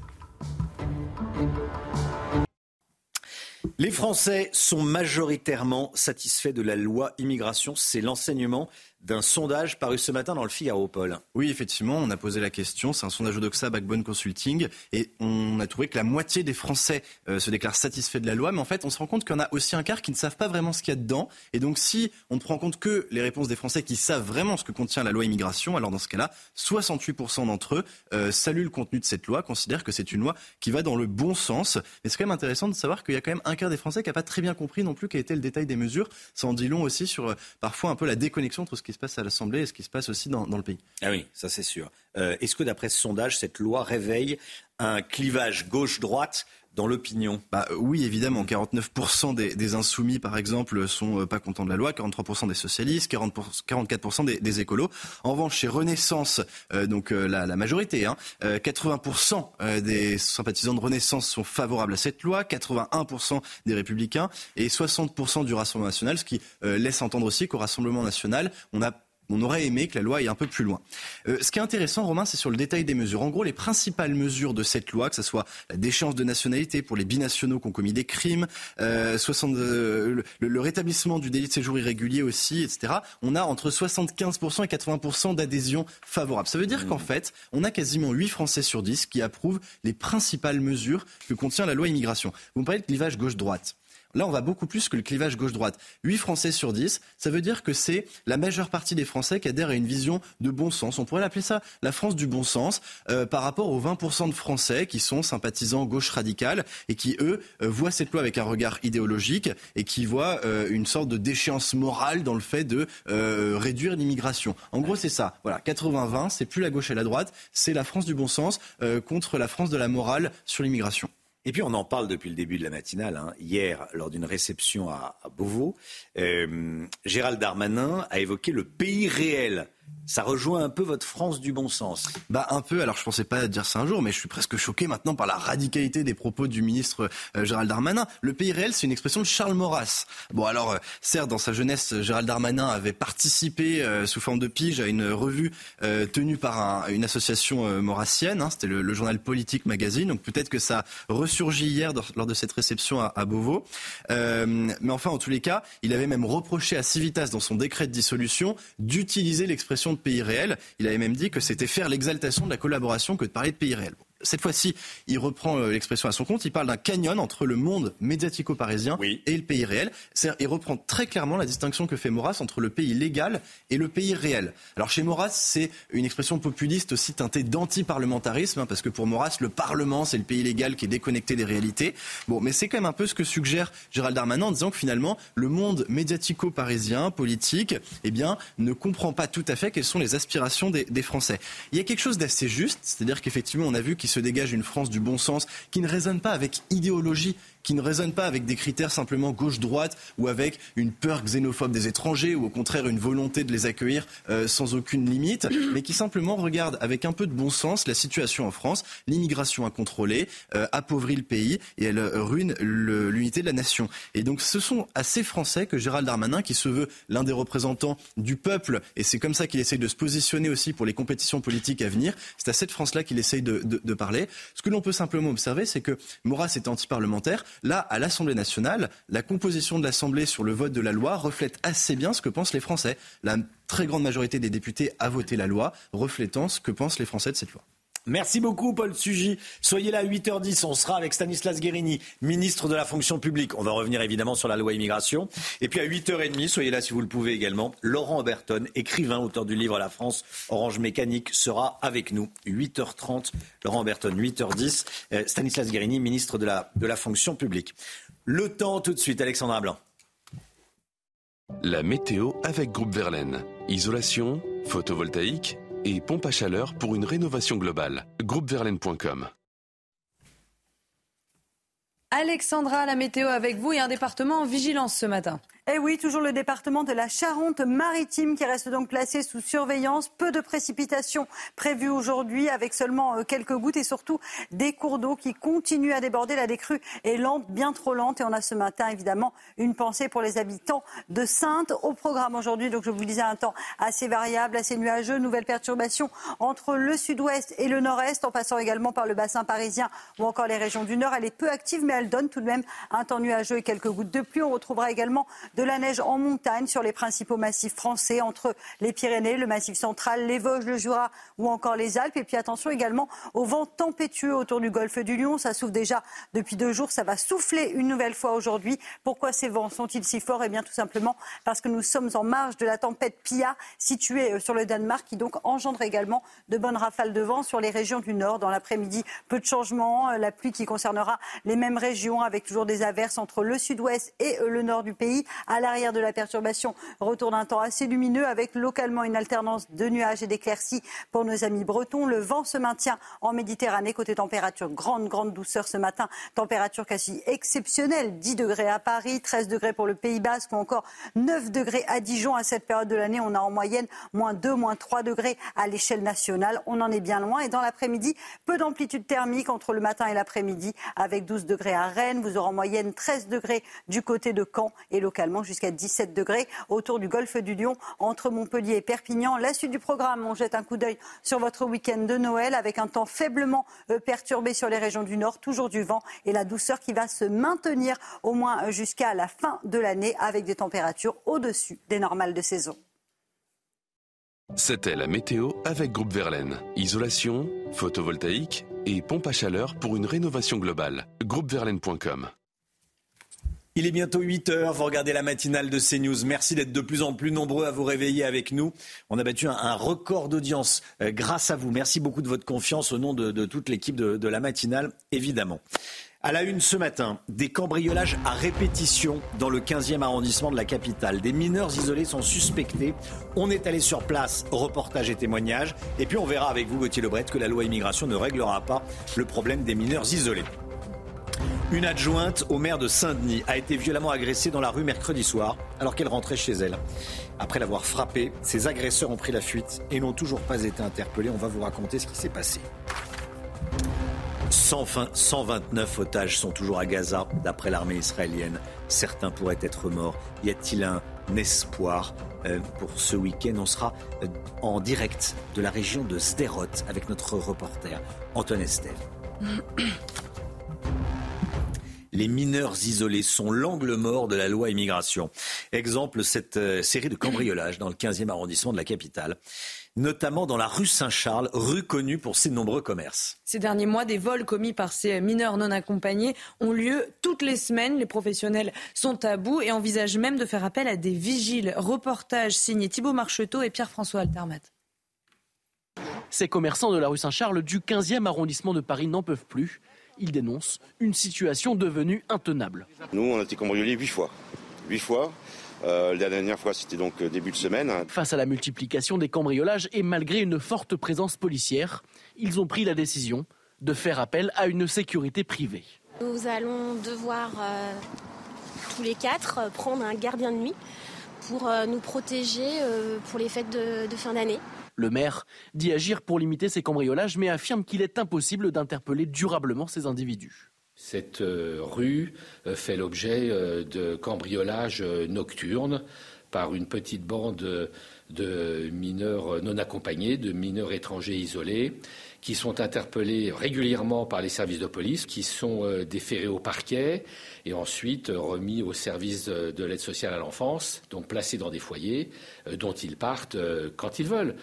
Les Français sont majoritairement satisfaits de la loi immigration. C'est l'enseignement d'un sondage paru ce matin dans le Figaro, Paul. Oui, effectivement, on a posé la question. C'est un sondage Odoxa Backbone Consulting. Et on a trouvé que la moitié des Français euh, se déclarent satisfaits de la loi. Mais en fait, on se rend compte qu'il y en a aussi un quart qui ne savent pas vraiment ce qu'il y a dedans. Et donc, si on ne prend compte que les réponses des Français qui savent vraiment ce que contient la loi immigration, alors dans ce cas-là, 68% d'entre eux euh, saluent le contenu de cette loi, considèrent que c'est une loi qui va dans le bon sens. Mais c'est quand même intéressant de savoir qu'il y a quand même un quart des Français qui n'a pas très bien compris non plus quel était le détail des mesures. Ça en dit long aussi sur euh, parfois un peu la déconnexion entre ce qui qui se passe à l'Assemblée et ce qui se passe aussi dans, le pays. Ah oui, ça c'est sûr. Euh, est-ce que d'après ce sondage, cette loi réveille un clivage gauche-droite dans l'opinion? Bah, euh, Oui, évidemment. 49% des, insoumis, par exemple, sont euh, pas contents de la loi, 43% des socialistes, 40 44% des, des, écolos. En revanche, chez Renaissance, donc la, majorité, hein, 80% des sympathisants de Renaissance sont favorables à cette loi, 81% des républicains et 60% du Rassemblement national, ce qui laisse entendre aussi qu'au Rassemblement national, on a on aurait aimé que la loi aille un peu plus loin. Euh, ce qui est intéressant, Romain, c'est sur le détail des mesures. En gros, les principales mesures de cette loi, que ce soit la déchéance de nationalité pour les binationaux qui ont commis des crimes, euh, euh, le, rétablissement du délit de séjour irrégulier aussi, etc., on a entre 75% et 80% d'adhésion favorable. Ça veut dire qu'en mmh. fait, on a quasiment 8 Français sur 10 qui approuvent les principales mesures que contient la loi immigration. Vous me parlez de clivage gauche-droite. Là, on va beaucoup plus que le clivage gauche-droite. 8 Français sur 10, ça veut dire que c'est la majeure partie des Français qui adhèrent à une vision de bon sens. On pourrait l'appeler ça la France du bon sens euh, par rapport aux 20% de Français qui sont sympathisants gauche radicale et qui, eux, euh, voient cette loi avec un regard idéologique et qui voient euh, une sorte de déchéance morale dans le fait de réduire l'immigration. En gros, c'est ça. Voilà, 80-20, c'est plus la gauche et la droite, c'est la France du bon sens contre la France de la morale sur l'immigration. Et puis on en parle depuis le début de la matinale. Hein. Hier, lors d'une réception à, Beauvau, euh, Gérald Darmanin a évoqué le pays réel ça rejoint un peu votre France du bon sens. Bah un peu. Alors je pensais pas dire ça un jour, mais je suis presque choqué maintenant par la radicalité des propos du ministre euh, Gérald Darmanin. Le pays réel, c'est une expression de Charles Maurras. Bon alors, euh, certes, dans sa jeunesse, Gérald Darmanin avait participé euh, sous forme de pige à une revue tenue par une association maurassienne. Hein, C'était le, journal Politique Magazine. Donc peut-être que ça ressurgit hier lors de cette réception à, à Beauvau. mais enfin, en tous les cas, il avait même reproché à Civitas dans son décret de dissolution d'utiliser l'expression de pays réel. Il avait même dit que c'était faire l'exaltation de la collaboration que de parler de pays réel. Cette fois-ci, il reprend euh, l'expression à son compte. Il parle d'un canyon entre le monde médiatico-parisien et le pays réel. C'est-à-dire, il reprend très clairement la distinction que fait Maurras entre le pays légal et le pays réel. Alors chez Maurras, c'est une expression populiste aussi teintée d'anti-parlementarisme, hein, parce que pour Maurras, le Parlement, c'est le pays légal qui est déconnecté des réalités. Bon, mais c'est quand même un peu ce que suggère Gérald Darmanin en disant que finalement, le monde médiatico-parisien, politique, eh bien, ne comprend pas tout à fait quelles sont les aspirations des, des Français. Il y a quelque chose d'assez juste, c'est-à-dire qu'effectivement, on a vu qu'il se dégage une France du bon sens qui ne résonne pas avec idéologie qui ne résonne pas avec des critères simplement gauche-droite ou avec une peur xénophobe des étrangers ou au contraire une volonté de les accueillir euh, sans aucune limite, mais qui simplement regarde avec un peu de bon sens la situation en France, l'immigration incontrôlée euh, appauvrit le pays et elle euh, ruine l'unité de la nation. Et donc ce sont à ces Français que Gérald Darmanin, qui se veut l'un des représentants du peuple, et c'est comme ça qu'il essaye de se positionner aussi pour les compétitions politiques à venir, c'est à cette France-là qu'il essaye de, de, de parler. Ce que l'on peut simplement observer, c'est que Maurras est anti-parlementaire, Là, à l'Assemblée nationale, la composition de l'Assemblée sur le vote de la loi reflète assez bien ce que pensent les Français. La très grande majorité des députés a voté la loi, reflétant ce que pensent les Français de cette loi. Merci beaucoup, Paul Sugy. Soyez là à 8h10. On sera avec Stanislas Guérini, ministre de la fonction publique. On va revenir évidemment sur la loi immigration. Et puis à 8h30, soyez là si vous le pouvez également. Laurent Oberton, écrivain, auteur du livre La France, Orange Mécanique, sera avec nous. 8h30, Laurent Oberton, 8h10. Euh, Stanislas Guérini, ministre de la, de la fonction publique. Le temps tout de suite, Alexandra Blanc. La météo avec Groupe Verlaine. Isolation, photovoltaïque et pompe à chaleur pour une rénovation globale. Groupeverlaine.com Alexandra, la météo avec vous et un département en vigilance ce matin. Et eh oui, toujours le département de la Charente-Maritime qui reste donc placé sous surveillance. Peu de précipitations prévues aujourd'hui avec seulement euh, quelques gouttes et surtout des cours d'eau qui continuent à déborder. La décrue est lente, bien trop lente et on a ce matin évidemment une pensée pour les habitants de Sainte. Au programme aujourd'hui, donc je vous disais un temps assez variable, assez nuageux, nouvelles perturbations entre le sud-ouest et le nord-est en passant également par le bassin parisien ou encore les régions du nord. Elle est peu active mais elle donne tout de même un temps nuageux et quelques gouttes de pluie. On retrouvera également de la neige en montagne sur les principaux massifs français, entre les Pyrénées, le Massif central, les Vosges, le Jura ou encore les Alpes. Et puis attention également au vent tempétueux autour du golfe du Lion. Ça souffle déjà depuis deux jours. Ça va souffler une nouvelle fois aujourd'hui. Pourquoi ces vents sont-ils si forts? Eh bien tout simplement parce que nous sommes en marge de la tempête Pia située euh, sur le Danemark qui donc engendre également de bonnes rafales de vent sur les régions du nord. Dans l'après-midi, peu de changements. Euh, la pluie qui concernera les mêmes régions avec toujours des averses entre le sud-ouest et euh, le nord du pays. À l'arrière de la perturbation, retour d'un temps assez lumineux avec localement une alternance de nuages et d'éclaircies pour nos amis bretons. Le vent se maintient en Méditerranée. Côté température, grande, grande douceur ce matin. Température quasi exceptionnelle. 10 degrés à Paris, 13 degrés pour le Pays Basque ou encore 9 degrés à Dijon. À cette période de l'année, on a en moyenne moins 2, moins 3 degrés à l'échelle nationale. On en est bien loin. Et dans l'après-midi, peu d'amplitude thermique entre le matin et l'après-midi avec 12 degrés à Rennes. Vous aurez en moyenne 13 degrés du côté de Caen et localement jusqu'à 17 degrés autour du golfe du Lion, entre Montpellier et Perpignan. La suite du programme, on jette un coup d'œil sur votre week-end de Noël avec un temps faiblement euh, perturbé sur les régions du Nord, toujours du vent et la douceur qui va se maintenir au moins jusqu'à la fin de l'année avec des températures au-dessus des normales de saison. C'était la météo avec Groupe Verlaine. Isolation, photovoltaïque et pompe à chaleur pour une rénovation globale. Groupeverlaine.com il est bientôt 8 heures, vous regardez la matinale de CNews. Merci d'être de plus en plus nombreux à vous réveiller avec nous. On a battu un, record d'audience euh, grâce à vous. Merci beaucoup de votre confiance au nom de, toute l'équipe de, la matinale, évidemment. À la une ce matin, des cambriolages à répétition dans le 15e arrondissement de la capitale. Des mineurs isolés sont suspectés. On est allé sur place, reportage et témoignages. Et puis on verra avec vous, Gauthier Lebret, que la loi immigration ne réglera pas le problème des mineurs isolés. Une adjointe au maire de Saint-Denis a été violemment agressée dans la rue mercredi soir alors qu'elle rentrait chez elle. Après l'avoir frappée, ses agresseurs ont pris la fuite et n'ont toujours pas été interpellés. On va vous raconter ce qui s'est passé. 129 otages sont toujours à Gaza, d'après l'armée israélienne. Certains pourraient être morts. Y a-t-il un espoir euh, pour ce week-end? On sera euh, en direct de la région de Sderot avec notre reporter Antoine Estelle. Les mineurs isolés sont l'angle mort de la loi immigration. Exemple, cette euh, série de cambriolages dans le 15e arrondissement de la capitale notamment dans la rue Saint-Charles, rue connue pour ses nombreux commerces. Ces derniers mois, des vols commis par ces mineurs non accompagnés ont lieu toutes les semaines. Les professionnels sont à bout et envisagent même de faire appel à des vigiles. Reportage signé Thibault Marcheteau et Pierre-François Altermat. Ces commerçants de la rue Saint-Charles du 15e arrondissement de Paris n'en peuvent plus. Ils dénoncent une situation devenue intenable. Nous, on a été cambriolés huit fois. Huit fois. Euh, la dernière fois, c'était donc euh, début de semaine. Face à la multiplication des cambriolages et malgré une forte présence policière, ils ont pris la décision de faire appel à une sécurité privée. Nous allons devoir euh, tous les quatre prendre un gardien de nuit pour nous protéger pour les fêtes de, de fin d'année. Le maire dit agir pour limiter ces cambriolages, mais affirme qu'il est impossible d'interpeller durablement ces individus. Cette euh, rue euh, fait l'objet euh, de cambriolages nocturnes par une petite bande de mineurs non accompagnés, de mineurs étrangers isolés, qui sont interpellés régulièrement par les services de police, qui sont déférés au parquet et ensuite remis au service de l'aide sociale à l'enfance, donc placés dans des foyers dont ils partent quand ils veulent.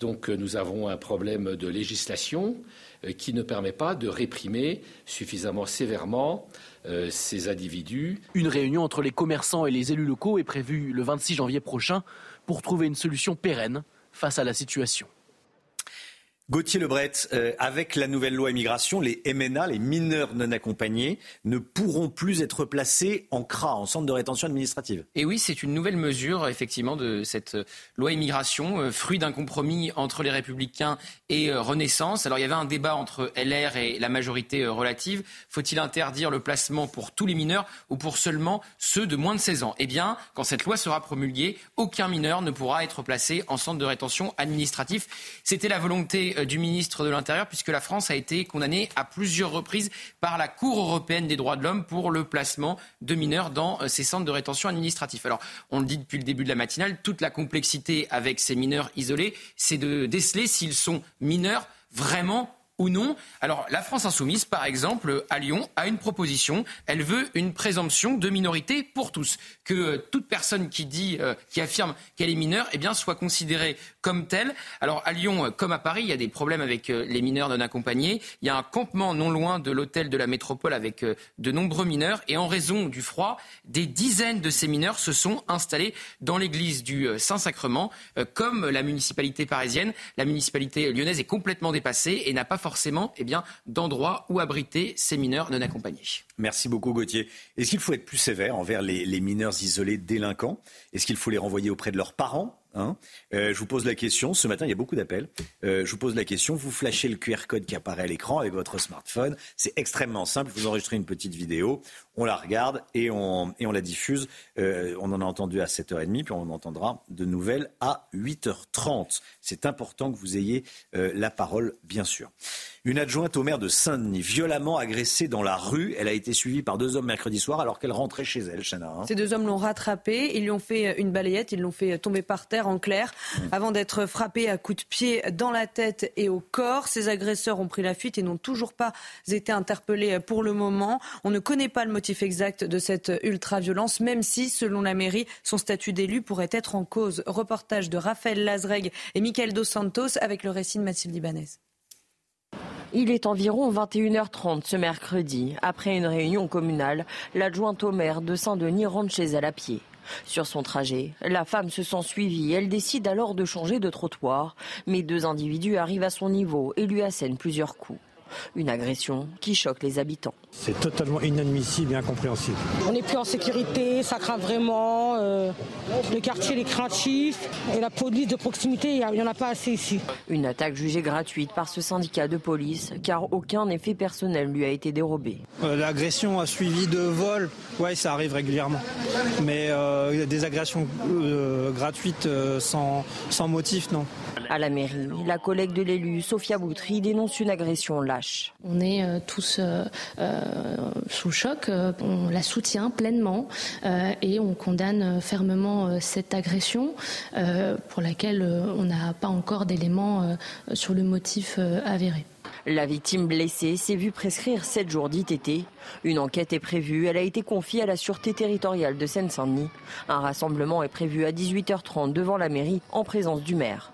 Donc nous avons un problème de législation euh, qui ne permet pas de réprimer suffisamment sévèrement euh, ces individus. Une réunion entre les commerçants et les élus locaux est prévue le 26 janvier prochain pour trouver une solution pérenne face à la situation. Gauthier Lebret, euh, avec la nouvelle loi immigration, les MNA, les mineurs non accompagnés, ne pourront plus être placés en CRA, en centre de rétention administrative. Et oui, c'est une nouvelle mesure, effectivement, de cette euh, loi immigration, euh, fruit d'un compromis entre les Républicains et Renaissance. Alors, il y avait un débat entre LR et la majorité relative. Faut-il interdire le placement pour tous les mineurs ou pour seulement ceux de moins de 16 ans? Eh bien, quand cette loi sera promulguée, aucun mineur ne pourra être placé en centre de rétention administratif. C'était la volonté euh, du ministre de l'Intérieur, puisque la France a été condamnée à plusieurs reprises par la Cour européenne des droits de l'homme pour le placement de mineurs dans euh, ces centres de rétention administratif. Alors, on le dit depuis le début de la matinale, toute la complexité avec ces mineurs isolés, c'est de déceler s'ils sont mineurs vraiment ou non. Alors, la France insoumise, par exemple, à Lyon, a une proposition. Elle veut une présomption de minorité pour tous. Que euh, toute personne qui dit, qui affirme qu'elle est mineure, eh soit considérée comme telle. Alors, à Lyon, euh, comme à Paris, il y a des problèmes avec les mineurs non accompagnés. Il y a un campement non loin de l'hôtel de la métropole avec de nombreux mineurs. Et en raison du froid, des dizaines de ces mineurs se sont installés dans l'église du Saint-Sacrement. Comme la municipalité parisienne, la municipalité lyonnaise est complètement dépassée et n'a pas forcément eh bien, d'endroits où abriter ces mineurs non accompagnés. Merci beaucoup Gauthier. Est-ce qu'il faut être plus sévère envers les, les mineurs isolés délinquants? Est-ce qu'il faut les renvoyer auprès de leurs parents? Hein. Euh, je vous pose la question. Ce matin, il y a beaucoup d'appels. Euh, je vous pose la question. Vous flashez le QR code qui apparaît à l'écran avec votre smartphone. C'est extrêmement simple. Vous enregistrez une petite vidéo, on la regarde et on, et on la diffuse. Euh, on en a entendu à 7h30, puis on en entendra de nouvelles à 8h30. C'est important que vous ayez la parole, bien sûr. Une adjointe au maire de Saint-Denis, violemment agressée dans la rue. Elle a été suivie par deux hommes mercredi soir alors qu'elle rentrait chez elle, Chana. Hein. Ces deux hommes l'ont rattrapée. Ils lui ont fait une balayette. Ils l'ont fait tomber par terre en clair mmh. avant d'être frappés à coups de pied dans la tête et au corps. Ces agresseurs ont pris la fuite et n'ont toujours pas été interpellés pour le moment. On ne connaît pas le motif exact de cette ultra-violence, même si, selon la mairie, son statut d'élu pourrait être en cause. Reportage de Raphaël Lazreg et Michael Dos Santos avec le récit de Mathilde Ibanez. Il est environ 21h30 ce mercredi. Après une réunion communale, l'adjointe au maire de Saint-Denis rentre chez elle à pied. Sur son trajet, la femme se sent suivie. Elle décide alors de changer de trottoir. Mais deux individus arrivent à son niveau et lui assènent plusieurs coups. Une agression qui choque les habitants. C'est totalement inadmissible et incompréhensible. On n'est plus en sécurité, ça craint vraiment. Euh, le quartier est craintif et la police de proximité, il n'y en a pas assez ici. Une attaque jugée gratuite par ce syndicat de police car aucun effet personnel lui a été dérobé. Euh, l'agression a suivi de vol, ouais, ça arrive régulièrement. Mais euh, des agressions gratuites sans, sans motif, non. À la mairie, la collègue de l'élu, Sophia Boutry, dénonce une agression lâche. On est tous sous choc. On la soutient pleinement et on condamne fermement cette agression pour laquelle on n'a pas encore d'éléments sur le motif avéré. La victime blessée s'est vue prescrire 7 jours d'ITT. Une enquête est prévue. Elle a été confiée à la Sûreté territoriale de Seine-Saint-Denis. Un rassemblement est prévu à 18h30 devant la mairie en présence du maire.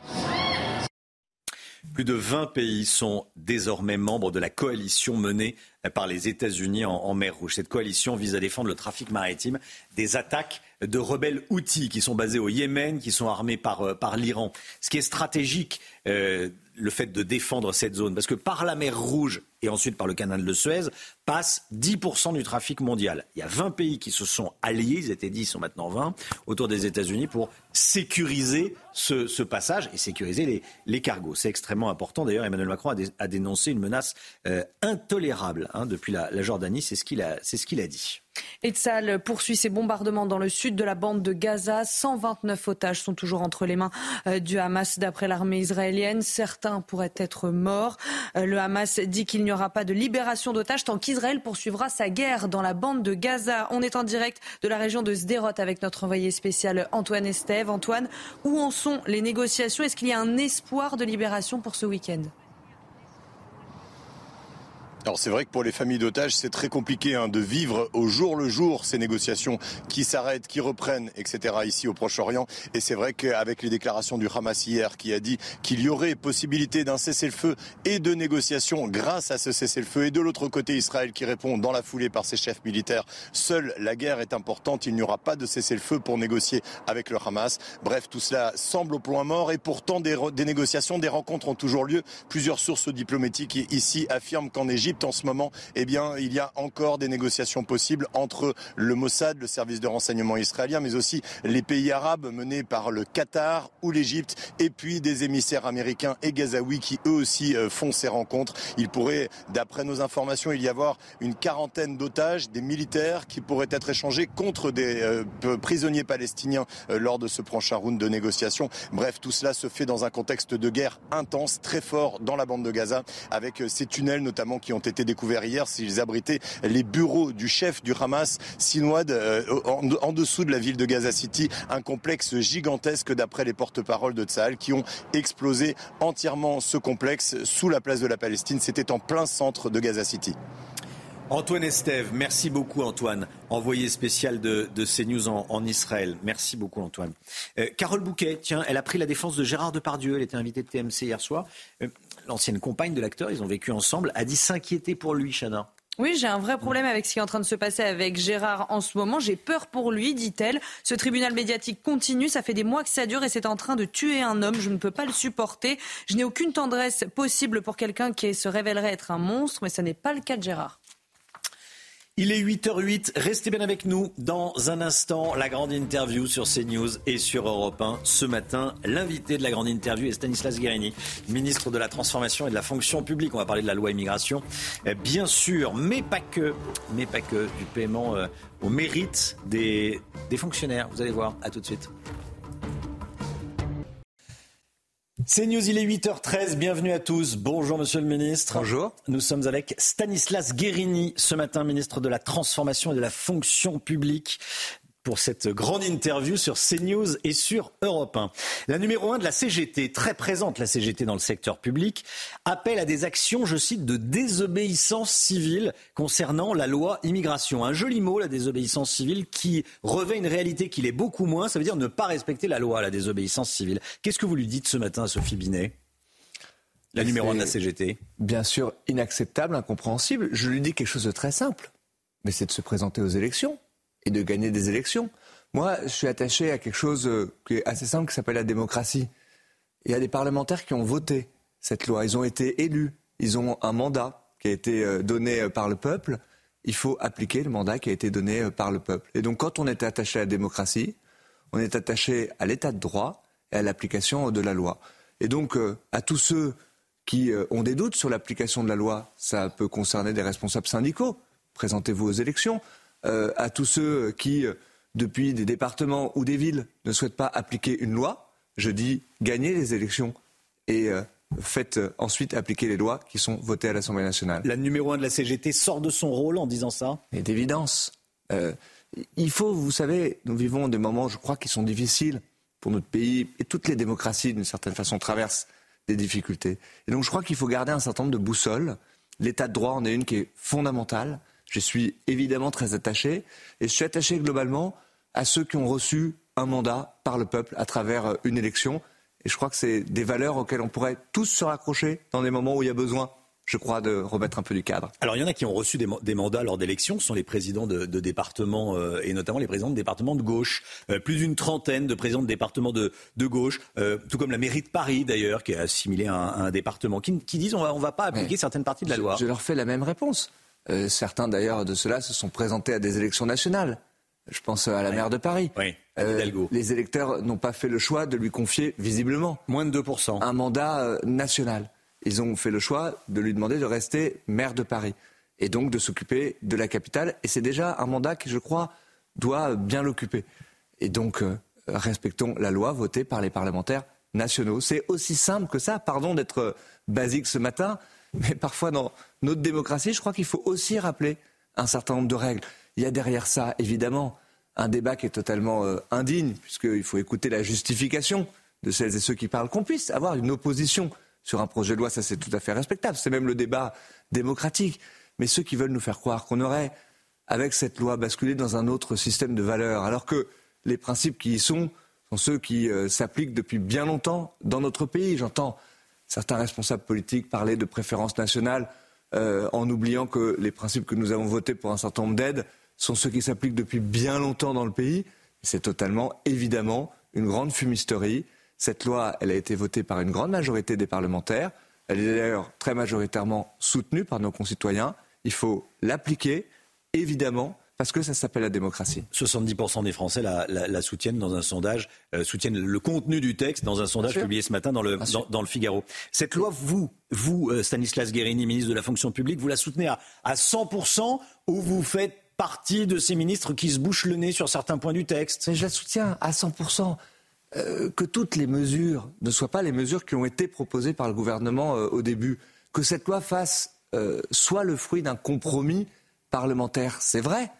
Plus de 20 pays sont désormais membres de la coalition menée par les États-Unis en, mer Rouge. Cette coalition vise à défendre le trafic maritime des attaques de rebelles outils qui sont basés au Yémen, qui sont armés par, euh, par l'Iran. Ce qui est stratégique, euh, le fait de défendre cette zone, parce que par la mer Rouge et ensuite par le canal de Suez, passe 10% du trafic mondial. Il y a 20 pays qui se sont alliés, ils étaient 10, ils sont maintenant 20, autour des États-Unis pour sécuriser ce, passage et sécuriser les, cargos. C'est extrêmement important. D'ailleurs, Emmanuel Macron a, dénoncé une menace euh, intolérable hein, depuis la, Jordanie, c'est ce qu'il a dit. Etzal poursuit ses bombardements dans le sud de la bande de Gaza. 129 otages sont toujours entre les mains euh, du Hamas d'après l'armée israélienne. Certains pourraient être morts. Euh, le Hamas dit qu'il n'y aura pas de libération d'otages tant qu'Israël poursuivra sa guerre dans la bande de Gaza. On est en direct de la région de Sderot avec notre envoyé spécial Antoine Estève. Antoine, où en sont les négociations? Est-ce qu'il y a un espoir de libération pour ce week-end? Alors c'est vrai que pour les familles d'otages, c'est très compliqué hein, de vivre au jour le jour ces négociations qui s'arrêtent, qui reprennent, etc. ici au Proche-Orient. Et c'est vrai qu'avec les déclarations du Hamas hier qui a dit qu'il y aurait possibilité d'un cessez-le-feu et de négociations grâce à ce cessez-le-feu, et de l'autre côté Israël qui répond dans la foulée par ses chefs militaires, seule la guerre est importante, il n'y aura pas de cessez-le-feu pour négocier avec le Hamas. Bref, tout cela semble au point mort et pourtant des, des négociations, des rencontres ont toujours lieu. Plusieurs sources diplomatiques ici affirment qu'en Égypte, en ce moment, eh bien, il y a encore des négociations possibles entre le Mossad, le service de renseignement israélien, mais aussi les pays arabes menés par le Qatar ou l'Égypte, et puis des émissaires américains et gazaouis qui eux aussi euh, font ces rencontres. Il pourrait, d'après nos informations, il y avoir une quarantaine d'otages, des militaires qui pourraient être échangés contre des euh, prisonniers palestiniens euh, lors de ce prochain round de négociations. Bref, tout cela se fait dans un contexte de guerre intense, très fort dans la bande de Gaza, avec ces tunnels notamment qui ont été découverts hier, s'ils abritaient les bureaux du chef du Hamas, Sinwad, euh, en, dessous de la ville de Gaza City, un complexe gigantesque d'après les porte-paroles de Tsahal qui ont explosé entièrement ce complexe sous la place de la Palestine. C'était en plein centre de Gaza City. Antoine Estève, merci beaucoup Antoine, envoyé spécial de, CNews en, Israël. Merci beaucoup Antoine. Euh, Carole Bouquet, tiens, elle a pris la défense de Gérard Depardieu, elle était invitée de TMC hier soir. Euh, l'ancienne compagne de l'acteur, ils ont vécu ensemble, a dit s'inquiéter pour lui, Chana. Oui, j'ai un vrai problème avec ce qui est en train de se passer avec Gérard en ce moment. J'ai peur pour lui, dit-elle. Ce tribunal médiatique continue. Ça fait des mois que ça dure et c'est en train de tuer un homme. Je ne peux pas le supporter. Je n'ai aucune tendresse possible pour quelqu'un qui se révélerait être un monstre, mais ce n'est pas le cas de Gérard. Il est 8h08, restez bien avec nous. Dans un instant, la grande interview sur CNews et sur Europe 1. Ce matin, l'invité de la grande interview est Stanislas Guérini, ministre de la Transformation et de la Fonction publique. On va parler de la loi immigration, eh, bien sûr, mais pas que, mais pas que, du paiement euh, au mérite des, des fonctionnaires. Vous allez voir, à tout de suite. C'est News, il est 8h13, bienvenue à tous. Bonjour Monsieur le Ministre. Bonjour. Nous sommes avec Stanislas Guérini, ce matin ministre de la Transformation et de la Fonction publique pour cette grande interview sur CNews et sur Europe 1. La numéro 1 de la CGT, très présente la CGT dans le secteur public, appelle à des actions, je cite, de désobéissance civile concernant la loi immigration. Un joli mot, la désobéissance civile, qui revêt une réalité qu'il est beaucoup moins, ça veut dire ne pas respecter la loi, la désobéissance civile. Qu'est-ce que vous lui dites ce matin à Sophie Binet? La numéro 1 de la CGT Bien sûr, inacceptable, incompréhensible. Je lui dis quelque chose de très simple, mais c'est de se présenter aux élections et de gagner des élections. Moi, je suis attaché à quelque chose euh, qui est assez simple, qui s'appelle la démocratie. Il y a des parlementaires qui ont voté cette loi. Ils ont été élus. Ils ont un mandat qui a été euh, donné euh, par le peuple. Il faut appliquer le mandat qui a été donné par le peuple. Et donc, quand on est attaché à la démocratie, on est attaché à l'état de droit et à l'application de la loi. Et donc, à tous ceux qui ont des doutes sur l'application de la loi, ça peut concerner des responsables syndicaux. Présentez-vous aux élections. Euh, à tous ceux qui, euh, depuis des départements ou des villes, ne souhaitent pas appliquer une loi. Je dis gagner les élections et euh, faites ensuite appliquer les lois qui sont votées à l'Assemblée nationale. La numéro un de la CGT sort de son rôle en disant ça? Et d'évidence. Euh, il faut, vous savez, nous vivons des moments, je crois, qui sont difficiles pour notre pays et toutes les démocraties, d'une certaine façon, traversent des difficultés. Et donc, je crois qu'il faut garder un certain nombre de boussoles. L'état de droit en est une qui est fondamentale. Je suis évidemment très attaché et je suis attaché globalement à ceux qui ont reçu un mandat par le peuple à travers euh, une élection. Et je crois que c'est des valeurs auxquelles on pourrait tous se raccrocher dans des moments où il y a besoin je crois, de remettre un peu du cadre. Alors, il y en a qui ont reçu des, mandats lors d'élections, ce sont les présidents de, départements, euh, et notamment les présidents de départements de gauche. Euh, plus d'une trentaine de présidents de départements de, gauche, tout comme la mairie de Paris, d'ailleurs, qui est assimilée à un, département, qui, disent on va, on va pas appliquer certaines parties de la loi. Je leur fais la même réponse. Certains, d'ailleurs, de ceux-là se sont présentés à des élections nationales. Je pense à la maire de Paris. Euh, les électeurs n'ont pas fait le choix de lui confier, visiblement, moins de 2%, un mandat euh, national. Ils ont fait le choix de lui demander de rester maire de Paris et donc de s'occuper de la capitale. Et c'est déjà un mandat qui, je crois, doit bien l'occuper. Et donc, euh, respectons la loi votée par les parlementaires nationaux. C'est aussi simple que ça. Pardon d'être basique ce matin, mais parfois dans notre démocratie, je crois qu'il faut aussi rappeler un certain nombre de règles. Il y a derrière ça, évidemment, un débat qui est totalement euh, indigne, puisqu'il faut écouter la justification de celles et ceux qui parlent, qu'on puisse avoir une opposition sur un projet de loi, ça c'est tout à fait respectable, c'est même le débat démocratique. Mais ceux qui veulent nous faire croire qu'on aurait, avec cette loi, basculé dans un autre système de valeurs, alors que les principes qui y sont sont ceux qui euh, s'appliquent depuis bien longtemps dans notre pays. J'entends certains responsables politiques parler de préférence nationale euh, en oubliant que les principes que nous avons votés pour un certain nombre d'aides sont ceux qui s'appliquent depuis bien longtemps dans le pays. C'est totalement, évidemment, une grande fumisterie. Cette loi, a été votée par une grande majorité des parlementaires. Elle est d'ailleurs très majoritairement soutenue par nos concitoyens. Il faut l'appliquer, évidemment, parce que ça s'appelle la démocratie. 70% des Français la, soutiennent dans un sondage, euh, soutiennent le contenu du texte dans un sondage publié ce matin dans le, dans, le Figaro. Cette loi, vous, vous, euh, Stanislas Guérini, ministre de la fonction publique, vous la soutenez à, à 100% ou vous faites partie de ces ministres qui se bouchent le nez sur certains points du texte? Mais je la soutiens à 100%. Euh, que toutes les mesures ne soient pas les mesures qui ont été proposées par le gouvernement euh, au début. Que cette loi fasse soit le fruit d'un compromis parlementaire, c'est vrai.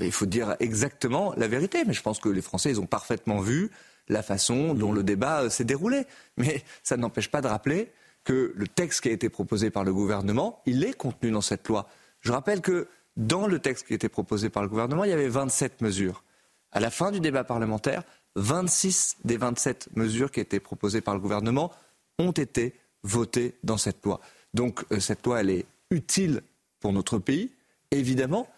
Il faut dire exactement la vérité. Mais je pense que les Français, ont parfaitement vu la façon dont le débat s'est déroulé. Mais ça n'empêche pas de rappeler que le texte qui a été proposé par le gouvernement, il est contenu dans cette loi. Je rappelle que dans le texte qui était proposé par le gouvernement, il y avait 27 mesures. À la fin du débat parlementaire, 26 des 27 mesures qui étaient proposées par le gouvernement ont été votées dans cette loi. Donc euh, cette loi, elle est utile pour notre pays, évidemment,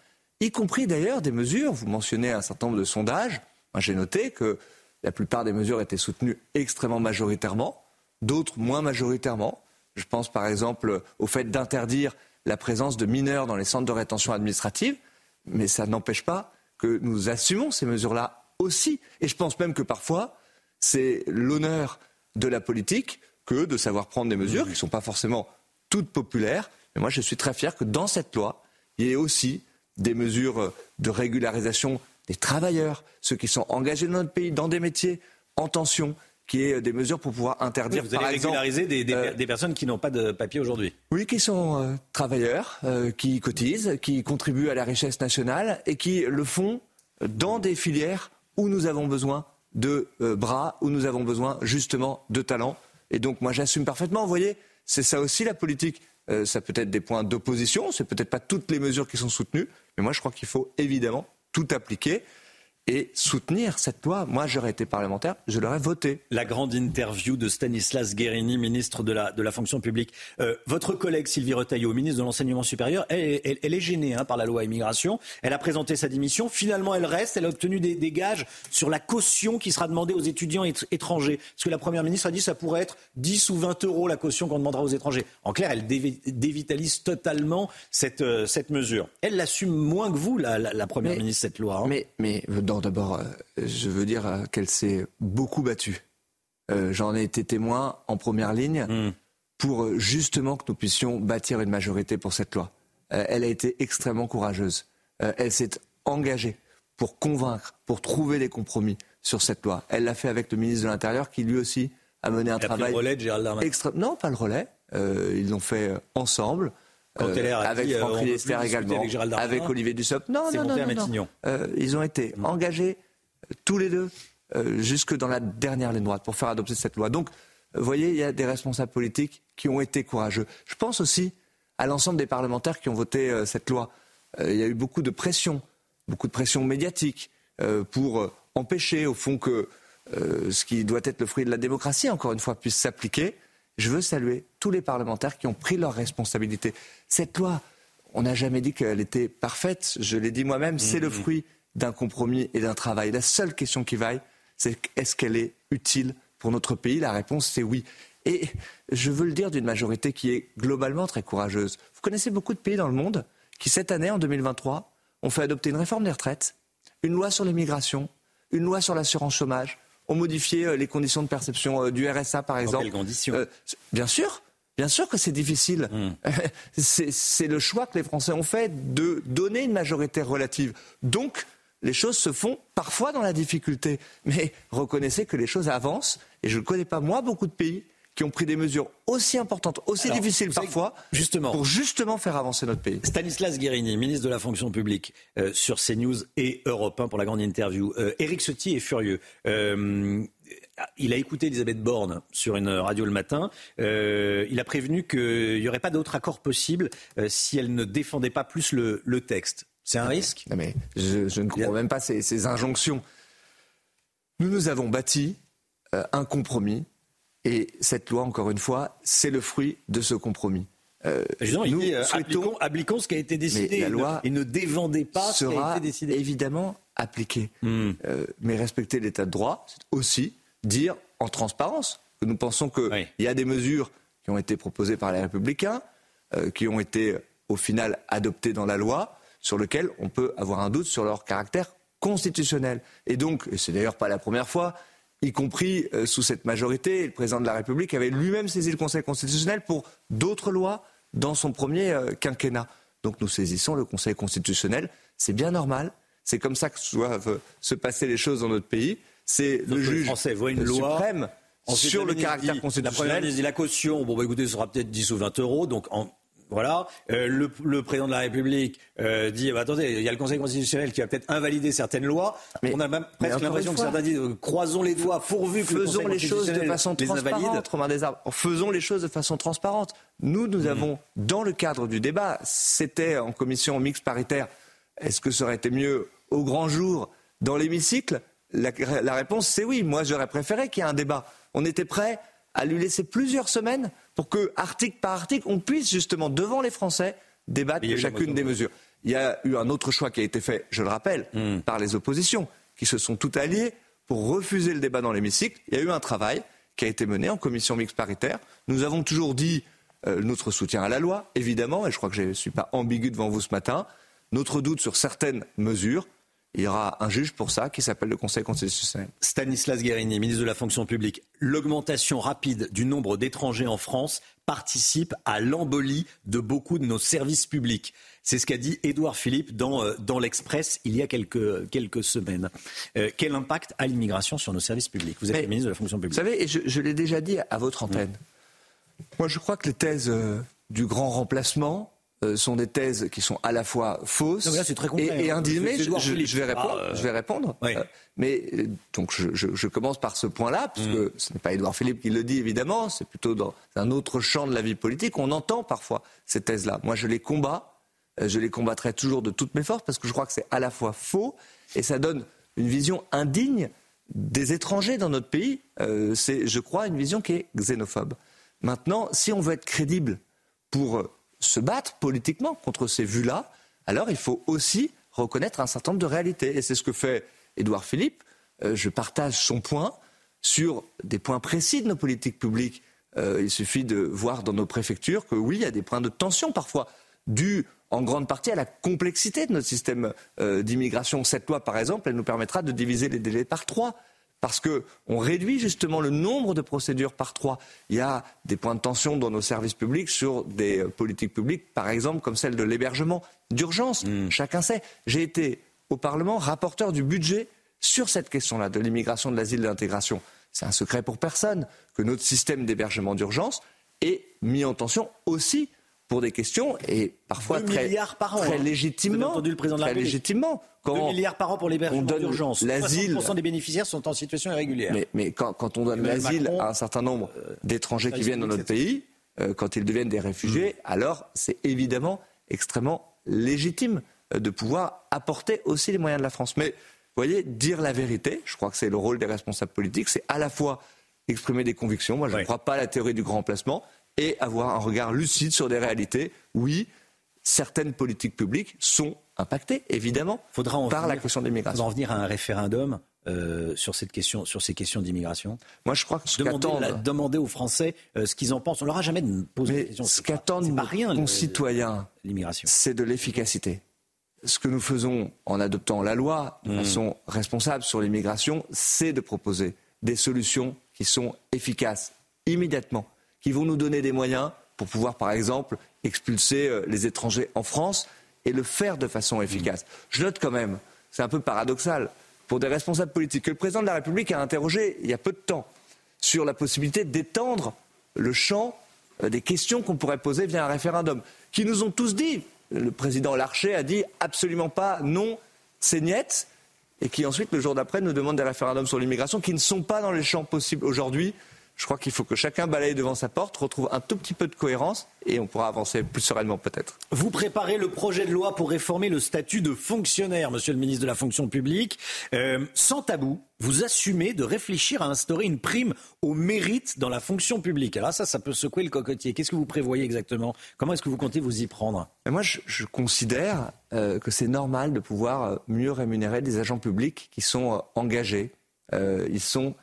y compris d'ailleurs des mesures. Vous mentionnez un certain nombre de sondages. J'ai noté que la plupart des mesures étaient soutenues extrêmement majoritairement, d'autres moins majoritairement. Je pense par exemple au fait d'interdire la présence de mineurs dans les centres de rétention administrative, mais ça n'empêche pas que nous assumons ces mesures-là aussi. Et je pense même que parfois, c'est l'honneur de la politique que de savoir prendre des mesures qui ne sont pas forcément toutes populaires. Mais moi, je suis très fier que dans cette loi, il y ait aussi des mesures de régularisation des travailleurs, ceux qui sont engagés dans notre pays, dans des métiers en tension, qui est des mesures pour pouvoir interdire. vous allez régulariser euh, des, personnes qui n'ont pas de papier aujourd'hui. Oui, qui sont euh, travailleurs, euh, qui cotisent, qui contribuent à la richesse nationale et qui le font dans des filières où nous avons besoin de bras, où nous avons besoin justement de talents. Et donc moi j'assume parfaitement. Vous voyez, c'est ça aussi la politique. Ça peut être des points d'opposition, c'est peut-être pas toutes les mesures qui sont soutenues, mais moi je crois qu'il faut évidemment tout appliquer et soutenir cette loi. Moi, j'aurais été parlementaire, je l'aurais voté. La grande interview de Stanislas Guérini, ministre de la, de la fonction publique. Euh, votre collègue Sylvie Retailleau, ministre de l'enseignement supérieur, elle, elle, est gênée hein, par la loi immigration. Elle a présenté sa démission. Finalement, elle reste. Elle a obtenu des, des gages sur la caution qui sera demandée aux étudiants étrangers. Parce que la première ministre a dit que ça pourrait être 10 ou 20 euros la caution qu'on demandera aux étrangers. En clair, elle dévitalise totalement cette, euh, cette mesure. Elle l'assume moins que vous, la, la, première ministre, cette loi. Hein. Mais, mais dans d'abord, euh, je veux dire euh, qu'elle s'est beaucoup battue. Euh, j'en ai été témoin en première ligne hmm. pour justement que nous puissions bâtir une majorité pour cette loi. elle a été extrêmement courageuse. elle s'est engagée pour convaincre, pour trouver des compromis sur cette loi. Elle l'a fait avec le ministre de l'Intérieur qui lui aussi a mené un Il a pris travail le relais de Gérald Darmanin. extra- Non, pas le relais. Euh, ils l'ont fait ensemble. Quand LR a avec dit, euh, Franck Riester également, avec Gérald Darmanin, avec Olivier Dussopt. Non, non, non, non. Euh, ils ont été engagés euh, tous les deux euh, jusque dans la dernière ligne droite pour faire adopter cette loi. Donc, vous voyez, il y a des responsables politiques qui ont été courageux. Je pense aussi à l'ensemble des parlementaires qui ont voté euh, cette loi. Euh, il y a eu beaucoup de pression, beaucoup de pression médiatique euh, pour empêcher, au fond, que euh, ce qui doit être le fruit de la démocratie, encore une fois, puisse s'appliquer. Je veux saluer tous les parlementaires qui ont pris leurs responsabilités. Cette loi, on n'a jamais dit qu'elle était parfaite. Je l'ai dit moi-même, c'est le fruit d'un compromis et d'un travail. La seule question qui vaille, c'est est-ce qu'elle est utile pour notre pays? La réponse, c'est oui. Et je veux le dire d'une majorité qui est globalement très courageuse. Vous connaissez beaucoup de pays dans le monde qui, cette année, en 2023, ont fait adopter une réforme des retraites, une loi sur l'immigration, une loi sur l'assurance chômage, ont modifié euh, les conditions de perception euh, du RSA, par exemple. quelles conditions? Euh, Bien sûr. Bien sûr que c'est difficile. Hmm. C'est le choix que les Français ont fait de donner une majorité relative. Donc, les choses se font parfois dans la difficulté. Mais reconnaissez que les choses avancent. Et je ne connais pas, moi, beaucoup de pays qui ont pris des mesures aussi importantes, aussi Alors, difficiles parfois, justement. pour justement faire avancer notre pays. Stanislas Guérini, ministre de la fonction publique, euh, sur CNews et Europe 1 pour la grande interview. Euh, Éric Ciotti est furieux. Euh, il a écouté Elisabeth Borne sur une radio le matin. Euh, il a prévenu qu'il n'y aurait pas d'autre accord possible euh, si elle ne défendait pas plus le, le texte. C'est un risque? Non mais je, je ne comprends même pas ces, ces injonctions. Nous nous avons bâti euh, un compromis et cette loi, encore une fois, c'est le fruit de ce compromis. Euh, Justement, il nous dit, euh, souhaitons- appliquons, appliquons ce qui a été décidé et ne- et ne dévendez pas ce qui a été décidé. évidemment appliquée. Hmm. Euh, mais respecter l'état de droit, c'est aussi dire en transparence que nous pensons qu'il y a des mesures qui ont été proposées par les républicains, euh, qui ont été au final adoptées dans la loi, sur lesquelles on peut avoir un doute sur leur caractère constitutionnel. Et donc, et c'est d'ailleurs pas la première fois, y compris euh, sous cette majorité, le président de la République avait lui-même saisi le Conseil constitutionnel pour d'autres lois dans son premier euh, quinquennat. Donc nous saisissons le Conseil constitutionnel, c'est bien normal, c'est comme ça que doivent se passer les choses dans notre pays. C'est le juge Français voient une loi, suprême Ensuite, sur la le caractère dit- La première constitutionnel. ministre dit la caution, bon bah écoutez, ce sera peut-être 10 ou 20 euros, donc en- voilà. Euh, le, le président de la République euh, dit, bah, attendez, il y a le Conseil constitutionnel qui va peut-être invalider certaines lois. On a même presque l'impression que certains disent, euh, croisons les doigts pourvu que le Faisons Conseil les choses de façon les transparente. Faisons les choses de façon transparente. Nous, nous Mmh. avons, dans le cadre du débat, c'était en commission mixte paritaire, est-ce que ça aurait été mieux au grand jour, dans l'hémicycle? La, la réponse, c'est oui. Moi, j'aurais préféré qu'il y ait un débat. On était prêt à lui laisser plusieurs semaines pour que, article par article, on puisse justement, devant les Français, débattre de chacune des de- mesures. Il y a eu un autre choix qui a été fait, je le rappelle, Mmh. par les oppositions, qui se sont toutes alliées pour refuser le débat dans l'hémicycle. Il y a eu un travail qui a été mené en commission mixte paritaire. Nous avons toujours dit euh, notre soutien à la loi, évidemment, et je crois que je ne suis pas ambigu devant vous ce matin. Notre doute sur certaines mesures, il y aura un juge pour ça qui s'appelle le Conseil constitutionnel. Stanislas Guérini, ministre de la fonction publique. L'augmentation rapide du nombre d'étrangers en France participe à l'embolie de beaucoup de nos services publics. C'est ce qu'a dit Édouard Philippe dans, euh, dans l'Express il y a quelques, quelques semaines. Euh, quel impact a l'immigration sur nos services publics? Vous êtes Mais, le ministre de la fonction Vous publique. savez, et je, je l'ai déjà dit à votre antenne, moi je crois que les thèses euh, du grand remplacement euh, sont des thèses qui sont à la fois fausses là, et, et hein. C'est Je, vais répondre. euh, je vais répondre. ouais. Euh, mais euh, donc je, commence par ce point-là, puisque Mm. ce n'est pas Édouard Philippe qui le dit évidemment, c'est plutôt dans un autre champ de la vie politique. On entend parfois ces thèses-là. Moi, je les combats. Je les combattrai toujours de toutes mes forces parce que je crois que c'est à la fois faux et ça donne une vision indigne des étrangers dans notre pays. C'est, je crois, une vision qui est xénophobe. Maintenant, si on veut être crédible pour se battre politiquement contre ces vues-là, alors il faut aussi reconnaître un certain nombre de réalités. Et c'est ce que fait Édouard Philippe. Euh, je partage son point sur des points précis de nos politiques publiques. Euh, il suffit de voir dans nos préfectures que oui, il y a des points de tension parfois, dus en grande partie à la complexité de notre système euh, d'immigration. Cette loi, par exemple, elle nous permettra de diviser les délais par trois. Parce qu'on réduit justement le nombre de procédures par trois. Il y a des points de tension dans nos services publics sur des euh, politiques publiques, par exemple comme celle de l'hébergement d'urgence. Chacun sait. J'ai été au Parlement rapporteur du budget sur cette question-là, de l'immigration, de l'asile, de l'intégration. c'est un secret pour personne que notre système d'hébergement d'urgence est mis en tension aussi pour des questions et parfois très, par an, très hein. légitimement. Vous avez entendu le président de la très légitimement. 2 Quand milliards par an pour l'hébergement on donne d'urgence. l'asile. 60% des bénéficiaires sont en situation irrégulière. Mais, mais quand, quand on donne l'asile à un certain nombre d'étrangers qui viennent dans notre pays, euh, quand ils deviennent des réfugiés, Mm. alors c'est évidemment extrêmement légitime euh, de pouvoir apporter aussi les moyens de la France. Mais vous voyez, dire la vérité, je crois que c'est le rôle des responsables politiques, c'est à la fois exprimer des convictions, moi je ne crois pas à la théorie du grand remplacement, et avoir un regard lucide sur des réalités. Oui, certaines politiques publiques sont impactées, évidemment, Faudra en par la question de faudra l'immigration. en venir à un référendum euh, sur, cette question, sur ces questions d'immigration Moi, je crois que ce demander, la- demander aux Français euh, ce qu'ils en pensent. On leur a jamais posé Mais la question. ce qu'attendent nos rien, concitoyens, l'immigration. c'est de l'efficacité. Ce que nous faisons en adoptant la loi de Mmh. façon responsable sur l'immigration, c'est de proposer des solutions qui sont efficaces immédiatement, qui vont nous donner des moyens pour pouvoir, par exemple, expulser euh, les étrangers en France et le faire de façon efficace. Je note quand même, c'est un peu paradoxal, pour des responsables politiques, que le président de la République a interrogé il y a peu de temps sur la possibilité d'étendre le champ euh, des questions qu'on pourrait poser via un référendum, qui nous ont tous dit, le président Larcher a dit absolument pas non, c'est niet, et qui ensuite, le jour d'après, nous demande des référendums sur l'immigration qui ne sont pas dans les champs possibles aujourd'hui. Je crois qu'il faut que chacun balaye devant sa porte, retrouve un tout petit peu de cohérence, et on pourra avancer plus sereinement peut-être. Vous préparez le projet de loi pour réformer le statut de fonctionnaire, monsieur le ministre de la fonction publique. Euh, sans tabou, vous assumez de réfléchir à instaurer une prime au mérite dans la fonction publique. Alors ça, ça peut secouer le cocotier. Qu'est-ce que vous prévoyez exactement? Comment est-ce que vous comptez vous y prendre? Mais moi, je, je considère euh, que c'est normal de pouvoir euh, mieux rémunérer des agents publics qui sont euh, engagés. Ils sont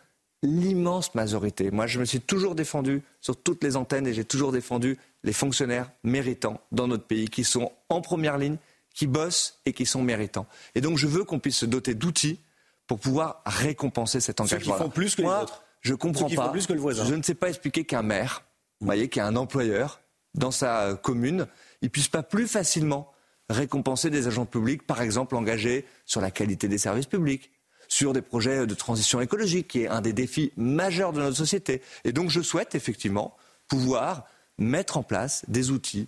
l'immense majorité. Moi, je me suis toujours défendu sur toutes les antennes et j'ai toujours défendu les fonctionnaires méritants dans notre pays, qui sont en première ligne, qui bossent et qui sont méritants. Et donc, je veux qu'on puisse se doter d'outils pour pouvoir récompenser cet Ceux qui engagement. font plus que les Moi, autres. Je comprends Ceux qui font pas. plus que le voisin. Je ne sais pas expliquer qu'un maire, vous voyez, qui a un employeur dans sa euh, commune, il puisse pas plus facilement récompenser des agents publics, par exemple engagés sur la qualité des services publics, sur des projets de transition écologique, qui est un des défis majeurs de notre société. Et donc, je souhaite effectivement pouvoir mettre en place des outils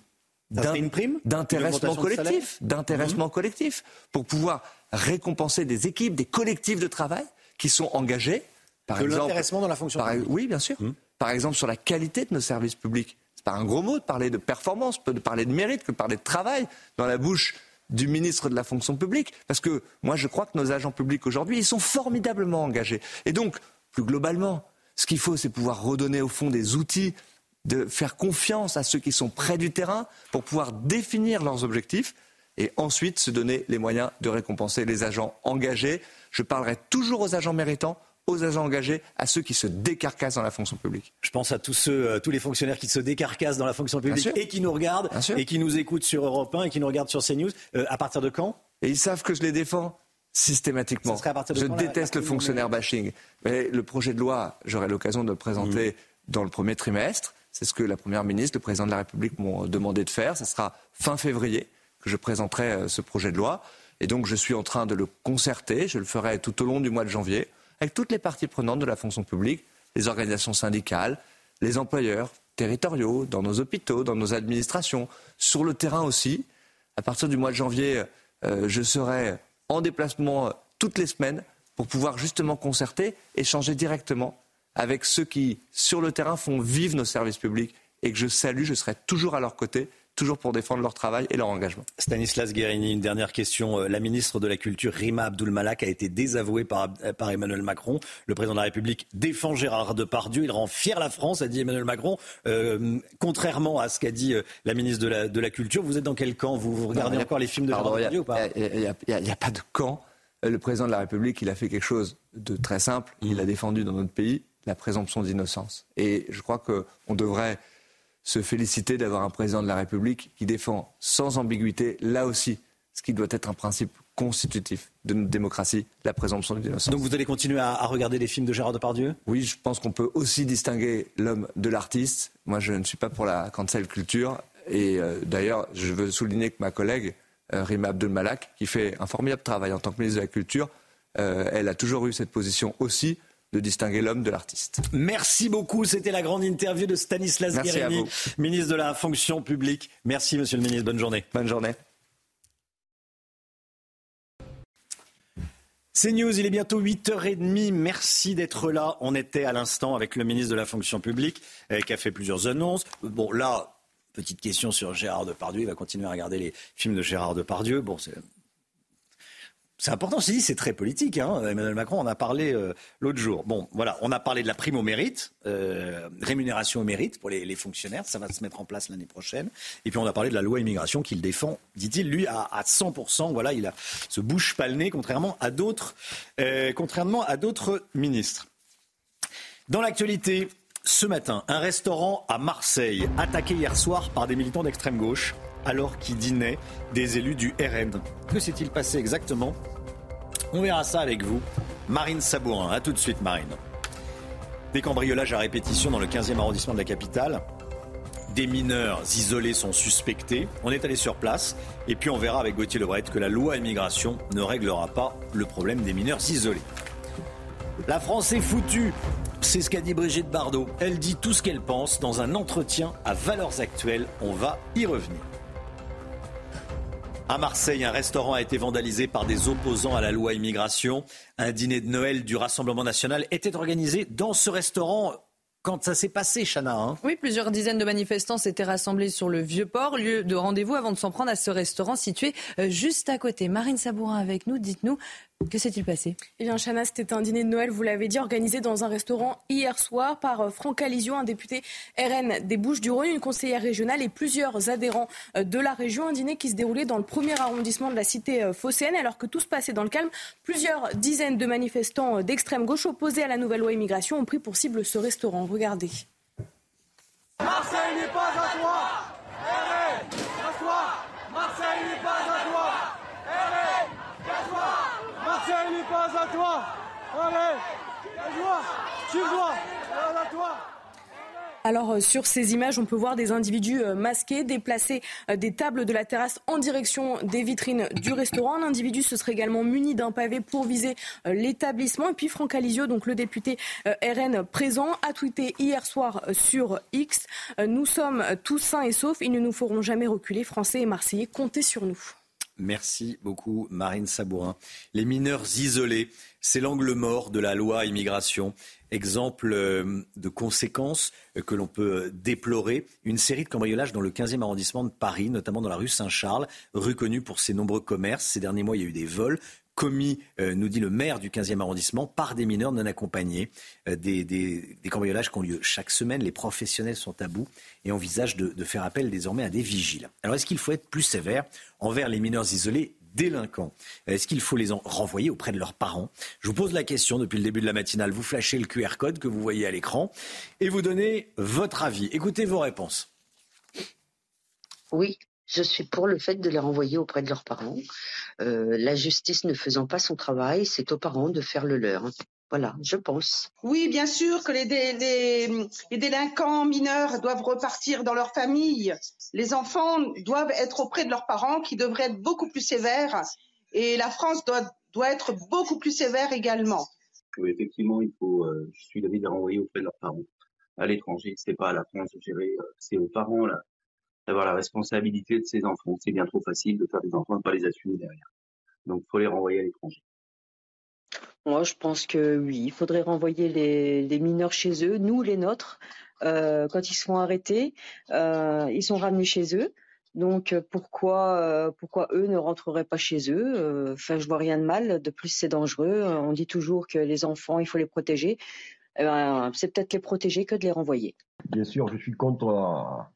d'intéressement collectif, d'intéressement collectif, pour pouvoir récompenser des équipes, des collectifs de travail qui sont engagés. Par De exemple, l'intéressement dans la fonction par- publique. Oui, bien sûr. Par exemple, sur la qualité de nos services publics. C'est pas un gros mot de parler de performance, de parler de mérite, que de parler de travail dans la bouche du ministre de la fonction publique. Parce que moi, je crois que nos agents publics aujourd'hui, sont formidablement engagés. Et donc, plus globalement, ce qu'il faut, c'est pouvoir redonner au fond des outils de faire confiance à ceux qui sont près du terrain pour pouvoir définir leurs objectifs et ensuite se donner les moyens de récompenser les agents engagés. Je parlerai toujours aux agents méritants, aux agents engagés, à ceux qui se décarcassent dans la fonction publique. Je pense à tous ceux, euh, tous les fonctionnaires qui se décarcassent dans la fonction publique et qui nous regardent et qui nous écoutent sur Europe 1 et qui nous regardent sur CNews. Euh, à partir de quand? Et ils savent que je les défends systématiquement. À partir de je quand, déteste la le fonctionnaire bashing. Mais le projet de loi, j'aurai l'occasion de le présenter dans le premier trimestre. C'est ce que la Première ministre, le Président de la République m'ont demandé de faire. Ce sera fin février que je présenterai euh, ce projet de loi. Et donc je suis en train de le concerter. Je le ferai tout au long du mois de janvier avec toutes les parties prenantes de la fonction publique, les organisations syndicales, les employeurs territoriaux, dans nos hôpitaux, dans nos administrations, sur le terrain aussi. À partir du mois de janvier, euh, je serai en déplacement toutes les semaines pour pouvoir justement concerter, échanger directement avec ceux qui, sur le terrain, font vivre nos services publics et que je salue, je serai toujours à leur côté, toujours pour défendre leur travail et leur engagement. Stanislas Guérini, une dernière question. Euh, La ministre de la Culture, Rima Abdul-Malak, a été désavouée par, euh, par Emmanuel Macron. Le président de la République défend Gérard Depardieu. Il rend fier la France, a dit Emmanuel Macron. Euh, contrairement à ce qu'a dit la ministre de la, de la Culture, vous êtes dans quel camp? Vous, vous regardez Non, a- encore les films de Pardon, Gérard Depardieu ou pas Il n'y a, a- pas de camp. Le président de la République, il a fait quelque chose de très simple. Il a défendu dans notre pays la présomption d'innocence. Et je crois qu'on devrait se féliciter d'avoir un président de la République qui défend sans ambiguïté, là aussi, ce qui doit être un principe constitutif de notre démocratie, la présomption d'innocence. Donc vous allez continuer à, à regarder les films de Gérard Depardieu? Oui, je pense qu'on peut aussi distinguer l'homme de l'artiste. Moi, je ne suis pas pour la cancel culture. Et euh, d'ailleurs, je veux souligner que ma collègue, euh, Rima Abdul-Malak, qui fait un formidable travail en tant que ministre de la Culture, euh, elle a toujours eu cette position aussi de distinguer l'homme de l'artiste. Merci beaucoup. C'était la grande interview de Stanislas Guérini, ministre de la fonction publique. Merci, monsieur le ministre. Bonne journée. Bonne journée. C'est News, il est bientôt 8h30. Merci d'être là. On était à l'instant avec le ministre de la fonction publique euh, qui a fait plusieurs annonces. Bon, là, petite question sur Gérard Depardieu. Il va continuer à regarder les films de Gérard Depardieu. Bon, c'est c'est important, je c'est très politique. Hein. Emmanuel Macron en a parlé euh, l'autre jour. Bon, voilà, on a parlé de la prime au mérite, euh, rémunération au mérite pour les, fonctionnaires, ça va se mettre en place l'année prochaine. Et puis on a parlé de la loi immigration qu'il défend, dit-il, lui, à, à 100%. Voilà, il a, se bouge pas le nez, contrairement à d'autres, euh, contrairement à d'autres ministres. Dans l'actualité, ce matin, un restaurant à Marseille, attaqué hier soir par des militants d'extrême gauche alors qu'il dînait des élus du RN. Que s'est-il passé exactement? On verra ça avec vous. Marine Sabourin, a tout de suite Marine. Des cambriolages à répétition dans le 15e arrondissement de la capitale. Des mineurs isolés sont suspectés. On est allé sur place et puis on verra avec Gauthier Lebret que la loi immigration ne réglera pas le problème des mineurs isolés. La France est foutue. C'est ce qu'a dit Brigitte Bardot. Elle dit tout ce qu'elle pense dans un entretien à valeurs actuelles. On va y revenir. À Marseille, un restaurant a été vandalisé par des opposants à la loi immigration. Un dîner de Noël du Rassemblement national était organisé dans ce restaurant quand ça s'est passé, Chana. Hein. oui, plusieurs dizaines de manifestants s'étaient rassemblés sur le Vieux-Port, lieu de rendez-vous avant de s'en prendre à ce restaurant situé euh, juste à côté. Marine Sabourin avec nous, dites-nous, que s'est-il passé? Eh bien, Chana, c'était un dîner de Noël, vous l'avez dit, organisé dans un restaurant hier soir par euh, Franck Alizio, un député RN des Bouches-du-Rhône, une conseillère régionale et plusieurs adhérents euh, de la région. Un dîner qui se déroulait dans le premier arrondissement de la cité euh, phocéenne, alors que tout se passait dans le calme. Plusieurs dizaines de manifestants d'extrême gauche opposés à la nouvelle loi immigration ont pris pour cible ce restaurant. Regardez. Marseille n'est pas à toi RN, à toi Marseille n'est pas à toi RN, à toi Marseille n'est pas à toi. Allez, tu vois, à toi. Alors euh, sur ces images, on peut voir des individus euh, masqués déplacer euh, des tables de la terrasse en direction des vitrines du restaurant. L'individu se serait également muni d'un pavé pour viser l'établissement. Et puis Franck Alizio, donc le député RN présent, a tweeté hier soir sur X Nous sommes tous sains et saufs, ils ne nous feront jamais reculer. Français et Marseillais, comptez sur nous. Merci beaucoup, Marine Sabourin. Les mineurs isolés, c'est l'angle mort de la loi immigration. Exemple euh, de conséquences euh, que l'on peut déplorer. Une série de cambriolages dans le 15e arrondissement de Paris, notamment dans la rue Saint-Charles, rue connue pour ses nombreux commerces. Ces derniers mois, il y a eu des vols commis, euh, nous dit le maire du 15e arrondissement, par des mineurs non accompagnés. des, cambriolages qui ont lieu chaque semaine. Les professionnels sont à bout et envisagent de, de faire appel désormais à des vigiles. Alors est-ce qu'il faut être plus sévère envers les mineurs isolés délinquants Est-ce qu'il faut les renvoyer auprès de leurs parents? Je vous pose la question depuis le début de la matinale. Vous flashez le QR code que vous voyez à l'écran et vous donnez votre avis. Écoutez vos réponses. Oui, je suis pour le fait de les renvoyer auprès de leurs parents. Euh, la justice ne faisant pas son travail, c'est aux parents de faire le leur. Voilà, je pense. Oui, bien sûr que les, les, délinquants mineurs doivent repartir dans leur famille. Les enfants doivent être auprès de leurs parents qui devraient être beaucoup plus sévères. Et la France doit, doit être beaucoup plus sévère également. Oui, effectivement, il faut, euh, je suis d'avis de les renvoyer auprès de leurs parents. À l'étranger, c'est pas à la France de gérer, euh, c'est aux parents là, d'avoir la responsabilité de ces enfants. C'est bien trop facile de faire des enfants et de pas les assumer derrière. Donc, il faut les renvoyer à l'étranger. Moi, je pense que oui, il faudrait renvoyer les, mineurs chez eux, nous les nôtres. Euh, quand ils sont arrêtés, euh, ils sont ramenés chez eux. Donc pourquoi euh, pourquoi eux ne rentreraient pas chez eux? Enfin, je vois rien de mal. De plus, c'est dangereux. On dit toujours que les enfants, il faut les protéger. Eh ben, c'est peut-être les protéger que de les renvoyer. Bien sûr, je suis contre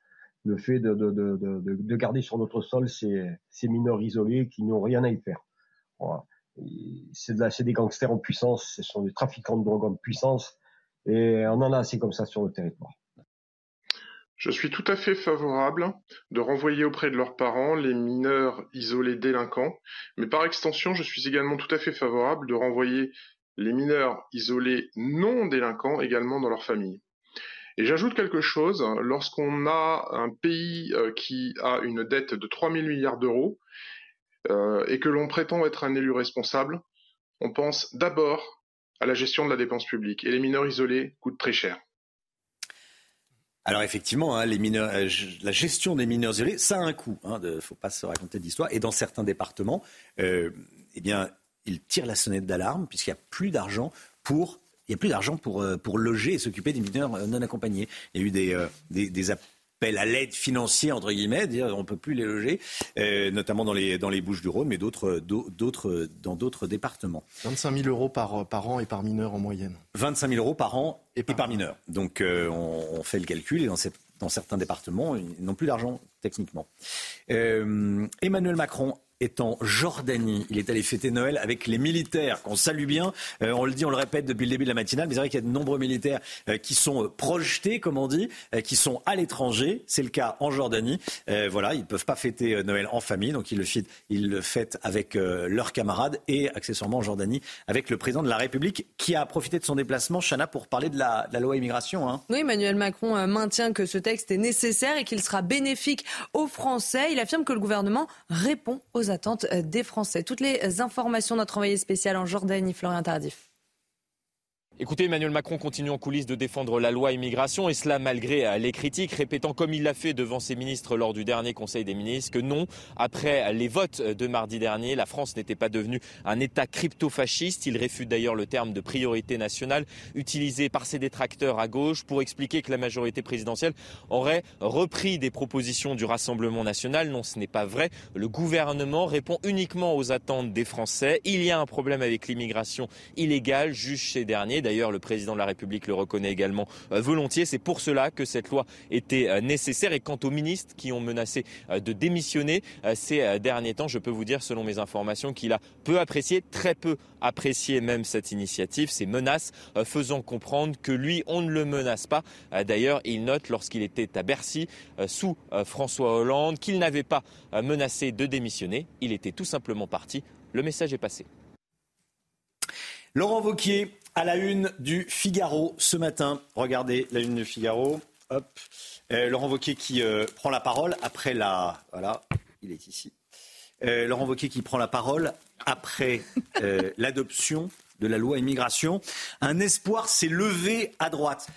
le fait de, de, garder sur notre sol ces, ces mineurs isolés qui n'ont rien à y faire. Voilà c'est de des gangsters en puissance, ce sont des trafiquants de drogue en puissance, et on en a assez comme ça sur le territoire. Je suis tout à fait favorable de renvoyer auprès de leurs parents les mineurs isolés délinquants, mais par extension, je suis également tout à fait favorable de renvoyer les mineurs isolés non délinquants également dans leur famille. Et j'ajoute quelque chose, lorsqu'on a un pays euh, qui a une dette de 3 000 milliards d'euros, euh, et que l'on prétend être un élu responsable, on pense d'abord à la gestion de la dépense publique. Et les mineurs isolés coûtent très cher. Alors effectivement, hein, euh, la gestion des mineurs isolés, ça a un coût. Il hein, ne faut pas se raconter d'histoire. Et dans certains départements, euh, eh bien, ils tirent la sonnette d'alarme puisqu'il n'y a plus d'argent pour il y a plus d'argent pour, pour loger et s'occuper des mineurs non accompagnés. Il y a eu des, des, à l'aide financière, entre guillemets, dire on ne peut plus les loger, euh, notamment dans les, dans les Bouches du Rhône, mais d'autres, d'autres, dans d'autres départements. 25 000 euros par, par an et par mineur en moyenne. 25 000 euros par an et par, mineur. Donc euh, on, fait le calcul et dans, dans certains départements, ils n'ont plus d'argent techniquement. Euh, Emmanuel Macron est en Jordanie. Il est allé fêter Noël avec les militaires, qu'on salue bien. Euh, on le dit, on le répète depuis le début de la matinale, mais c'est vrai qu'il y a de nombreux militaires euh, qui sont euh, projetés, comme on dit, qui sont à l'étranger. C'est le cas en Jordanie. voilà, ils ne peuvent pas fêter Noël en famille, donc ils le, fêtent, ils le fêtent avec leurs camarades et accessoirement en Jordanie avec le président de la République qui a profité de son déplacement, Chana, pour parler de la, loi immigration. Hein. Oui, Emmanuel Macron maintient que ce texte est nécessaire et qu'il sera bénéfique aux Français. Il affirme que le gouvernement répond aux attentes euh, des Français. Toutes les informations, notre envoyé spécial en Jordanie, Florian Tardif. Écoutez, Emmanuel Macron continue en coulisses de défendre la loi immigration et cela malgré euh, les critiques, répétant comme il l'a fait devant ses ministres lors du dernier Conseil des ministres que non, après les votes de mardi dernier, la France n'était pas devenue un État crypto-fasciste. Il réfute d'ailleurs le terme de priorité nationale utilisé par ses détracteurs à gauche pour expliquer que la majorité présidentielle aurait repris des propositions du Rassemblement national. Non, ce n'est pas vrai. Le gouvernement répond uniquement aux attentes des Français. Il y a un problème avec l'immigration illégale, juge ces derniers. D'ailleurs, le président de la République le reconnaît également euh, volontiers. C'est pour cela que cette loi était euh, nécessaire. Et quant aux ministres qui ont menacé euh, de démissionner ces derniers temps, je peux vous dire, selon mes informations, qu'il a peu apprécié, très peu apprécié même cette initiative, ces menaces faisant comprendre que lui, on ne le menace pas. D'ailleurs, il note lorsqu'il était à Bercy sous François Hollande qu'il n'avait pas menacé de démissionner. Il était tout simplement parti. Le message est passé. Laurent Vauquier, à la une du Figaro ce matin. Regardez la une du Figaro. Hop. Euh, Laurent Wauquiez qui euh, prend la parole après la. Voilà, il est ici. Euh, Laurent Wauquiez qui prend la parole après l'adoption de la loi immigration. Un espoir s'est levé à droite.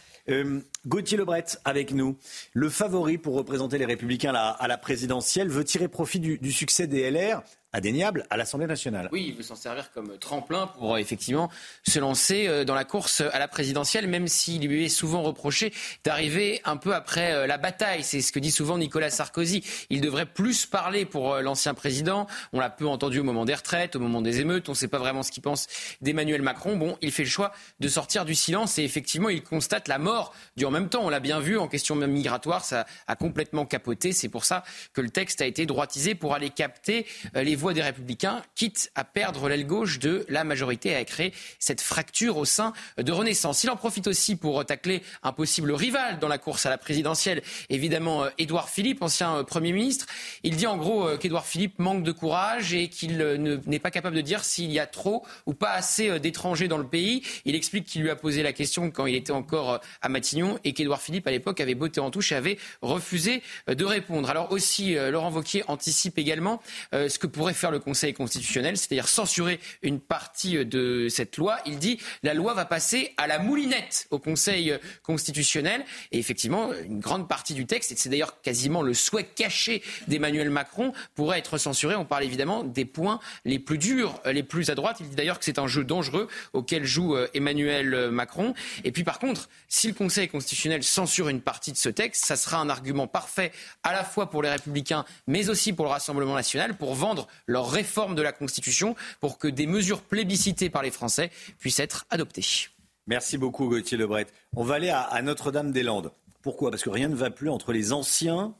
Gauthier Lebret avec nous. Le favori pour représenter les Républicains à la, présidentielle veut tirer profit du succès des LR indéniable à l'Assemblée nationale. Oui, il veut s'en servir comme tremplin pour euh, effectivement se lancer euh, dans la course à la présidentielle, même s'il lui est souvent reproché d'arriver un peu après euh, la bataille. C'est ce que dit souvent Nicolas Sarkozy. Il devrait plus parler pour l'ancien président. On l'a peu entendu au moment des retraites, au moment des émeutes. On ne sait pas vraiment ce qu'il pense d'Emmanuel Macron. Bon, il fait le choix de sortir du silence et effectivement, il constate la mort du en même temps. On l'a bien vu en question migratoire, ça a complètement capoté. C'est pour ça que le texte a été droitisé pour aller capter les des Républicains, quitte à perdre l'aile gauche de la majorité à créer cette fracture au sein de Renaissance. Il en profite aussi pour tacler un possible rival dans la course à la présidentielle, évidemment euh, Édouard Philippe, ancien euh, Premier ministre. Il dit en gros euh, qu'Édouard Philippe manque de courage et qu'il n'est pas capable de dire s'il y a trop ou pas assez d'étrangers dans le pays. Il explique qu'il lui a posé la question quand il était encore à Matignon et qu'Édouard Philippe, à l'époque, avait botté en touche et avait refusé de répondre. Alors aussi, Laurent Wauquiez anticipe également ce que pourrait faire le Conseil constitutionnel, c'est-à-dire censurer une partie de cette loi. Il dit la loi va passer à la moulinette au Conseil constitutionnel. Et effectivement, une grande partie du texte, et c'est d'ailleurs quasiment le souhait caché d'Emmanuel Macron, pourrait être censuré. On parle évidemment des points les plus durs, les plus à droite. Il dit d'ailleurs que c'est un jeu dangereux auquel joue euh, Emmanuel Macron. Et puis par contre, si le Conseil constitutionnel censure une partie de ce texte, ça sera un argument parfait à la fois pour les républicains, mais aussi pour le Rassemblement national, pour vendre leur réforme de la Constitution pour que des mesures plébiscitées par les Français puissent être adoptées. Merci beaucoup Gauthier Lebret. On va aller à, Notre-Dame-des-Landes. Pourquoi? Parce que rien ne va plus entre les anciens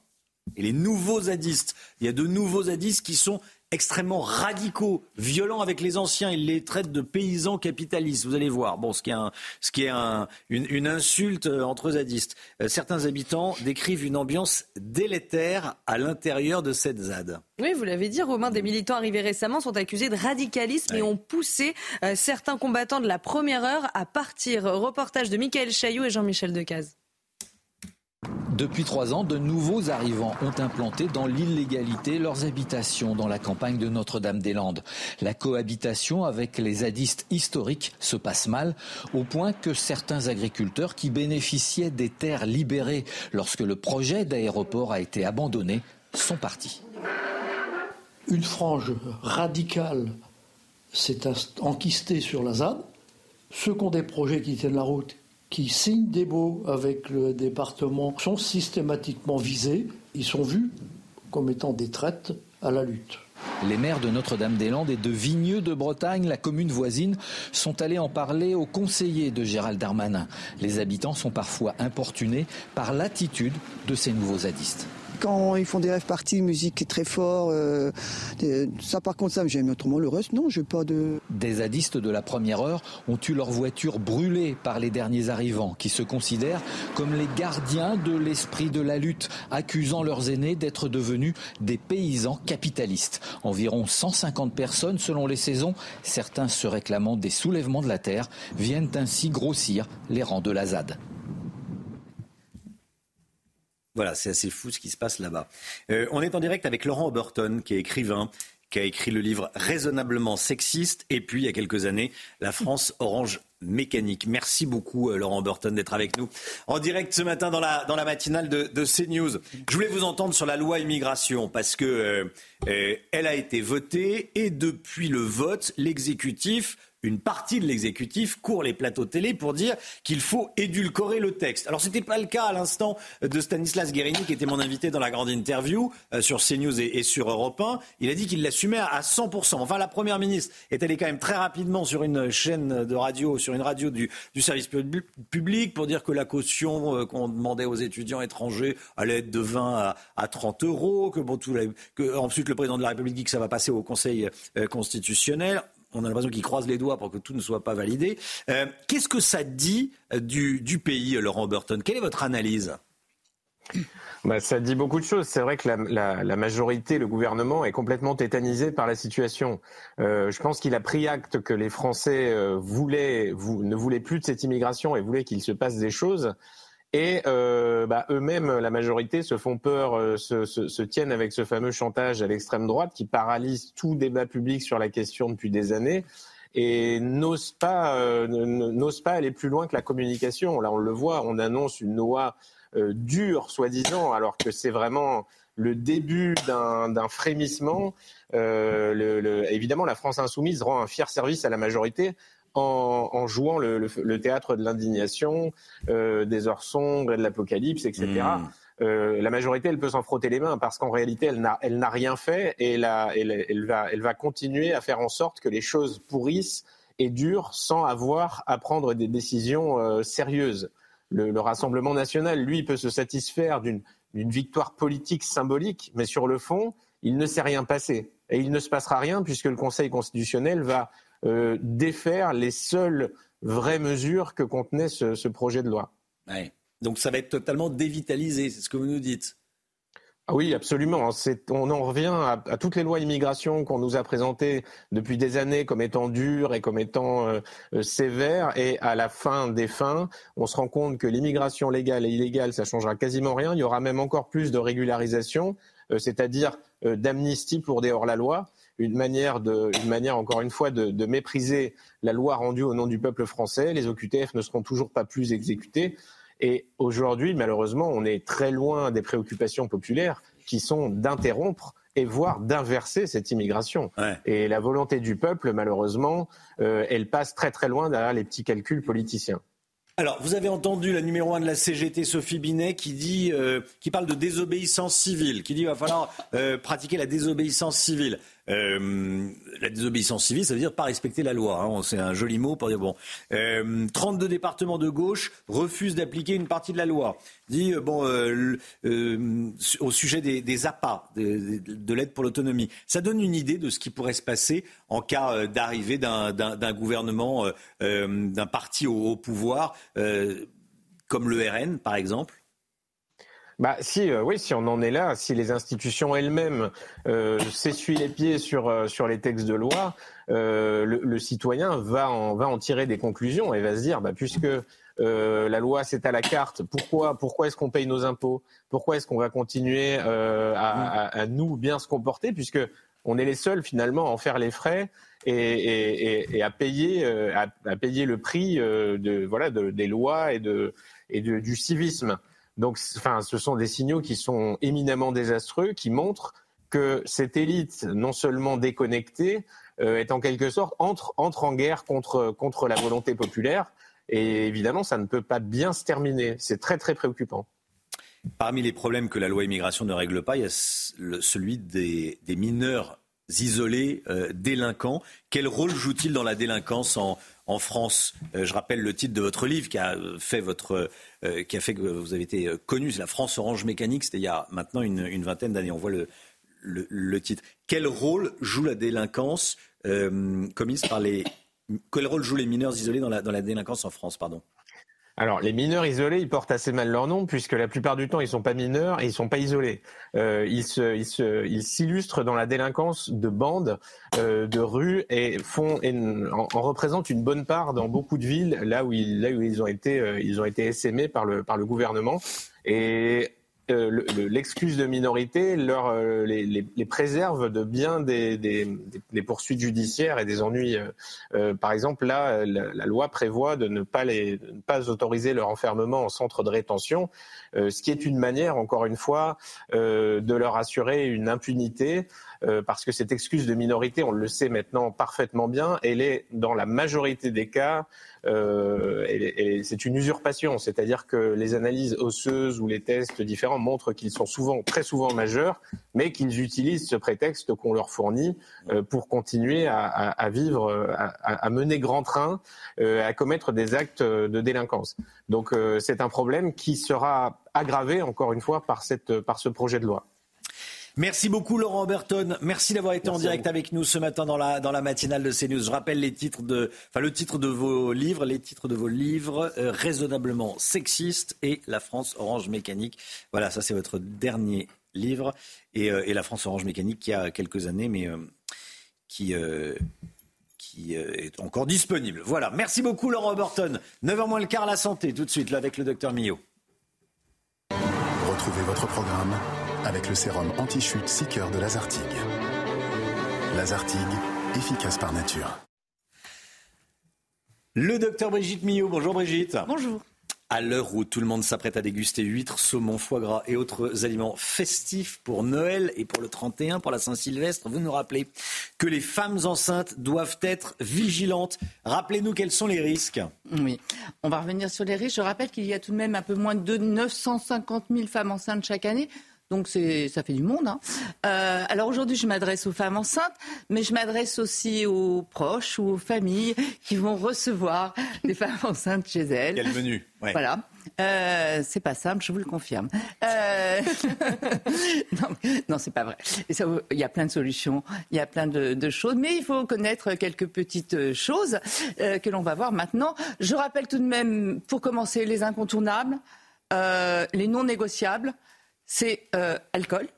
et les nouveaux zadistes. Il y a de nouveaux zadistes qui sont extrêmement radicaux, violents avec les anciens. Ils les traitent de paysans capitalistes. Vous allez voir. Bon, ce qui est, ce qui est une, insulte euh, entre zadistes. Euh, certains habitants décrivent une ambiance délétère à l'intérieur de cette ZAD. Oui, vous l'avez dit, Romain, des militants arrivés récemment sont accusés de radicalisme et ont poussé euh, certains combattants de la première heure à partir. Reportage de Michael Chailloux et Jean-Michel Decaze. Depuis trois ans, de nouveaux arrivants ont implanté dans l'illégalité leurs habitations dans la campagne de Notre-Dame-des-Landes. La cohabitation avec les zadistes historiques se passe mal, au point que certains agriculteurs qui bénéficiaient des terres libérées lorsque le projet d'aéroport a été abandonné sont partis. Une frange radicale s'est enquistée sur la ZAD. Ceux qui ont des projets qui tiennent la route qui signent des baux avec le département sont systématiquement visés. Ils sont vus comme étant des traites à la lutte. Les maires de Notre-Dame-des-Landes et de Vigneux de Bretagne, la commune voisine, sont allés en parler aux conseillers de Gérald Darmanin. Les habitants sont parfois importunés par l'attitude de ces nouveaux zadistes quand ils font des rêves parties, musique très fort, euh, ça par contre ça j'aime autrement le reste non, j'ai pas de. Des zadistes de la première heure ont eu leur voiture brûlée par les derniers arrivants, qui se considèrent comme les gardiens de l'esprit de la lutte, accusant leurs aînés d'être devenus des paysans capitalistes. Environ 150 personnes selon les saisons, certains se réclamant des soulèvements de la terre, viennent ainsi grossir les rangs de la ZAD. Voilà, c'est assez fou ce qui se passe là-bas. Euh, on est en direct avec Laurent Oberton, qui est écrivain, qui a écrit le livre Raisonnablement sexiste, et puis il y a quelques années, La France Orange Mécanique. Merci beaucoup, euh, Laurent Burton, d'être avec nous en direct ce matin dans la, matinale de, de CNews. Je voulais vous entendre sur la loi immigration parce que euh, elle a été votée et depuis le vote, l'exécutif une partie de l'exécutif court les plateaux télé pour dire qu'il faut édulcorer le texte. Alors ce n'était pas le cas à l'instant de Stanislas Guérini, qui était mon invité dans la grande interview euh, sur CNews et, sur Europe 1. Il a dit qu'il l'assumait à, 100%. Enfin, la Première ministre est allée quand même très rapidement sur une chaîne de radio, sur une radio du, service public pour dire que la caution euh, qu'on demandait aux étudiants étrangers allait être de 20 à, 30 euros, que, bon, tout ensuite le président de la République dit que ça va passer au Conseil euh, constitutionnel on a l'impression qu'ils croisent les doigts pour que tout ne soit pas validé. Euh, qu'est-ce que ça dit euh, du, pays, Laurent Burton? Quelle est votre analyse? Bah, ça dit beaucoup de choses. C'est vrai que la, majorité, le gouvernement est complètement tétanisé par la situation. Euh, je pense qu'il a pris acte que les Français voulaient, ne voulaient plus de cette immigration et voulaient qu'il se passe des choses. Et euh, bah, eux-mêmes, la majorité, se font peur, euh, se, tiennent avec ce fameux chantage à l'extrême droite qui paralyse tout débat public sur la question depuis des années et n'ose pas, euh, n'ose pas aller plus loin que la communication. Là, on le voit, on annonce une loi dure, soi-disant, alors que c'est vraiment le début d'un frémissement. évidemment, la France insoumise rend un fier service à la majorité en, jouant le, théâtre de l'indignation, euh, des heures sombres et de l'apocalypse, etc. Hmm. Euh, la majorité, elle peut s'en frotter les mains parce qu'en réalité, elle n'a, elle n'a rien fait et elle, elle, va, elle va continuer à faire en sorte que les choses pourrissent et durent sans avoir à prendre des décisions euh, sérieuses. Le, le, Rassemblement national, lui, peut se satisfaire d'une, d'une victoire politique symbolique, mais sur le fond, il ne s'est rien passé. Et il ne se passera rien puisque le Conseil constitutionnel va euh, défaire les seules vraies mesures que contenait ce, projet de loi. Donc ça va être totalement dévitalisé, c'est ce que vous nous dites. Ah oui, absolument. On en revient à, toutes les lois immigration qu'on nous a présentées depuis des années comme étant dures et comme étant euh, euh, sévères. Et à la fin des fins, on se rend compte que l'immigration légale et illégale, ça changera quasiment rien. Il y aura même encore plus de régularisation, c'est-à-dire d'amnistie pour des hors-la-loi une manière, de, une manière encore une fois, de, de, mépriser la loi rendue au nom du peuple français. Les OQTF ne seront toujours pas plus exécutés. Et aujourd'hui, malheureusement, on est très loin des préoccupations populaires qui sont d'interrompre et voire d'inverser cette immigration. Et la volonté du peuple, malheureusement, euh, elle passe très très loin derrière les petits calculs politiciens. Alors, vous avez entendu la numéro un de la CGT, Sophie Binet, qui dit, euh, qui parle de désobéissance civile, qui dit qu'il va falloir euh, pratiquer la désobéissance civile. Euh, la désobéissance civile, ça veut dire pas respecter la loi. Hein. C'est un joli mot pour dire bon. Euh, 32 départements de gauche refusent d'appliquer une partie de la loi. Dit euh, bon euh, euh, au sujet des, des de, de l'aide pour l'autonomie. Ça donne une idée de ce qui pourrait se passer en cas d'arrivée d'un gouvernement, d'un parti au pouvoir, comme le RN par exemple. Bah si, euh, oui, si on en est là, si les institutions elles-mêmes euh, s'essuient les pieds sur euh, sur les textes de loi, euh, le, le, citoyen va en va en tirer des conclusions et va se dire, bah puisque euh, la loi c'est à la carte. Pourquoi Pourquoi est-ce qu'on paye nos impôts? Pourquoi est-ce qu'on va continuer euh, à, à, nous bien se comporter puisque on est les seuls finalement à en faire les frais et, et, et à payer à, à, payer le prix de voilà de, des lois et de et de, du civisme. Donc, enfin, ce sont des signaux qui sont éminemment désastreux, qui montrent que cette élite, non seulement déconnectée, euh, est en quelque sorte entre, entre en guerre contre, contre la volonté populaire. Et évidemment, ça ne peut pas bien se terminer. C'est très très préoccupant. Parmi les problèmes que la loi immigration ne règle pas, il y a celui des, des mineurs isolés, euh, délinquants. Quel rôle joue-t-il dans la délinquance en, en France euh, Je rappelle le titre de votre livre qui a fait, votre, euh, qui a fait que vous avez été connu, c'est La France Orange Mécanique, c'était il y a maintenant une, vingtaine d'années. On voit le, titre. Quel rôle joue la délinquance euh, commise par les. Quel rôle jouent les mineurs isolés dans la, dans la délinquance en France pardon? Alors, les mineurs isolés, ils portent assez mal leur nom, puisque la plupart du temps, ils sont pas mineurs et ils sont pas isolés. Euh, ils se, ils s'illustrent dans la délinquance de bandes, euh, de rues et font, en, représentent une bonne part dans beaucoup de villes, là où ils, là où ils ont été, euh, ils ont été essaimés par le, par le gouvernement. Et euh, l'excuse de minorité leur, euh, les, les, les, préserve de bien des, poursuites judiciaires et des ennuis. Euh, par exemple, là, la, loi prévoit de ne pas, les, ne pas autoriser leur enfermement en centre de rétention, ce qui est une manière, encore une fois, de leur assurer une impunité euh, parce que cette excuse de minorité, on le sait maintenant parfaitement bien, elle est dans la majorité des cas, euh, c'est une usurpation, c'est-à-dire que les analyses osseuses ou les tests différents montrent qu'ils sont souvent, très souvent majeurs, mais qu'ils utilisent ce prétexte qu'on leur fournit euh, pour continuer à, vivre, à, mener grand train, à commettre des actes de délinquance. Donc c'est un problème qui sera aggravé, encore une fois, par, cette, par ce projet de loi. Merci beaucoup Laurent Berton. Merci d'avoir été en direct avec nous ce matin dans la, dans la matinale de CNews. Je rappelle les titres de, enfin, le titre de vos livres, les titres de vos livres, euh, raisonnablement sexiste et La France Orange Mécanique. Voilà, ça c'est votre dernier livre. Et, euh, et, La France Orange Mécanique qui a quelques années, mais euh, qui, qui est encore disponible. Voilà, merci beaucoup Laurent Burton. 9h moins le quart, la santé, tout de suite, là avec le docteur Millot. Retrouvez votre programme avec le sérum anti-chute Seeker de Lazartigue. Lazartigue, efficace par nature. Le docteur Brigitte Millot. Bonjour Brigitte. Bonjour. À l'heure où tout le monde s'apprête à déguster huîtres, saumon, foie gras et autres aliments festifs pour Noël et pour le 31, pour la Saint-Sylvestre, vous nous rappelez que les femmes enceintes doivent être vigilantes. Rappelez-nous quels sont les risques. Oui, on va revenir sur les risques. Je rappelle qu'il y a tout de même un peu moins de 950 000 femmes enceintes chaque année. Donc ça fait du monde. Hein. Euh, alors aujourd'hui, je m'adresse aux femmes enceintes, mais je m'adresse aussi aux proches ou aux familles qui vont recevoir des femmes enceintes chez elles. Quel menu Voilà. Euh, c'est pas simple, je vous le confirme. Euh... non, non c'est pas vrai. il y a plein de solutions, il y a plein de, choses, mais il faut connaître quelques petites choses euh, que l'on va voir maintenant. Je rappelle tout de même, pour commencer, les incontournables, les non négociables c'est euh, alcool,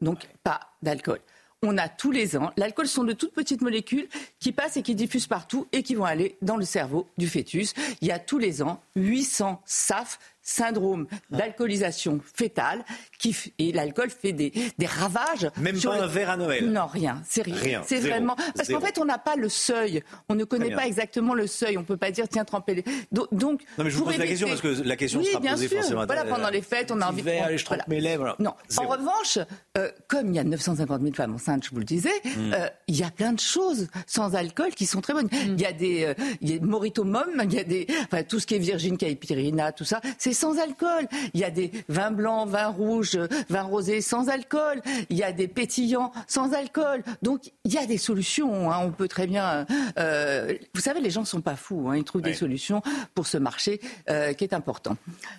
donc pas d'alcool. On a tous les ans, l'alcool sont de toutes petites molécules qui passent et qui diffusent partout et qui vont aller dans le cerveau du fœtus. Il y a tous les ans 800 SAF, syndrome d'alcoolisation fétale, qui et l'alcool fait des, des ravages. Même pas un verre à Noël. Non, rien. C'est rien. C'est vraiment parce qu'en fait, on n'a pas le seuil. On ne connaît pas exactement le seuil. On peut pas dire tiens tremper les. Donc. Non, mais je vous pose la question parce que la question oui, sera bien posée sûr. forcément. Voilà, pendant les fêtes, on a envie. Verre, allez, je trempe mes lèvres. Non. En revanche, euh, comme il y a 950 000 femmes enceintes, je vous le disais, hmm. euh, il y a plein de choses sans alcool qui sont très bonnes. Hmm. Il y a des, euh, il y a Morito Mom, il y a des, enfin tout ce qui est Virgin Caipirina, tout ça, c'est sans alcool. Il y a des vins blancs, vins rouges, vins rosés sans alcool. Il y a des pétillants sans alcool. Donc il y a des solutions. Hein. On peut très bien. Euh, vous savez, les gens ne sont pas fous. Hein. Ils trouvent des solutions pour ce marché euh, qui est important.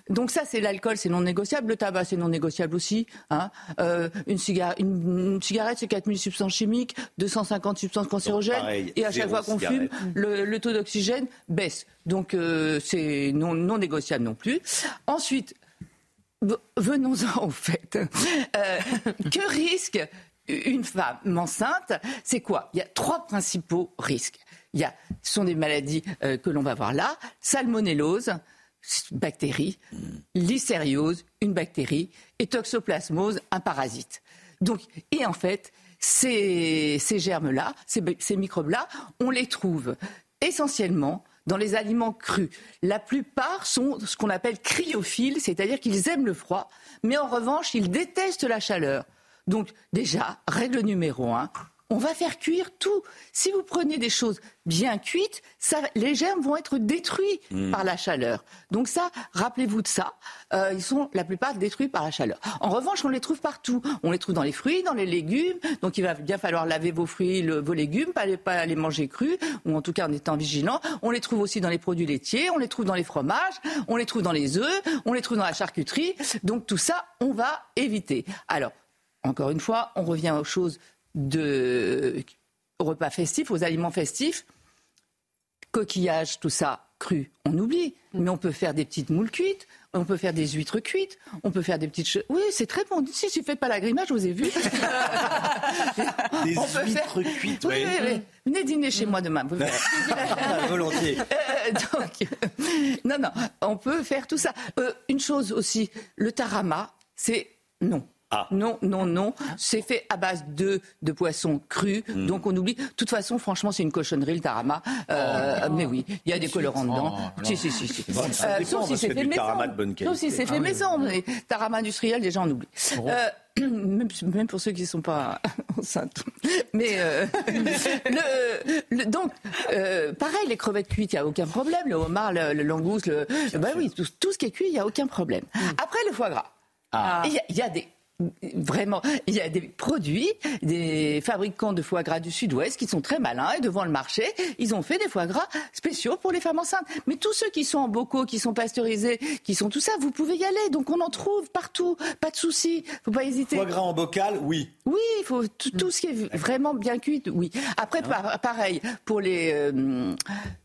Donc ça, c'est l'alcool, c'est non négociable. Le tabac, c'est non négociable aussi. Hein. Euh, une, une, cigarette, c'est 4000 substances chimiques, 250 substances cancérogènes. et à chaque fois qu'on fume, le, le taux d'oxygène baisse. Donc c'est non, négociable non plus. Ensuite, venons-en au fait. Euh, que risque une femme enceinte? C'est quoi? Il y a trois principaux risques. il ce sont des maladies euh, que l'on va voir là, salmonellose, bactérie, lysériose, une bactérie, et toxoplasmose, un parasite. Donc, et en fait, ces, germes-là, ces microbes-là, on les trouve essentiellement dans les aliments crus. La plupart sont ce qu'on appelle cryophiles, c'est-à-dire qu'ils aiment le froid, mais en revanche, ils détestent la chaleur. Donc déjà, règle numéro un, on va faire cuire tout. Si vous prenez des choses bien cuites, ça, les germes vont être détruits Hmm. par la chaleur. Donc ça, rappelez-vous de ça. Euh, ils sont la plupart détruits par la chaleur. En revanche, on les trouve partout. On les trouve dans les fruits, dans les légumes. Donc il va bien falloir laver vos fruits, le- vos légumes, pas les, pas les manger crus, ou en tout cas en étant vigilant. On les trouve aussi dans les produits laitiers, on les trouve dans les fromages, on les trouve dans les œufs, on les trouve dans la charcuterie. Donc tout ça, on va éviter. Alors, encore une fois, on revient aux choses de repas festifs, aux aliments festifs. Coquillages, tout ça, cru, on oublie. Mais on peut faire des petites moules cuites, on peut faire des huîtres cuites, on peut faire des petites choses. Oui, c'est très bon. Si, si, faites pas la grimace, je vous ai vu. Des On peut huîtres faire- cuites, Oui, oui. Venez dîner chez moi demain. verrez. Volontiers. Euh, donc, euh, non, non, on peut faire tout ça. Euh, une chose aussi, le tarama, c'est non. Ah. Non, non, non. C'est fait à base de, de poissons crus. Hmm. Donc on oublie. De toute façon, franchement, c'est une cochonnerie, le tarama. Euh, Mais oui, il y a des colorants dedans. Oh, si, si, si. si. Bon, ça Euh, dépend, sauf si parce c'est fait maison. bonne Sauf si c'est fait Ah maison. Mais tarama industriel, déjà, on oublie. Euh, même, même pour ceux qui ne sont pas enceintes. Mais euh, le- le- donc, euh, pareil, les crevettes cuites, il n'y a aucun problème. Le homard, le, le langouste, le, bah oui, tout, tout ce qui est cuit, il n'y a aucun problème. Après, le foie gras. Ah. Y il y, a des Vraiment, il y a des produits, des fabricants de foie gras du Sud-Ouest qui sont très malins et devant le marché, ils ont fait des foie gras spéciaux pour les femmes enceintes. Mais tous ceux qui sont en bocaux, qui sont pasteurisés, qui sont tout ça, vous pouvez y aller. Donc on en trouve partout, pas de souci, faut pas hésiter. Foie gras en bocal, oui. Oui, il faut tout, ce qui est vraiment bien cuit, oui. Après, par- pareil, pour les, euh,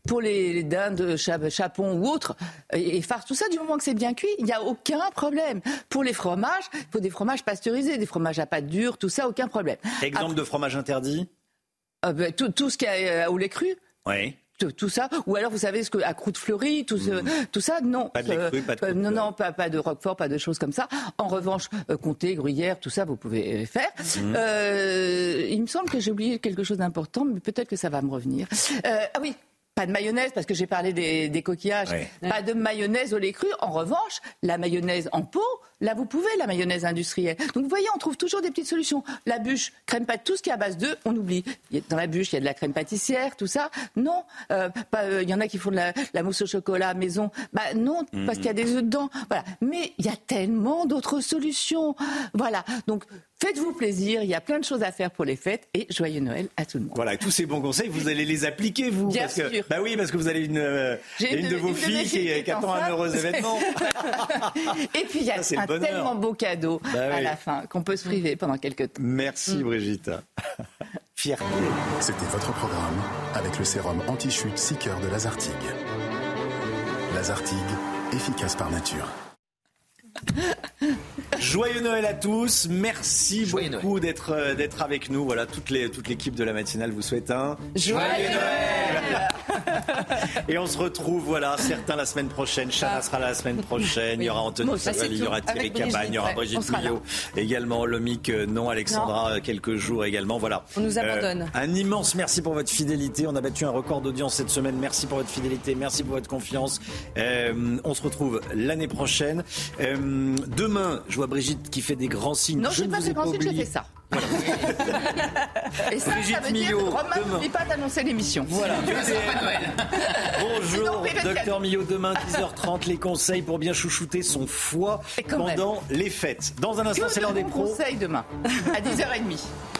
pour les dindes, cha- chapons ou autres, et, et farces, tout ça, du moment que c'est bien cuit, il n'y a aucun problème. Pour les fromages, il faut des fromages pasteurisés, des fromages à pâte dure, tout ça, aucun problème. Exemple de fromage interdit Euh, ben, tout, tout ce qui est au lait cru Oui. tout, tout ça, ou alors vous savez ce que à croûte fleurie, tout, ce- tout ça, non. Hmm. Pas de Euh, cru, pas de euh, croûte non, non, pas, pas de roquefort, pas de choses comme ça. En revanche, euh, comté, gruyère, tout ça, vous pouvez faire. Hmm. Euh, il me semble que j'ai oublié quelque chose d'important, mais peut-être que ça va me revenir. Euh, ah oui. Pas de mayonnaise, parce que j'ai parlé des, des coquillages. Ouais. Pas de mayonnaise au lait cru. En revanche, la mayonnaise en pot, là, vous pouvez, la mayonnaise industrielle. Donc, vous voyez, on trouve toujours des petites solutions. La bûche, crème pâte, tout ce qui est à base d'œufs, on oublie. Dans la bûche, il y a de la crème pâtissière, tout ça. Non. Euh, pas, euh, Il y en a qui font de la, la mousse au chocolat maison. Bah, non, parce qu'il y a des œufs dedans. Voilà. Mais il y a tellement d'autres solutions. Voilà. Donc, faites-vous plaisir. Il y a plein de choses à faire pour les fêtes. Et joyeux Noël à tout le monde. Voilà, tous ces bons conseils, vous allez les appliquer, vous Bien parce que, sûr. Bah oui, parce que vous avez une, euh, une, de vos une filles qui, attend un heureux événement. Et puis, il y a Ça, un bonheur. tellement beau cadeau Bah à oui. la fin qu'on peut se priver pendant quelques temps. Merci Brigitte. Fierté. C'était votre programme avec le sérum anti-chute Seeker de Lazartigue. Lazartigue, efficace par nature. Joyeux Noël à tous. Merci Joyeux beaucoup d'être euh, d'être avec nous. Voilà, toute les toute l'équipe de la matinale vous souhaite un Joyeux Noël. Et on se retrouve voilà, certains la semaine prochaine, Chana sera là la semaine prochaine, il y aura Anthony c'est il y aura. Thierry Cabagne, il y aura Brigitte. Millot également, Lomic euh, non, Alexandra euh, quelques jours également. Voilà. On nous abandonne. Euh, un immense merci pour votre fidélité. On a battu un record d'audience cette semaine. Merci pour votre fidélité, merci pour votre confiance. Euh, on se retrouve l'année prochaine. Euh, demain, je vois Brigitte qui fait des grands signes. Non, je n'ai pas fait penser que j'ai fait ça. Et ça, Brigitte ça veut dire Millot, que Romain n'oublie pas d'annoncer l'émission. Voilà. Bonjour, docteur. Millot, demain 10h30, les conseils pour bien chouchouter son foie même. pendant les fêtes. Dans un instant, c'est l'heure de des bons pros. conseils demain, à 10h30.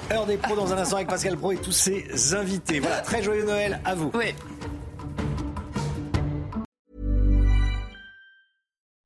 Heure des pros dans un instant avec Pascal Pro et tous ses invités. Voilà, très joyeux Noël à vous. Oui.